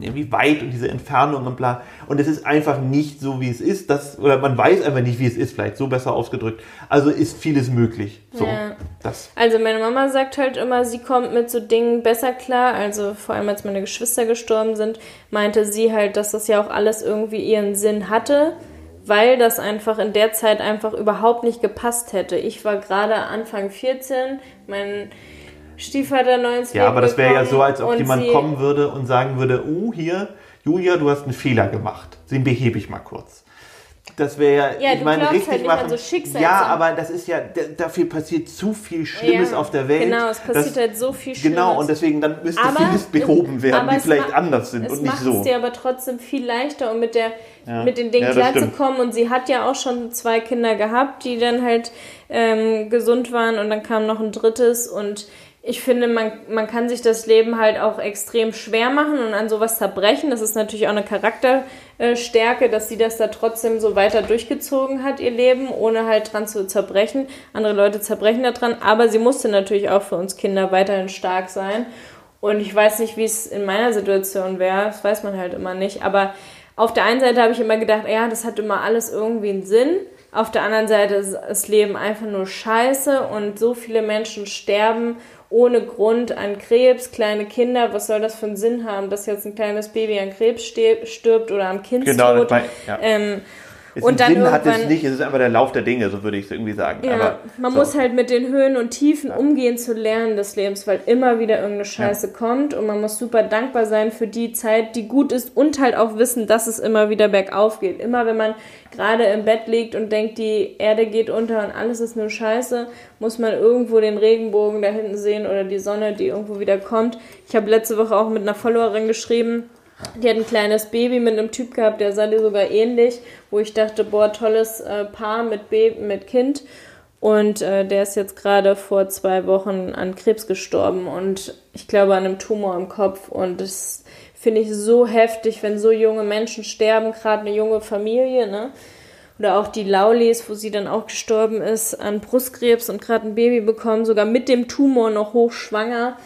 Speaker 2: irgendwie weit und diese Entfernung und bla. Und es ist einfach nicht so, wie es ist. Das, oder man weiß einfach nicht, wie es ist, vielleicht so besser ausgedrückt. Also ist vieles möglich. So, ja. das.
Speaker 1: Also meine Mama sagt halt immer, sie kommt mit so Dingen besser klar. Also vor allem als meine Geschwister gestorben sind, meinte sie halt, dass das ja auch alles irgendwie ihren Sinn hatte, weil das einfach in der Zeit einfach überhaupt nicht gepasst hätte. Ich war gerade Anfang 14, mein Stiefvater neu ins
Speaker 2: Ja, aber das wäre ja so, als ob jemand kommen würde und sagen würde, oh, hier, Julia, du hast einen Fehler gemacht. Den behebe ich mal kurz. Das wäre
Speaker 1: ja, ich meine, richtig halt machen. So
Speaker 2: ja, aber das ist ja, dafür passiert zu viel Schlimmes ja, auf der Welt.
Speaker 1: Genau, es passiert das, halt so viel Schlimmes.
Speaker 2: Genau, und deswegen dann müsste aber, vieles behoben werden, die vielleicht anders sind und nicht so.
Speaker 1: Es macht es dir aber trotzdem viel leichter und mit der
Speaker 2: Ja.
Speaker 1: mit den Dingen
Speaker 2: Ja,
Speaker 1: klarzukommen. Und sie hat ja auch schon zwei Kinder gehabt, die dann halt ähm, gesund waren und dann kam noch ein drittes und ich finde, man, man kann sich das Leben halt auch extrem schwer machen und an sowas zerbrechen. Das ist natürlich auch eine Charakterstärke, dass sie das da trotzdem so weiter durchgezogen hat, ihr Leben, ohne halt dran zu zerbrechen. Andere Leute zerbrechen da dran, aber sie musste natürlich auch für uns Kinder weiterhin stark sein. Und ich weiß nicht, wie es in meiner Situation wäre, das weiß man halt immer nicht. Aber auf der einen Seite habe ich immer gedacht, ja, das hat immer alles irgendwie einen Sinn. Auf der anderen Seite ist das Leben einfach nur scheiße und so viele Menschen sterben ohne Grund an Krebs, kleine Kinder, was soll das für einen Sinn haben, dass jetzt ein kleines Baby an Krebs stirbt oder am Kindstod?
Speaker 2: Genau, mein, ja.
Speaker 1: ähm,
Speaker 2: Es
Speaker 1: und dann
Speaker 2: Sinn hat es nicht, es ist einfach der Lauf der Dinge, so würde ich es irgendwie sagen.
Speaker 1: ja,
Speaker 2: Aber,
Speaker 1: man
Speaker 2: so.
Speaker 1: muss halt mit den Höhen und Tiefen umgehen zu lernen des Lebens, weil immer wieder irgendeine Scheiße kommt und man muss super dankbar sein für die Zeit, die gut ist und halt auch wissen, dass es immer wieder bergauf geht. Immer wenn man gerade im Bett liegt und denkt, die Erde geht unter und alles ist nur Scheiße, muss man irgendwo den Regenbogen da hinten sehen oder die Sonne, die irgendwo wieder kommt. Ich habe letzte Woche auch mit einer Followerin geschrieben, die hat ein kleines Baby mit einem Typ gehabt, der sah dir sogar ähnlich, wo ich dachte, boah, tolles äh, Paar mit, Baby, mit Kind. Und äh, der ist jetzt gerade vor zwei Wochen an Krebs gestorben und ich glaube an einem Tumor im Kopf. Und das finde ich so heftig, wenn so junge Menschen sterben, gerade eine junge Familie, ne? Oder auch die Laulis, wo sie dann auch gestorben ist an Brustkrebs und gerade ein Baby bekommen, sogar mit dem Tumor noch hochschwanger.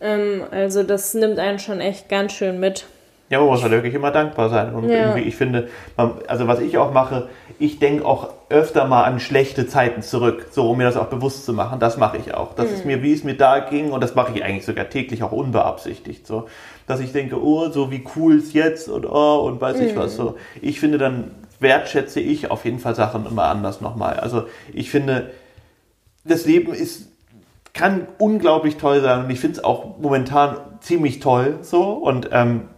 Speaker 1: Ähm, also das nimmt einen schon echt ganz schön mit.
Speaker 2: Ja, man muss halt wirklich immer dankbar sein. Und
Speaker 1: Ja.
Speaker 2: irgendwie, ich finde, man, also was ich auch mache, ich denke auch öfter mal an schlechte Zeiten zurück, so um mir das auch bewusst zu machen. Das mache ich auch. Das
Speaker 1: Mhm.
Speaker 2: ist mir, wie es mir da ging, und das mache ich eigentlich sogar täglich auch unbeabsichtigt. So, dass ich denke, oh, so wie cool es jetzt und oh, und weiß ich
Speaker 1: Mhm.
Speaker 2: was. So, ich finde, dann wertschätze ich auf jeden Fall Sachen immer anders nochmal. Also ich finde, das Leben ist kann unglaublich toll sein und ich finde es auch momentan ziemlich toll so und ähm,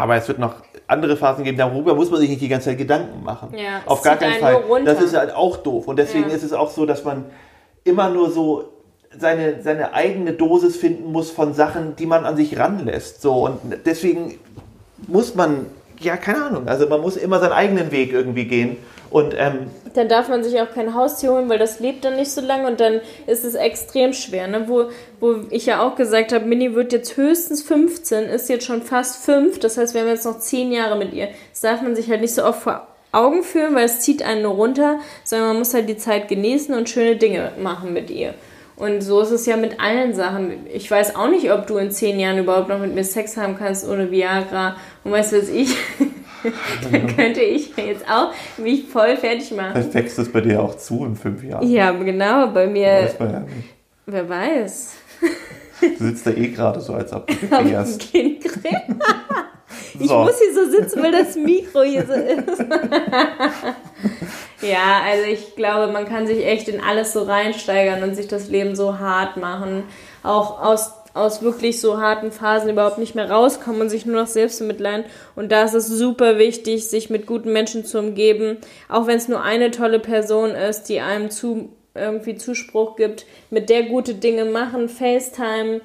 Speaker 2: aber es wird noch andere Phasen geben, darüber muss man sich nicht die ganze Zeit Gedanken machen.
Speaker 1: Ja,
Speaker 2: Auf gar keinen
Speaker 1: einen
Speaker 2: Fall. Das ist halt auch doof und deswegen
Speaker 1: Ja.
Speaker 2: ist es auch so, dass man immer nur so seine, seine eigene Dosis finden muss von Sachen, die man an sich ranlässt. So und deswegen muss man ja keine Ahnung. Also man muss immer seinen eigenen Weg irgendwie gehen und ähm,
Speaker 1: Dann darf man sich auch kein Haustier holen, weil das lebt dann nicht so lange und dann ist es extrem schwer. Ne? Wo, wo ich ja auch gesagt habe, Mini wird jetzt höchstens 15, ist jetzt schon fast 5. Das heißt, wir haben jetzt noch 10 Jahre mit ihr. Das darf man sich halt nicht so oft vor Augen führen, weil es zieht einen nur runter, sondern man muss halt die Zeit genießen und schöne Dinge machen mit ihr. Und so ist es ja mit allen Sachen. Ich weiß auch nicht, ob du in 10 Jahren überhaupt noch mit mir Sex haben kannst ohne Viagra. Und weißt du, was ich... [LAUGHS] dann könnte ich jetzt auch mich voll fertig machen.
Speaker 2: vielleicht wächst es bei dir auch zu in fünf Jahren.
Speaker 1: Ja, genau, bei mir,
Speaker 2: Weiß man ja nicht.
Speaker 1: wer weiß.
Speaker 2: Du sitzt da eh gerade so, als ob [LAUGHS]
Speaker 1: ein Kind? [LAUGHS] Ich
Speaker 2: So.
Speaker 1: muss hier so sitzen, weil das Mikro hier so ist. [LAUGHS] ja, also ich glaube, man kann sich echt in alles so reinsteigern und sich das Leben so hart machen. Auch aus, aus wirklich so harten Phasen überhaupt nicht mehr rauskommen und sich nur noch selbst zu mitleiden. Und da ist es super wichtig, sich mit guten Menschen zu umgeben. Auch wenn es nur eine tolle Person ist, die einem zu, irgendwie Zuspruch gibt, mit der gute Dinge machen, FaceTime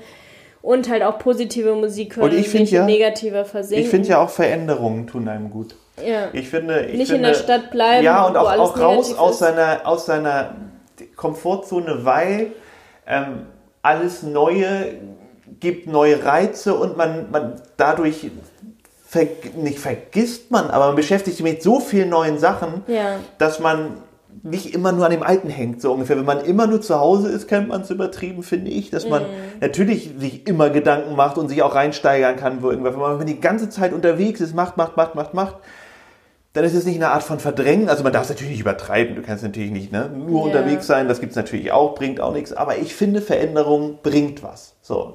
Speaker 1: und halt auch positive Musik hören
Speaker 2: Und ich
Speaker 1: nicht
Speaker 2: ja-
Speaker 1: in negativer versinken.
Speaker 2: Ich finde ja auch Veränderungen tun einem gut.
Speaker 1: ja.
Speaker 2: Ich finde, ich
Speaker 1: Nicht in
Speaker 2: finde,
Speaker 1: der Stadt bleiben,
Speaker 2: Ja, und auch, auch raus aus seiner, aus seiner Komfortzone, weil ähm, alles Neue gibt neue Reize und man, man dadurch ver nicht vergisst man, aber man beschäftigt sich mit so vielen neuen Sachen,
Speaker 1: Ja.
Speaker 2: dass man nicht immer nur an dem Alten hängt, so ungefähr. Wenn man immer nur zu Hause ist, kennt man es übertrieben, finde ich, dass man
Speaker 1: Mhm.
Speaker 2: natürlich sich immer Gedanken macht und sich auch reinsteigern kann, wo irgendwas. Wenn man die ganze Zeit unterwegs ist, macht, macht, macht, macht, macht, dann ist es nicht eine Art von Verdrängen. Also man darf es natürlich nicht übertreiben, du kannst natürlich nicht ne? nur
Speaker 1: Ja.
Speaker 2: unterwegs sein, das gibt es natürlich auch, bringt auch nichts. Aber ich finde, Veränderung bringt was. So.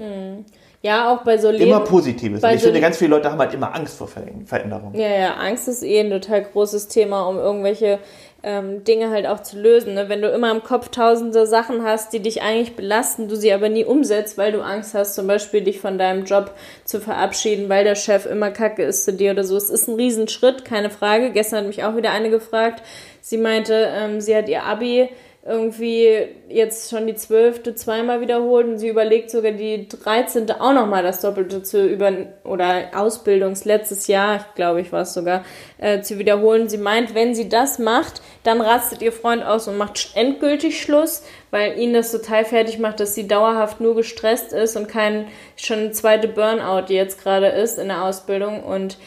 Speaker 1: Ja, auch bei so Leben.
Speaker 2: Immer Positives. ich
Speaker 1: so-
Speaker 2: finde, ganz viele Leute haben halt immer Angst vor Ver- Veränderung.
Speaker 1: Ja, ja, Angst ist eh ein total großes Thema, um irgendwelche ähm, Dinge halt auch zu lösen. Ne? Wenn du immer im Kopf tausende Sachen hast, die dich eigentlich belasten, du sie aber nie umsetzt, weil du Angst hast, zum Beispiel dich von deinem Job zu verabschieden, weil der Chef immer kacke ist zu dir oder so. Es ist ein Riesenschritt, keine Frage. Gestern hat mich auch wieder eine gefragt. Sie meinte, ähm, sie hat ihr Abi irgendwie jetzt schon die zwölfte zweimal wiederholt und sie überlegt sogar die dreizehnte auch nochmal das Doppelte zu über oder Ausbildungs letztes Jahr, glaube ich, war es sogar, äh, zu wiederholen. Sie meint, wenn sie das macht, dann rastet ihr Freund aus und macht endgültig Schluss, weil ihn das total fertig macht, dass sie dauerhaft nur gestresst ist und kein schon zweite Burnout, die jetzt gerade ist in der Ausbildung und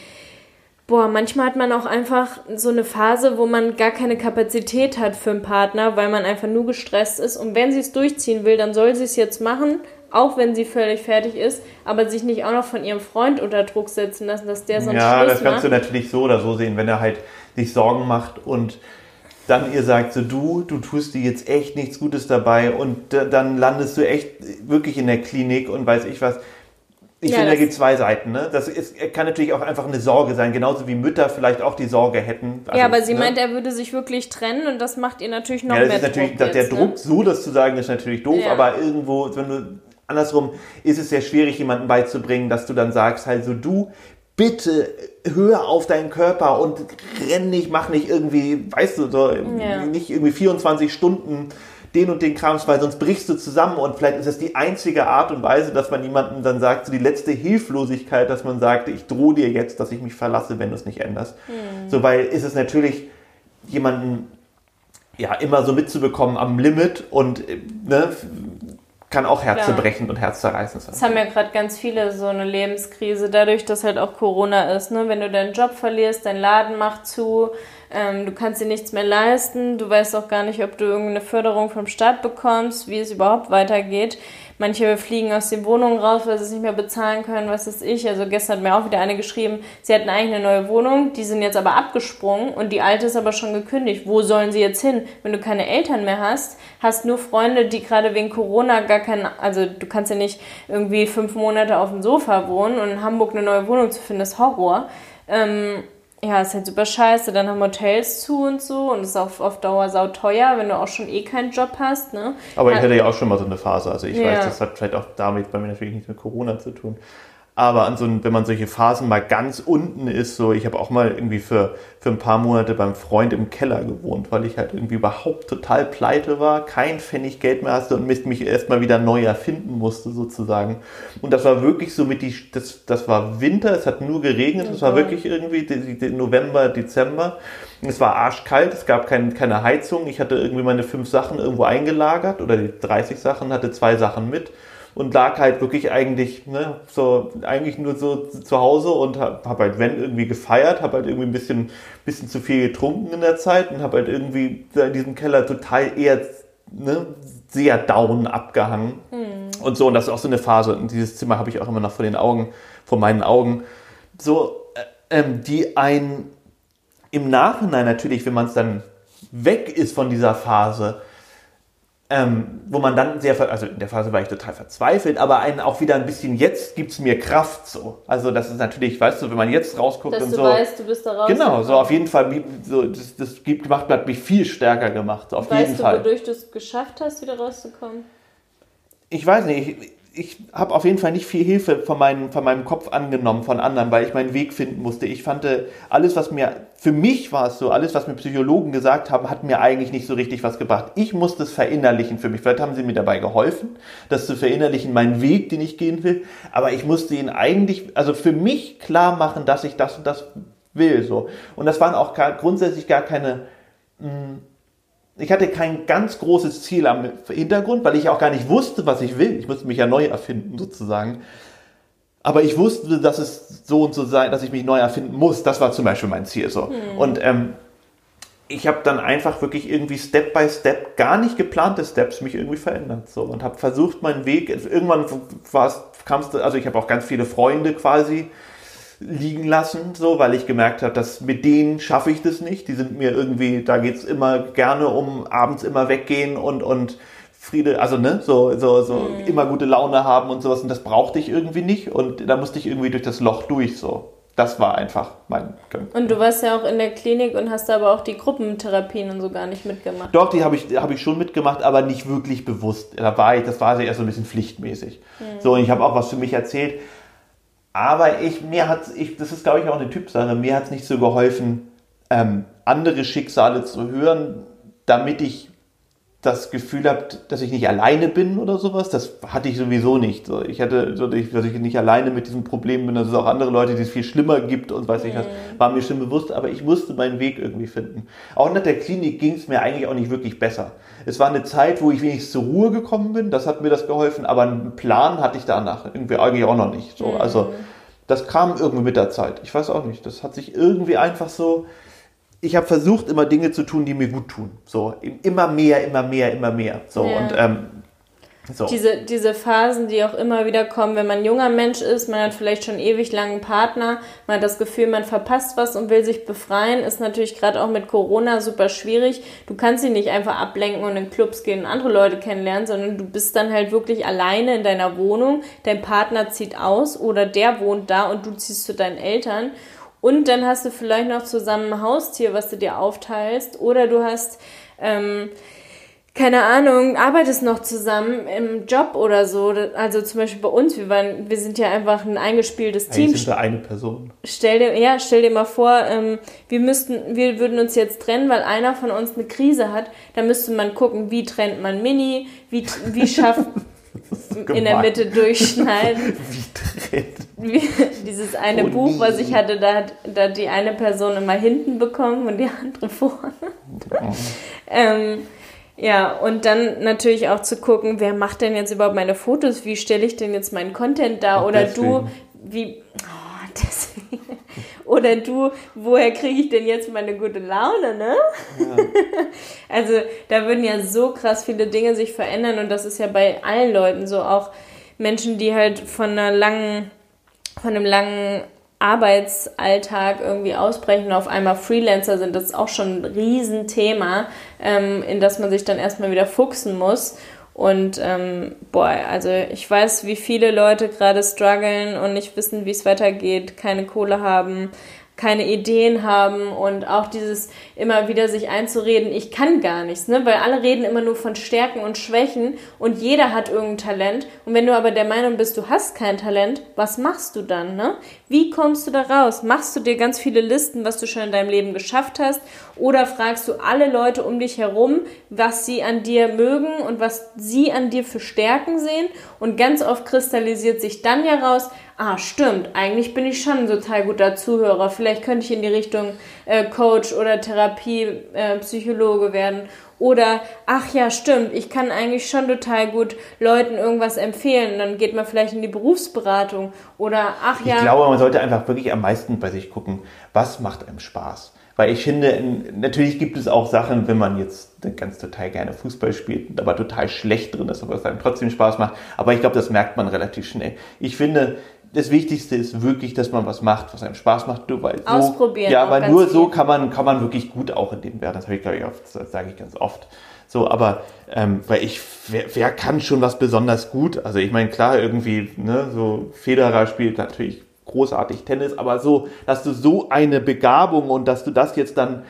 Speaker 1: Boah, manchmal hat man auch einfach so eine Phase, wo man gar keine Kapazität hat für einen Partner, weil man einfach nur gestresst ist. Und wenn sie es durchziehen will, dann soll sie es jetzt machen, auch wenn sie völlig fertig ist, aber sich nicht auch noch von ihrem Freund unter Druck setzen lassen, dass der sonst
Speaker 2: Ja,
Speaker 1: Schluss
Speaker 2: das kannst
Speaker 1: macht.
Speaker 2: du natürlich so oder so sehen, wenn er halt sich Sorgen macht und dann ihr sagt so, du, du tust dir jetzt echt nichts Gutes dabei und da- dann landest du echt wirklich in der Klinik und weiß ich was. Ich
Speaker 1: Ja,
Speaker 2: finde, da gibt es zwei Seiten. Ne? Das ist, kann natürlich auch einfach eine Sorge sein, genauso wie Mütter vielleicht auch die Sorge hätten. Also,
Speaker 1: ja, aber sie
Speaker 2: ne?
Speaker 1: meint, er würde sich wirklich trennen und das macht ihr natürlich noch
Speaker 2: Ja, das
Speaker 1: mehr
Speaker 2: ist natürlich,
Speaker 1: Druck
Speaker 2: dass der
Speaker 1: jetzt, ne?
Speaker 2: Druck, so das zu sagen, ist natürlich doof,
Speaker 1: Ja.
Speaker 2: aber irgendwo, wenn du, andersrum, ist es sehr schwierig, jemandem beizubringen, dass du dann sagst, halt so, du, bitte hör auf deinen Körper und renn nicht, mach nicht irgendwie, weißt du, so,
Speaker 1: Ja.
Speaker 2: nicht irgendwie 24 Stunden den und den Krams, weil sonst brichst du zusammen und vielleicht ist das die einzige Art und Weise, dass man jemandem dann sagt, so die letzte Hilflosigkeit, dass man sagt, ich drohe dir jetzt, dass ich mich verlasse, wenn du es nicht änderst.
Speaker 1: Hm.
Speaker 2: So, weil ist es natürlich jemanden ja, immer so mitzubekommen am Limit und äh, ne, kann auch herzebrechend und herzzerreißend sein.
Speaker 1: Das haben ja gerade ganz viele so eine Lebenskrise, dadurch, dass halt auch Corona ist. Ne? Wenn du deinen Job verlierst, dein Laden macht zu, ähm, du kannst dir nichts mehr leisten, du weißt auch gar nicht, ob du irgendeine Förderung vom Staat bekommst, wie es überhaupt weitergeht. Manche fliegen aus den Wohnungen raus, weil sie es nicht mehr bezahlen können, was ist ich. Also gestern hat mir auch wieder eine geschrieben, sie hatten eigentlich eine neue Wohnung, die sind jetzt aber abgesprungen und die alte ist aber schon gekündigt. Wo sollen sie jetzt hin? Wenn du keine Eltern mehr hast, hast nur Freunde, die gerade wegen Corona gar keinen, also du kannst ja nicht irgendwie fünf Monate auf dem Sofa wohnen und in Hamburg eine neue Wohnung zu finden, ist Horror. Ähm, ja, ist halt super scheiße. Dann haben Hotels zu und so und ist auf, auf Dauer sauteuer, wenn du auch schon eh keinen Job hast, ne?
Speaker 2: Aber ich hatte ja auch schon mal so eine Phase. Also ich
Speaker 1: Ja.
Speaker 2: weiß, das hat vielleicht auch damit bei mir natürlich nichts mit Corona zu tun. Aber an so, wenn man solche Phasen mal ganz unten ist, so ich habe auch mal irgendwie für, für ein paar Monate beim Freund im Keller gewohnt, weil ich halt irgendwie überhaupt total pleite war, kein Pfennig Geld mehr hatte und mich mich erstmal wieder neu erfinden musste sozusagen. Und das war wirklich so mit die, das, das war Winter, es hat nur geregnet, es war
Speaker 1: Mhm.
Speaker 2: wirklich irgendwie die, die November, Dezember. Es war arschkalt, es gab kein, keine Heizung. Ich hatte irgendwie meine fünf Sachen irgendwo eingelagert oder die 30 Sachen, hatte zwei Sachen mit und lag halt wirklich eigentlich, ne, so, eigentlich nur so zu Hause und hab, hab halt, wenn irgendwie gefeiert, hab halt irgendwie ein bisschen, bisschen zu viel getrunken in der Zeit und hab halt irgendwie in diesem Keller total eher, ne, sehr down abgehangen. Und so, und das ist auch so eine Phase. Und dieses Zimmer habe ich auch immer noch vor den Augen, vor meinen Augen. So, äh, ähm, die ein im Nachhinein natürlich, wenn man es dann weg ist von dieser Phase, ähm, wo man dann sehr, also in der Phase war ich total verzweifelt, aber einen auch wieder ein bisschen, jetzt gibt es mir Kraft so. Also das ist natürlich, weißt du, wenn man jetzt rausguckt
Speaker 1: Dass
Speaker 2: und
Speaker 1: du
Speaker 2: so.
Speaker 1: weißt, du bist da raus.
Speaker 2: Genau, so auf jeden Fall, so, das, das gibt, macht, hat mich viel stärker gemacht, auf jeden
Speaker 1: Weißt du,
Speaker 2: Fall.
Speaker 1: wodurch du es geschafft hast, wieder rauszukommen?
Speaker 2: ich weiß nicht, ich, ich habe auf jeden Fall nicht viel Hilfe von, meinem von meinem Kopf angenommen, von anderen, weil ich meinen Weg finden musste. Ich fand, äh, alles, was mir, für mich war es so, alles, was mir Psychologen gesagt haben, hat mir eigentlich nicht so richtig was gebracht. Ich musste es verinnerlichen für mich. Vielleicht haben sie mir dabei geholfen, das zu verinnerlichen, meinen Weg, den ich gehen will. Aber ich musste ihn eigentlich, also für mich klar machen, dass ich das und das will, so. Und das waren auch gar, grundsätzlich gar keine, ich hatte kein ganz großes Ziel am Hintergrund, weil ich auch gar nicht wusste, was ich will. Ich musste mich ja neu erfinden, sozusagen. Aber ich wusste, dass es so und so sei, dass ich mich neu erfinden muss. Das war zum Beispiel mein Ziel. So. Und ähm, ich habe dann einfach wirklich irgendwie Step by Step, gar nicht geplante Steps, mich irgendwie verändert. So. Und habe versucht, meinen Weg, irgendwann kamst du, also ich habe auch ganz viele Freunde quasi liegen lassen, so, weil ich gemerkt habe, dass mit denen schaffe ich das nicht. Die sind mir irgendwie, da geht's immer gerne um abends immer weggehen und, und Friede, also ne, so, so, so immer gute Laune haben und sowas. Und das brauchte ich irgendwie nicht. Und da musste ich irgendwie durch das Loch durch. So. Das war einfach mein.
Speaker 1: Und du warst ja auch in der Klinik und hast aber auch die Gruppentherapien und so gar nicht mitgemacht.
Speaker 2: Doch, die habe ich, hab ich schon mitgemacht, aber nicht wirklich bewusst. Da war ich, das war eher so ein bisschen pflichtmäßig. So, und ich habe auch was für mich erzählt. Aber ich, mir hat ich, das ist glaube ich auch eine Typsache, mir hat es nicht so geholfen, ähm, andere Schicksale zu hören, damit ich das Gefühl habe, dass ich nicht alleine bin oder sowas. Das hatte ich sowieso nicht. So, ich hatte, so, dass ich nicht alleine mit diesem Problem bin, dass es auch andere Leute, die es viel schlimmer gibt und weiß ich was, mhm. war mir schon bewusst, aber ich musste meinen Weg irgendwie finden. Auch nach der Klinik ging es mir eigentlich auch nicht wirklich besser. Es war eine Zeit, wo ich wenigstens zur Ruhe gekommen bin, das hat mir das geholfen, aber einen Plan hatte ich danach irgendwie eigentlich auch noch nicht. So, mhm. Also das kam irgendwie mit der Zeit. Ich weiß auch nicht. Das hat sich irgendwie einfach so ich habe versucht, immer Dinge zu tun, die mir gut tun. So, immer mehr, immer mehr, immer mehr. So, ja. und ähm,
Speaker 1: so. Diese, diese Phasen, die auch immer wieder kommen, wenn man ein junger Mensch ist, man hat vielleicht schon ewig langen Partner, man hat das Gefühl, man verpasst was und will sich befreien, ist natürlich gerade auch mit Corona super schwierig. Du kannst sie nicht einfach ablenken und in Clubs gehen und andere Leute kennenlernen, sondern du bist dann halt wirklich alleine in deiner Wohnung, dein Partner zieht aus oder der wohnt da und du ziehst zu deinen Eltern und dann hast du vielleicht noch zusammen ein Haustier, was du dir aufteilst. Oder du hast, ähm, keine Ahnung, arbeitest noch zusammen im Job oder so. Also zum Beispiel bei uns, wir waren, wir sind ja einfach ein eingespieltes Team.
Speaker 2: Eigentlich sind wir eine Person.
Speaker 1: Stell dir, ja, stell dir mal vor, ähm, wir müssten, wir würden uns jetzt trennen, weil einer von uns eine Krise hat. Da müsste man gucken, wie trennt man Mini, wie, wie schafft [LAUGHS] in der Mitte durchschneiden. [LAUGHS] Wie dreht. Dieses eine oh, Buch, was ich hatte, da hat, da die eine Person immer hinten bekommen und die andere vorne. Oh. [LAUGHS] ähm, ja, und dann natürlich auch zu gucken, wer macht denn jetzt überhaupt meine Fotos? Wie stelle ich denn jetzt meinen Content da? Oder deswegen. du, wie. Oh, [LAUGHS] deswegen. Oder du, woher kriege ich denn jetzt meine gute Laune, ne? Ja. [LAUGHS] also da würden ja so krass viele Dinge sich verändern und das ist ja bei allen Leuten so, auch Menschen, die halt von einer langen, von einem langen Arbeitsalltag irgendwie ausbrechen und auf einmal Freelancer sind, das ist auch schon ein Riesenthema, ähm, in das man sich dann erstmal wieder fuchsen muss. Und ähm, boah, also ich weiß, wie viele Leute gerade strugglen und nicht wissen, wie es weitergeht, keine Kohle haben, keine Ideen haben und auch dieses immer wieder sich einzureden, ich kann gar nichts, ne? Weil alle reden immer nur von Stärken und Schwächen und jeder hat irgendein Talent. Und wenn du aber der Meinung bist, du hast kein Talent, was machst du dann, ne? Wie kommst du da raus? Machst du dir ganz viele Listen, was du schon in deinem Leben geschafft hast? Oder fragst du alle Leute um dich herum, was sie an dir mögen und was sie an dir für Stärken sehen? Und ganz oft kristallisiert sich dann ja raus, ah, stimmt, eigentlich bin ich schon ein total guter Zuhörer. Vielleicht könnte ich in die Richtung äh, Coach oder Therapie, äh, Psychologe werden. Oder, ach ja, stimmt, ich kann eigentlich schon total gut Leuten irgendwas empfehlen. Dann geht man vielleicht in die Berufsberatung. Oder, ach ja.
Speaker 2: Ich glaube, man sollte einfach wirklich am meisten bei sich gucken, was macht einem Spaß. Weil ich finde, natürlich gibt es auch Sachen, wenn man jetzt ganz total gerne Fußball spielt, aber total schlecht drin ist, aber es einem trotzdem Spaß macht. Aber ich glaube, das merkt man relativ schnell. Ich finde, das Wichtigste ist wirklich, dass man was macht, was einem Spaß macht. Du, weil so,
Speaker 1: Ausprobieren.
Speaker 2: Ja, weil nur so kann man, kann man wirklich gut auch in dem werden. Das habe ich, glaube ich, oft, das sage ich ganz oft. So, aber ähm, weil ich, wer, wer kann schon was besonders gut? Also ich meine, klar, irgendwie, ne, so Federer spielt natürlich großartig Tennis, aber so, dass du so eine Begabung und dass du das jetzt dann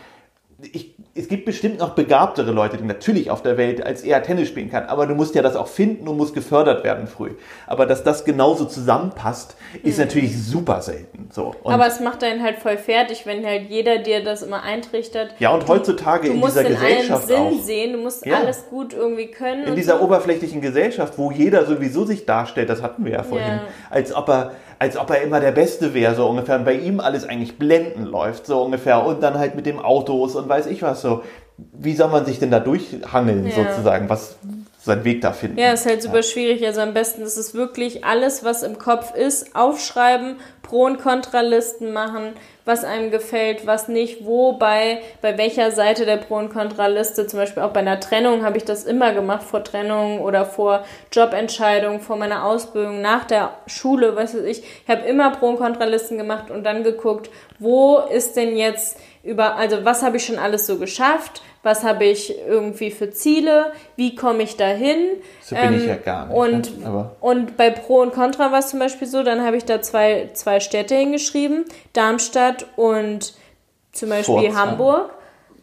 Speaker 2: ich, es gibt bestimmt noch begabtere Leute, die natürlich auf der Welt als er Tennis spielen kann, aber du musst ja das auch finden und musst gefördert werden früh. Aber dass das genauso zusammenpasst, ist mhm. natürlich super selten. So.
Speaker 1: Und aber es macht einen halt voll fertig, wenn halt jeder dir das immer eintrichtert.
Speaker 2: Ja, und heutzutage
Speaker 1: du,
Speaker 2: in dieser
Speaker 1: in
Speaker 2: Gesellschaft
Speaker 1: Sinn
Speaker 2: auch.
Speaker 1: sehen, du musst ja. alles gut irgendwie können.
Speaker 2: In dieser so. oberflächlichen Gesellschaft, wo jeder sowieso sich darstellt, das hatten wir ja vorhin, ja. als ob er als ob er immer der Beste wäre, so ungefähr. Und bei ihm alles eigentlich blenden läuft, so ungefähr. Und dann halt mit dem Autos und weiß ich was so. Wie soll man sich denn da durchhangeln, ja. sozusagen? Was, seinen Weg da finden.
Speaker 1: Ja, ist halt super ja. schwierig. Also am besten ist es wirklich alles, was im Kopf ist, aufschreiben, Pro- und Kontralisten machen, was einem gefällt, was nicht, wo bei, bei welcher Seite der Pro- und Kontraliste, zum Beispiel auch bei einer Trennung habe ich das immer gemacht, vor Trennung oder vor Jobentscheidung, vor meiner Ausbildung, nach der Schule, was weiß ich. Ich habe immer Pro- und Kontralisten gemacht und dann geguckt, wo ist denn jetzt über, also was habe ich schon alles so geschafft, was habe ich irgendwie für Ziele, wie komme ich dahin.
Speaker 2: So bin ähm, ich ja gar nicht.
Speaker 1: Und, ne? und bei Pro und Contra war es zum Beispiel so, dann habe ich da zwei, zwei Städte hingeschrieben, Darmstadt und zum Beispiel Pforzheim. Hamburg.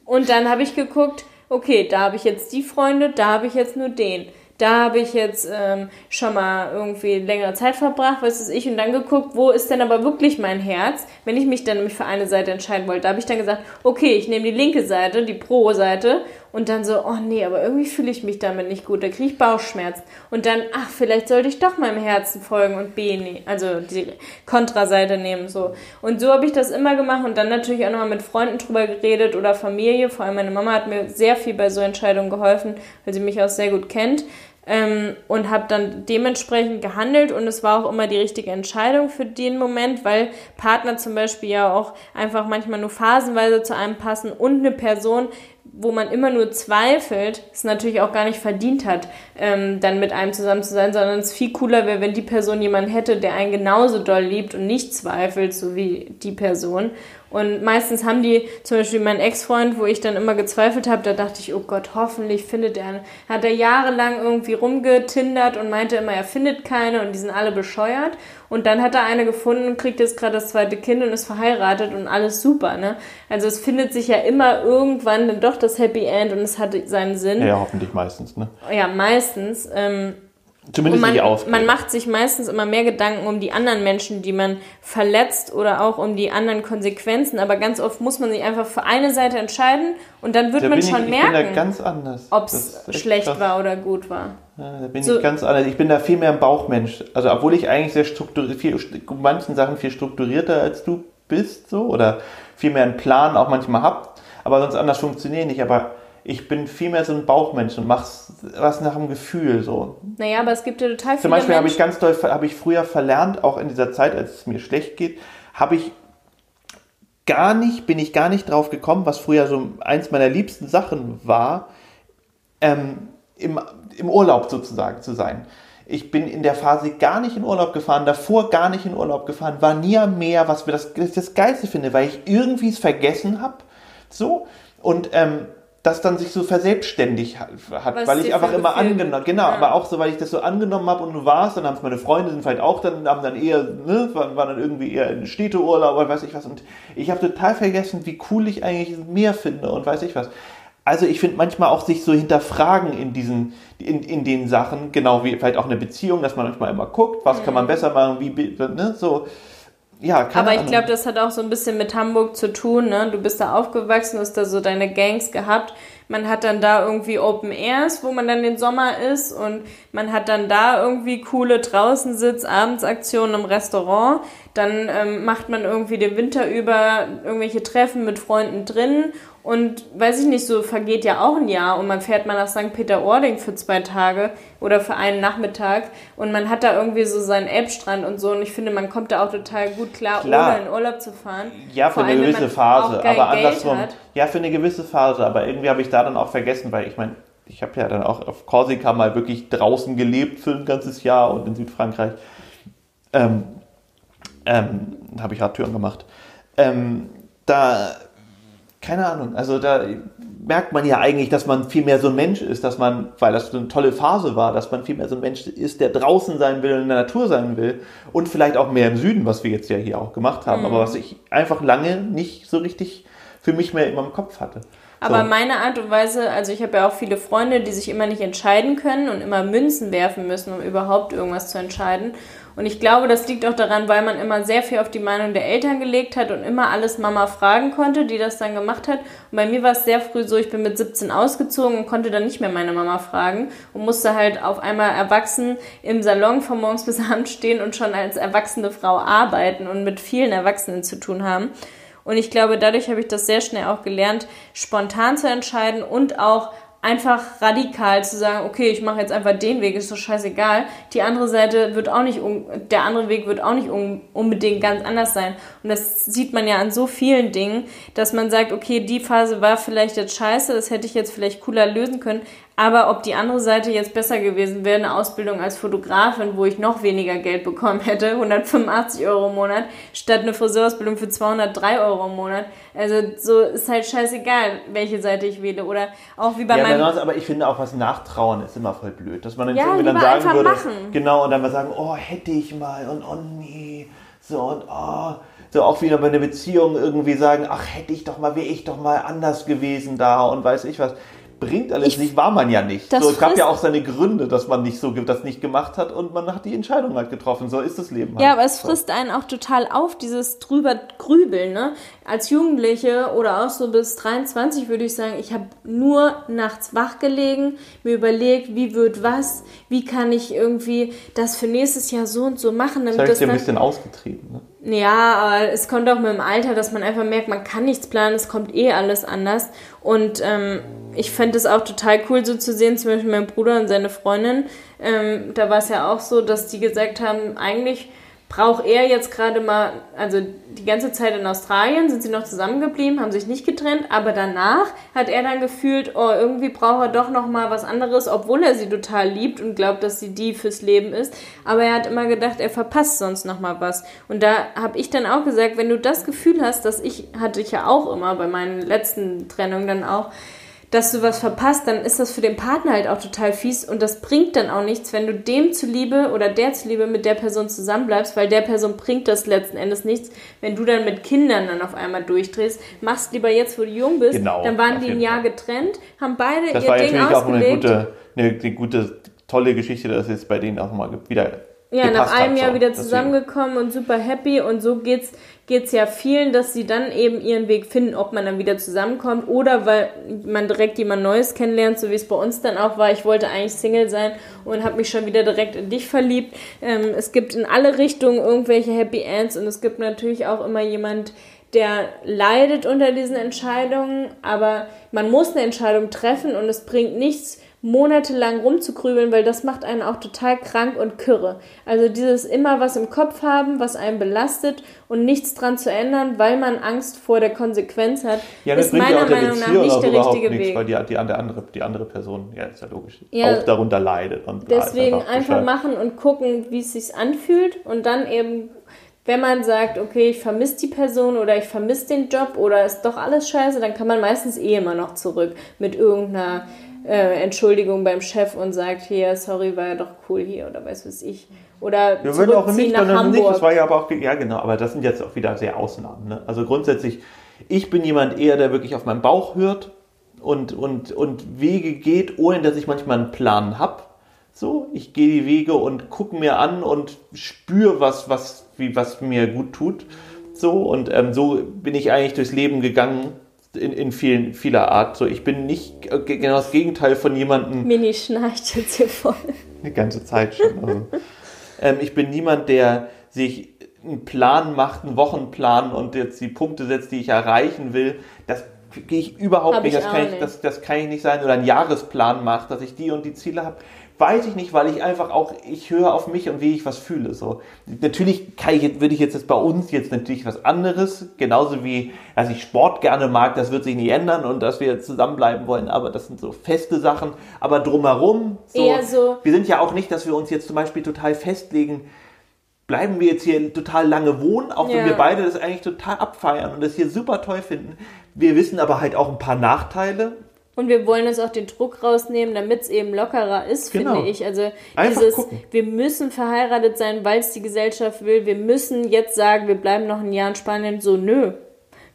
Speaker 1: Und dann habe ich geguckt, okay, da habe ich jetzt die Freunde, da habe ich jetzt nur den da habe ich jetzt ähm, schon mal irgendwie längere Zeit verbracht, was weiß ich, und dann geguckt, wo ist denn aber wirklich mein Herz, wenn ich mich dann nämlich für eine Seite entscheiden wollte. Da habe ich dann gesagt, okay, ich nehme die linke Seite, die Pro-Seite, und dann so, oh nee, aber irgendwie fühle ich mich damit nicht gut, da kriege ich Bauchschmerzen. Und dann, ach, vielleicht sollte ich doch meinem Herzen folgen und B, nee, also die Kontraseite nehmen, so. Und so habe ich das immer gemacht und dann natürlich auch nochmal mit Freunden drüber geredet oder Familie. Vor allem meine Mama hat mir sehr viel bei so Entscheidungen geholfen, weil sie mich auch sehr gut kennt. Ähm, und habe dann dementsprechend gehandelt und es war auch immer die richtige Entscheidung für den Moment, weil Partner zum Beispiel ja auch einfach manchmal nur phasenweise zu einem passen und eine Person, wo man immer nur zweifelt, es natürlich auch gar nicht verdient hat, ähm, dann mit einem zusammen zu sein, sondern es viel cooler wäre, wenn die Person jemanden hätte, der einen genauso doll liebt und nicht zweifelt, so wie die Person. Und meistens haben die, zum Beispiel mein Ex-Freund, wo ich dann immer gezweifelt habe, da dachte ich, oh Gott, hoffentlich findet er, hat er jahrelang irgendwie rumgetindert und meinte immer, er findet keine und die sind alle bescheuert. Und dann hat er eine gefunden, kriegt jetzt gerade das zweite Kind und ist verheiratet und alles super, ne? Also es findet sich ja immer irgendwann dann doch das Happy End und es hat seinen Sinn.
Speaker 2: Ja, hoffentlich meistens, ne?
Speaker 1: Ja, meistens. Ähm,
Speaker 2: Zumindest
Speaker 1: man,
Speaker 2: Ausbildung.
Speaker 1: man macht sich meistens immer mehr Gedanken um die anderen Menschen, die man verletzt oder auch um die anderen Konsequenzen. Aber ganz oft muss man sich einfach für eine Seite entscheiden und dann wird
Speaker 2: da
Speaker 1: man schon
Speaker 2: ich, ich
Speaker 1: merken,
Speaker 2: ganz anders.
Speaker 1: ob es schlecht
Speaker 2: krass.
Speaker 1: war oder gut war.
Speaker 2: Ja, da bin
Speaker 1: So-
Speaker 2: ich ganz anders. Ich bin da viel mehr ein Bauchmensch. Also obwohl ich eigentlich sehr strukturiert, viel, manchen Sachen viel strukturierter als du bist, so oder viel mehr einen Plan auch manchmal hab, aber sonst anders funktioniert nicht. Aber ich bin viel mehr so ein Bauchmensch und mach's was nach dem Gefühl so.
Speaker 1: Naja, aber es gibt ja total viele
Speaker 2: Zum Beispiel habe ich ganz doll, habe ich früher verlernt, auch in dieser Zeit, als es mir schlecht geht, habe ich gar nicht, bin ich gar nicht drauf gekommen, was früher so eins meiner liebsten Sachen war, ähm, im, im Urlaub sozusagen zu sein. Ich bin in der Phase gar nicht in Urlaub gefahren, davor gar nicht in Urlaub gefahren, war nie am Meer, was mir das, das, das Geilste finde, weil ich irgendwie es vergessen habe. So. Und ähm, das dann sich so verselbstständigt hat,
Speaker 1: Was
Speaker 2: weil ich einfach immer angenommen, genau,
Speaker 1: Ja.
Speaker 2: aber auch so, weil ich das so angenommen habe und du warst, dann haben es meine Freunde, sind vielleicht auch dann, haben dann eher, ne, waren, waren dann irgendwie eher in Städteurlaub oder weiß ich was. Und ich habe total vergessen, wie cool ich eigentlich Meer finde und weiß ich was. Also ich finde manchmal auch sich so hinterfragen in diesen, in, in den Sachen, genau wie vielleicht auch eine Beziehung, dass man manchmal immer guckt, was kann man besser machen, wie, ne, so. Ja, keine.
Speaker 1: Aber ich glaube, das hat auch so ein bisschen mit Hamburg zu tun. Ne? Du bist da aufgewachsen, hast da so deine Gangs gehabt. Man hat dann da irgendwie Open Airs, wo man dann den Sommer ist und man hat dann da irgendwie coole Draußensitz, Abendsaktionen im Restaurant. Dann ähm, macht man irgendwie den Winter über irgendwelche Treffen mit Freunden drin und weiß ich nicht, so vergeht ja auch ein Jahr und man fährt mal nach St. Peter-Ording für zwei Tage oder für einen Nachmittag und man hat da irgendwie so seinen Elbstrand und so und ich finde, man kommt da auch total gut klar,
Speaker 2: Klar.
Speaker 1: ohne in Urlaub zu fahren.
Speaker 2: Ja, für
Speaker 1: Vor
Speaker 2: eine
Speaker 1: allem,
Speaker 2: gewisse Phase, aber andersrum. Ja, für eine gewisse Phase, aber irgendwie habe ich da dann auch vergessen, weil ich meine, ich habe ja dann auch auf Korsika mal wirklich draußen gelebt für ein ganzes Jahr und in Südfrankreich. Ähm, ähm, habe ich Radtouren gemacht. Ähm, da, keine Ahnung, also da merkt man ja eigentlich, dass man viel mehr so ein Mensch ist, dass man, weil das so eine tolle Phase war, dass man viel mehr so ein Mensch ist, der draußen sein will, in der Natur sein will und vielleicht auch mehr im Süden, was wir jetzt ja hier auch gemacht haben, aber was ich einfach lange nicht so richtig für mich mehr in meinem Kopf hatte.
Speaker 1: Aber
Speaker 2: so.
Speaker 1: meine Art und Weise, also ich habe ja auch viele Freunde, die sich immer nicht entscheiden können und immer Münzen werfen müssen, um überhaupt irgendwas zu entscheiden. Und ich glaube, das liegt auch daran, weil man immer sehr viel auf die Meinung der Eltern gelegt hat und immer alles Mama fragen konnte, die das dann gemacht hat. Und bei mir war es sehr früh so, ich bin mit 17 ausgezogen und konnte dann nicht mehr meine Mama fragen und musste halt auf einmal erwachsen im Salon von morgens bis [LAUGHS] abends stehen und schon als erwachsene Frau arbeiten und mit vielen Erwachsenen zu tun haben. Und ich glaube, dadurch habe ich das sehr schnell auch gelernt, spontan zu entscheiden und auch einfach radikal zu sagen, okay, ich mache jetzt einfach den Weg, ist doch scheißegal. Die andere Seite wird auch nicht, der andere Weg wird auch nicht un- unbedingt ganz anders sein. Und das sieht man ja an so vielen Dingen, dass man sagt, okay, die Phase war vielleicht jetzt scheiße, das hätte ich jetzt vielleicht cooler lösen können. Aber ob die andere Seite jetzt besser gewesen wäre, eine Ausbildung als Fotografin, wo ich noch weniger Geld bekommen hätte, [LAUGHS] 185 Euro im Monat, statt eine Friseurausbildung für 203 Euro im Monat. Also so ist halt scheißegal, welche Seite ich wähle. Oder auch wie bei
Speaker 2: Ja,
Speaker 1: meinem...
Speaker 2: aber ich finde auch, was Nachtrauen ist immer voll blöd. Dass man dann
Speaker 1: Ja,
Speaker 2: irgendwie dann sagen würde,
Speaker 1: machen.
Speaker 2: genau, und dann mal sagen, oh, hätte ich mal und oh nee, so und oh. So auch wieder bei einer Beziehung irgendwie sagen, ach, hätte ich doch mal, wäre ich doch mal anders gewesen da und weiß ich was. Bringt alles
Speaker 1: Ich-
Speaker 2: nicht, war man ja nicht.
Speaker 1: Das
Speaker 2: So, es gab ja auch seine Gründe, dass man nicht so das nicht gemacht hat und man hat die Entscheidung halt getroffen. So ist das Leben halt.
Speaker 1: Ja, aber es
Speaker 2: So.
Speaker 1: frisst einen auch total auf, dieses drüber grübeln. Ne? Als Jugendliche oder auch so bis 23 würde ich sagen, ich habe nur nachts wach gelegen, mir überlegt, wie wird was, wie kann ich irgendwie das für nächstes Jahr so und so machen,
Speaker 2: Das
Speaker 1: damit
Speaker 2: habe ich
Speaker 1: das
Speaker 2: dir ein bisschen ausgetrieben. Ne?
Speaker 1: Ja, es kommt auch mit dem Alter, dass man einfach merkt, man kann nichts planen, es kommt eh alles anders. Und ähm, ich fände es auch total cool, so zu sehen, zum Beispiel mein Bruder und seine Freundin. Ähm, da war es ja auch so, dass die gesagt haben, eigentlich braucht er jetzt gerade mal, also die ganze Zeit in Australien sind sie noch zusammengeblieben, haben sich nicht getrennt, aber danach hat er dann gefühlt, oh, irgendwie braucht er doch noch mal was anderes, obwohl er sie total liebt und glaubt, dass sie die fürs Leben ist. Aber er hat immer gedacht, er verpasst sonst noch mal was. Und da habe ich dann auch gesagt, wenn du das Gefühl hast, dass ich hatte ich ja auch immer bei meinen letzten Trennungen dann auch, dass du was verpasst, dann ist das für den Partner halt auch total fies und das bringt dann auch nichts, wenn du dem zuliebe oder der zuliebe mit der Person zusammenbleibst, weil der Person bringt das letzten Endes nichts. Wenn du dann mit Kindern dann auf einmal durchdrehst, machst lieber jetzt, wo du jung bist.
Speaker 2: Genau,
Speaker 1: dann waren die ein Jahr
Speaker 2: Fall.
Speaker 1: getrennt, haben beide
Speaker 2: Das
Speaker 1: ihr
Speaker 2: war
Speaker 1: Ding
Speaker 2: natürlich auch eine gute, eine, eine gute, tolle Geschichte, dass es bei denen auch mal wieder
Speaker 1: Ja, nach einem Jahr
Speaker 2: so.
Speaker 1: wieder zusammengekommen und super happy und so geht's geht's ja vielen, dass sie dann eben ihren Weg finden, ob man dann wieder zusammenkommt oder weil man direkt jemand Neues kennenlernt, so wie es bei uns dann auch war. Ich wollte eigentlich Single sein und habe mich schon wieder direkt in dich verliebt. Ähm, es gibt in alle Richtungen irgendwelche Happy Ends und es gibt natürlich auch immer jemand, der leidet unter diesen Entscheidungen, aber man muss eine Entscheidung treffen und es bringt nichts, monatelang rumzugrübeln, weil das macht einen auch total krank und kirre. Also dieses immer was im Kopf haben, was einen belastet und nichts dran zu ändern, weil man Angst vor der Konsequenz hat,
Speaker 2: Ja, das
Speaker 1: ist meiner Meinung nach nicht der richtige
Speaker 2: nichts,
Speaker 1: Weg.
Speaker 2: weil die, die, andere, die andere Person, ja, ist ja logisch,
Speaker 1: Ja.
Speaker 2: auch darunter leidet. Und ist
Speaker 1: Deswegen einfach
Speaker 2: bescheuert.
Speaker 1: machen und gucken, wie es sich anfühlt und dann eben, wenn man sagt, okay, ich vermisse die Person oder ich vermisse den Job oder ist doch alles scheiße, dann kann man meistens eh immer noch zurück mit irgendeiner äh, Entschuldigung beim Chef und sagt, hier, sorry, war ja doch cool hier oder weiß was ich. Oder
Speaker 2: Wir würden auch nicht,
Speaker 1: nach
Speaker 2: dann nicht,
Speaker 1: Hamburg.
Speaker 2: das war ja aber auch, ja genau, aber das sind jetzt auch wieder sehr Ausnahmen. Ne? Also grundsätzlich, ich bin jemand eher, der wirklich auf meinen Bauch hört und, und, und Wege geht, ohne dass ich manchmal einen Plan habe. So, ich gehe die Wege und gucke mir an und spüre, was, was, wie, was mir gut tut. So, und ähm, so bin ich eigentlich durchs Leben gegangen, in, in vielen, vieler Art. So, ich bin nicht äh, genau das Gegenteil von jemandem,
Speaker 1: Mini schnarcht jetzt hier voll.
Speaker 2: eine ganze Zeit schon. Also, ähm, ich bin niemand, der sich einen Plan macht, einen Wochenplan und jetzt die Punkte setzt, die ich erreichen will. Das gehe ich überhaupt nicht.
Speaker 1: ich
Speaker 2: Das kann
Speaker 1: auch
Speaker 2: ich,
Speaker 1: nicht.
Speaker 2: das, das kann ich nicht sein. Oder einen Jahresplan macht, dass ich die und die Ziele habe. Weiß ich nicht, weil ich einfach auch, ich höre auf mich und wie ich was fühle. So. Natürlich kann ich, würde ich jetzt, jetzt bei uns jetzt natürlich was anderes, genauso wie, dass ich Sport gerne mag, das wird sich nie ändern und dass wir zusammenbleiben wollen, aber das sind so feste Sachen. Aber drumherum, so,
Speaker 1: Eher so-
Speaker 2: wir sind ja auch nicht, dass wir uns jetzt zum Beispiel total festlegen, bleiben wir jetzt hier total lange wohnen, auch wenn
Speaker 1: Ja.
Speaker 2: wir beide das eigentlich total abfeiern und das hier super toll finden. Wir wissen aber halt auch ein paar Nachteile.
Speaker 1: Und wir wollen uns auch den Druck rausnehmen, damit es eben lockerer ist,
Speaker 2: Genau.
Speaker 1: finde ich. Also
Speaker 2: Einfach
Speaker 1: dieses,
Speaker 2: gucken.
Speaker 1: wir müssen verheiratet sein, weil es die Gesellschaft will. Wir müssen jetzt sagen, wir bleiben noch ein Jahr in Spanien. So, nö.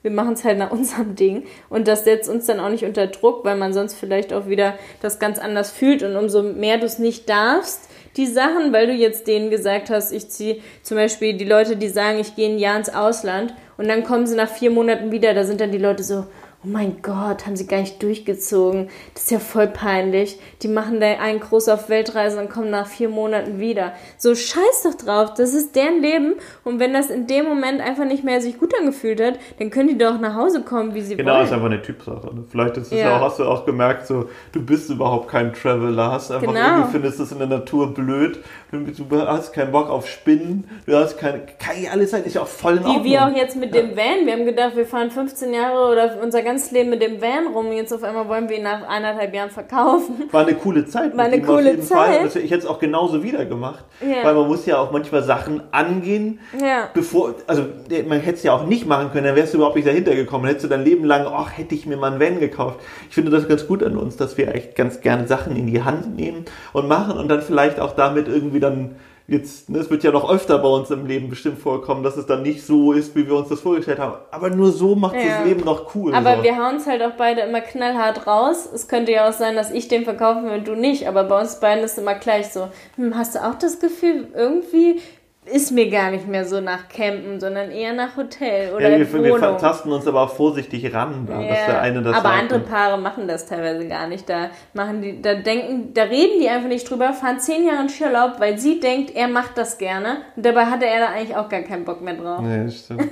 Speaker 1: Wir machen es halt nach [LAUGHS] unserem Ding. Und das setzt uns dann auch nicht unter Druck, weil man sonst vielleicht auch wieder das ganz anders fühlt. Und umso mehr du es nicht darfst, die Sachen, weil du jetzt denen gesagt hast, ich ziehe zum Beispiel die Leute, die sagen, ich gehe ein Jahr ins Ausland und dann kommen sie nach vier Monaten wieder, da sind dann die Leute so, oh mein Gott, haben sie gar nicht durchgezogen. Das ist ja voll peinlich. Die machen da einen groß auf Weltreise und kommen nach vier Monaten wieder. So scheiß doch drauf, das ist deren Leben. Und wenn das in dem Moment einfach nicht mehr sich gut angefühlt hat, dann können die doch nach Hause kommen, wie sie
Speaker 2: Genau,
Speaker 1: wollen.
Speaker 2: ist einfach eine Typsache. Ne? Vielleicht ist
Speaker 1: Ja.
Speaker 2: auch, hast du auch gemerkt, so, du bist überhaupt kein Traveler, hast einfach
Speaker 1: Genau.
Speaker 2: irgendwie findest es in der Natur blöd, du, hast keinen Bock auf Spinnen, du hast keine, kann ja alles sein, ist ja auch voll in
Speaker 1: Wie
Speaker 2: Ordnung.
Speaker 1: wir auch jetzt mit dem Van. Wir haben gedacht, wir fahren 15 Jahre oder unser ganzes Leben mit dem Van rum. Jetzt auf einmal wollen wir ihn nach eineinhalb Jahren verkaufen.
Speaker 2: War eine coole Zeit.
Speaker 1: War eine coole
Speaker 2: Fall.
Speaker 1: Zeit.
Speaker 2: Das- Ich hätte es auch genauso wieder gemacht.
Speaker 1: Ja.
Speaker 2: Weil man muss ja auch manchmal Sachen angehen,
Speaker 1: Ja.
Speaker 2: bevor, also man hätte es ja auch nicht machen können, dann wärst du überhaupt nicht dahinter gekommen. Dann hättest du dein Leben lang, ach, hätte ich mir mal einen Van gekauft. Ich finde das ganz gut an uns, dass wir echt ganz gerne Sachen in die Hand nehmen und machen und dann vielleicht auch damit irgendwie dann jetzt, ne, es wird ja noch öfter bei uns im Leben bestimmt vorkommen, dass es dann nicht so ist, wie wir uns das vorgestellt haben. Aber nur so macht
Speaker 1: Ja.
Speaker 2: das Leben noch cool.
Speaker 1: Aber
Speaker 2: so.
Speaker 1: wir hauen es halt auch beide immer knallhart raus. Es könnte ja auch sein, dass ich den verkaufen will und du nicht. Aber bei uns beiden ist immer gleich so. Hm, hast du auch das Gefühl, irgendwie ist mir gar nicht mehr so nach Campen, sondern eher nach Hotel oder
Speaker 2: ja, wir, wir
Speaker 1: Wohnung.
Speaker 2: tasten uns aber auch vorsichtig ran, da, dass der eine das
Speaker 1: aber
Speaker 2: sagt.
Speaker 1: andere Paare machen das teilweise gar nicht. Da machen die, da denken, da reden die einfach nicht drüber, fahren zehn Jahre in Skiurlaub, weil sie denkt, er macht das gerne. Und dabei hatte er da eigentlich auch gar keinen Bock mehr drauf.
Speaker 2: Nee, stimmt. [LAUGHS]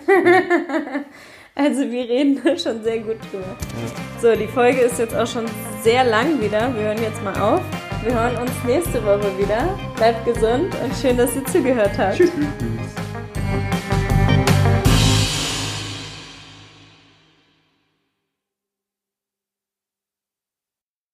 Speaker 1: Also wir reden [LAUGHS] da schon sehr gut drüber. So, die Folge ist jetzt auch schon sehr lang wieder. Wir hören jetzt mal auf. Wir hören uns nächste Woche wieder. Bleibt gesund und schön, dass ihr zugehört habt.
Speaker 2: Tschüss.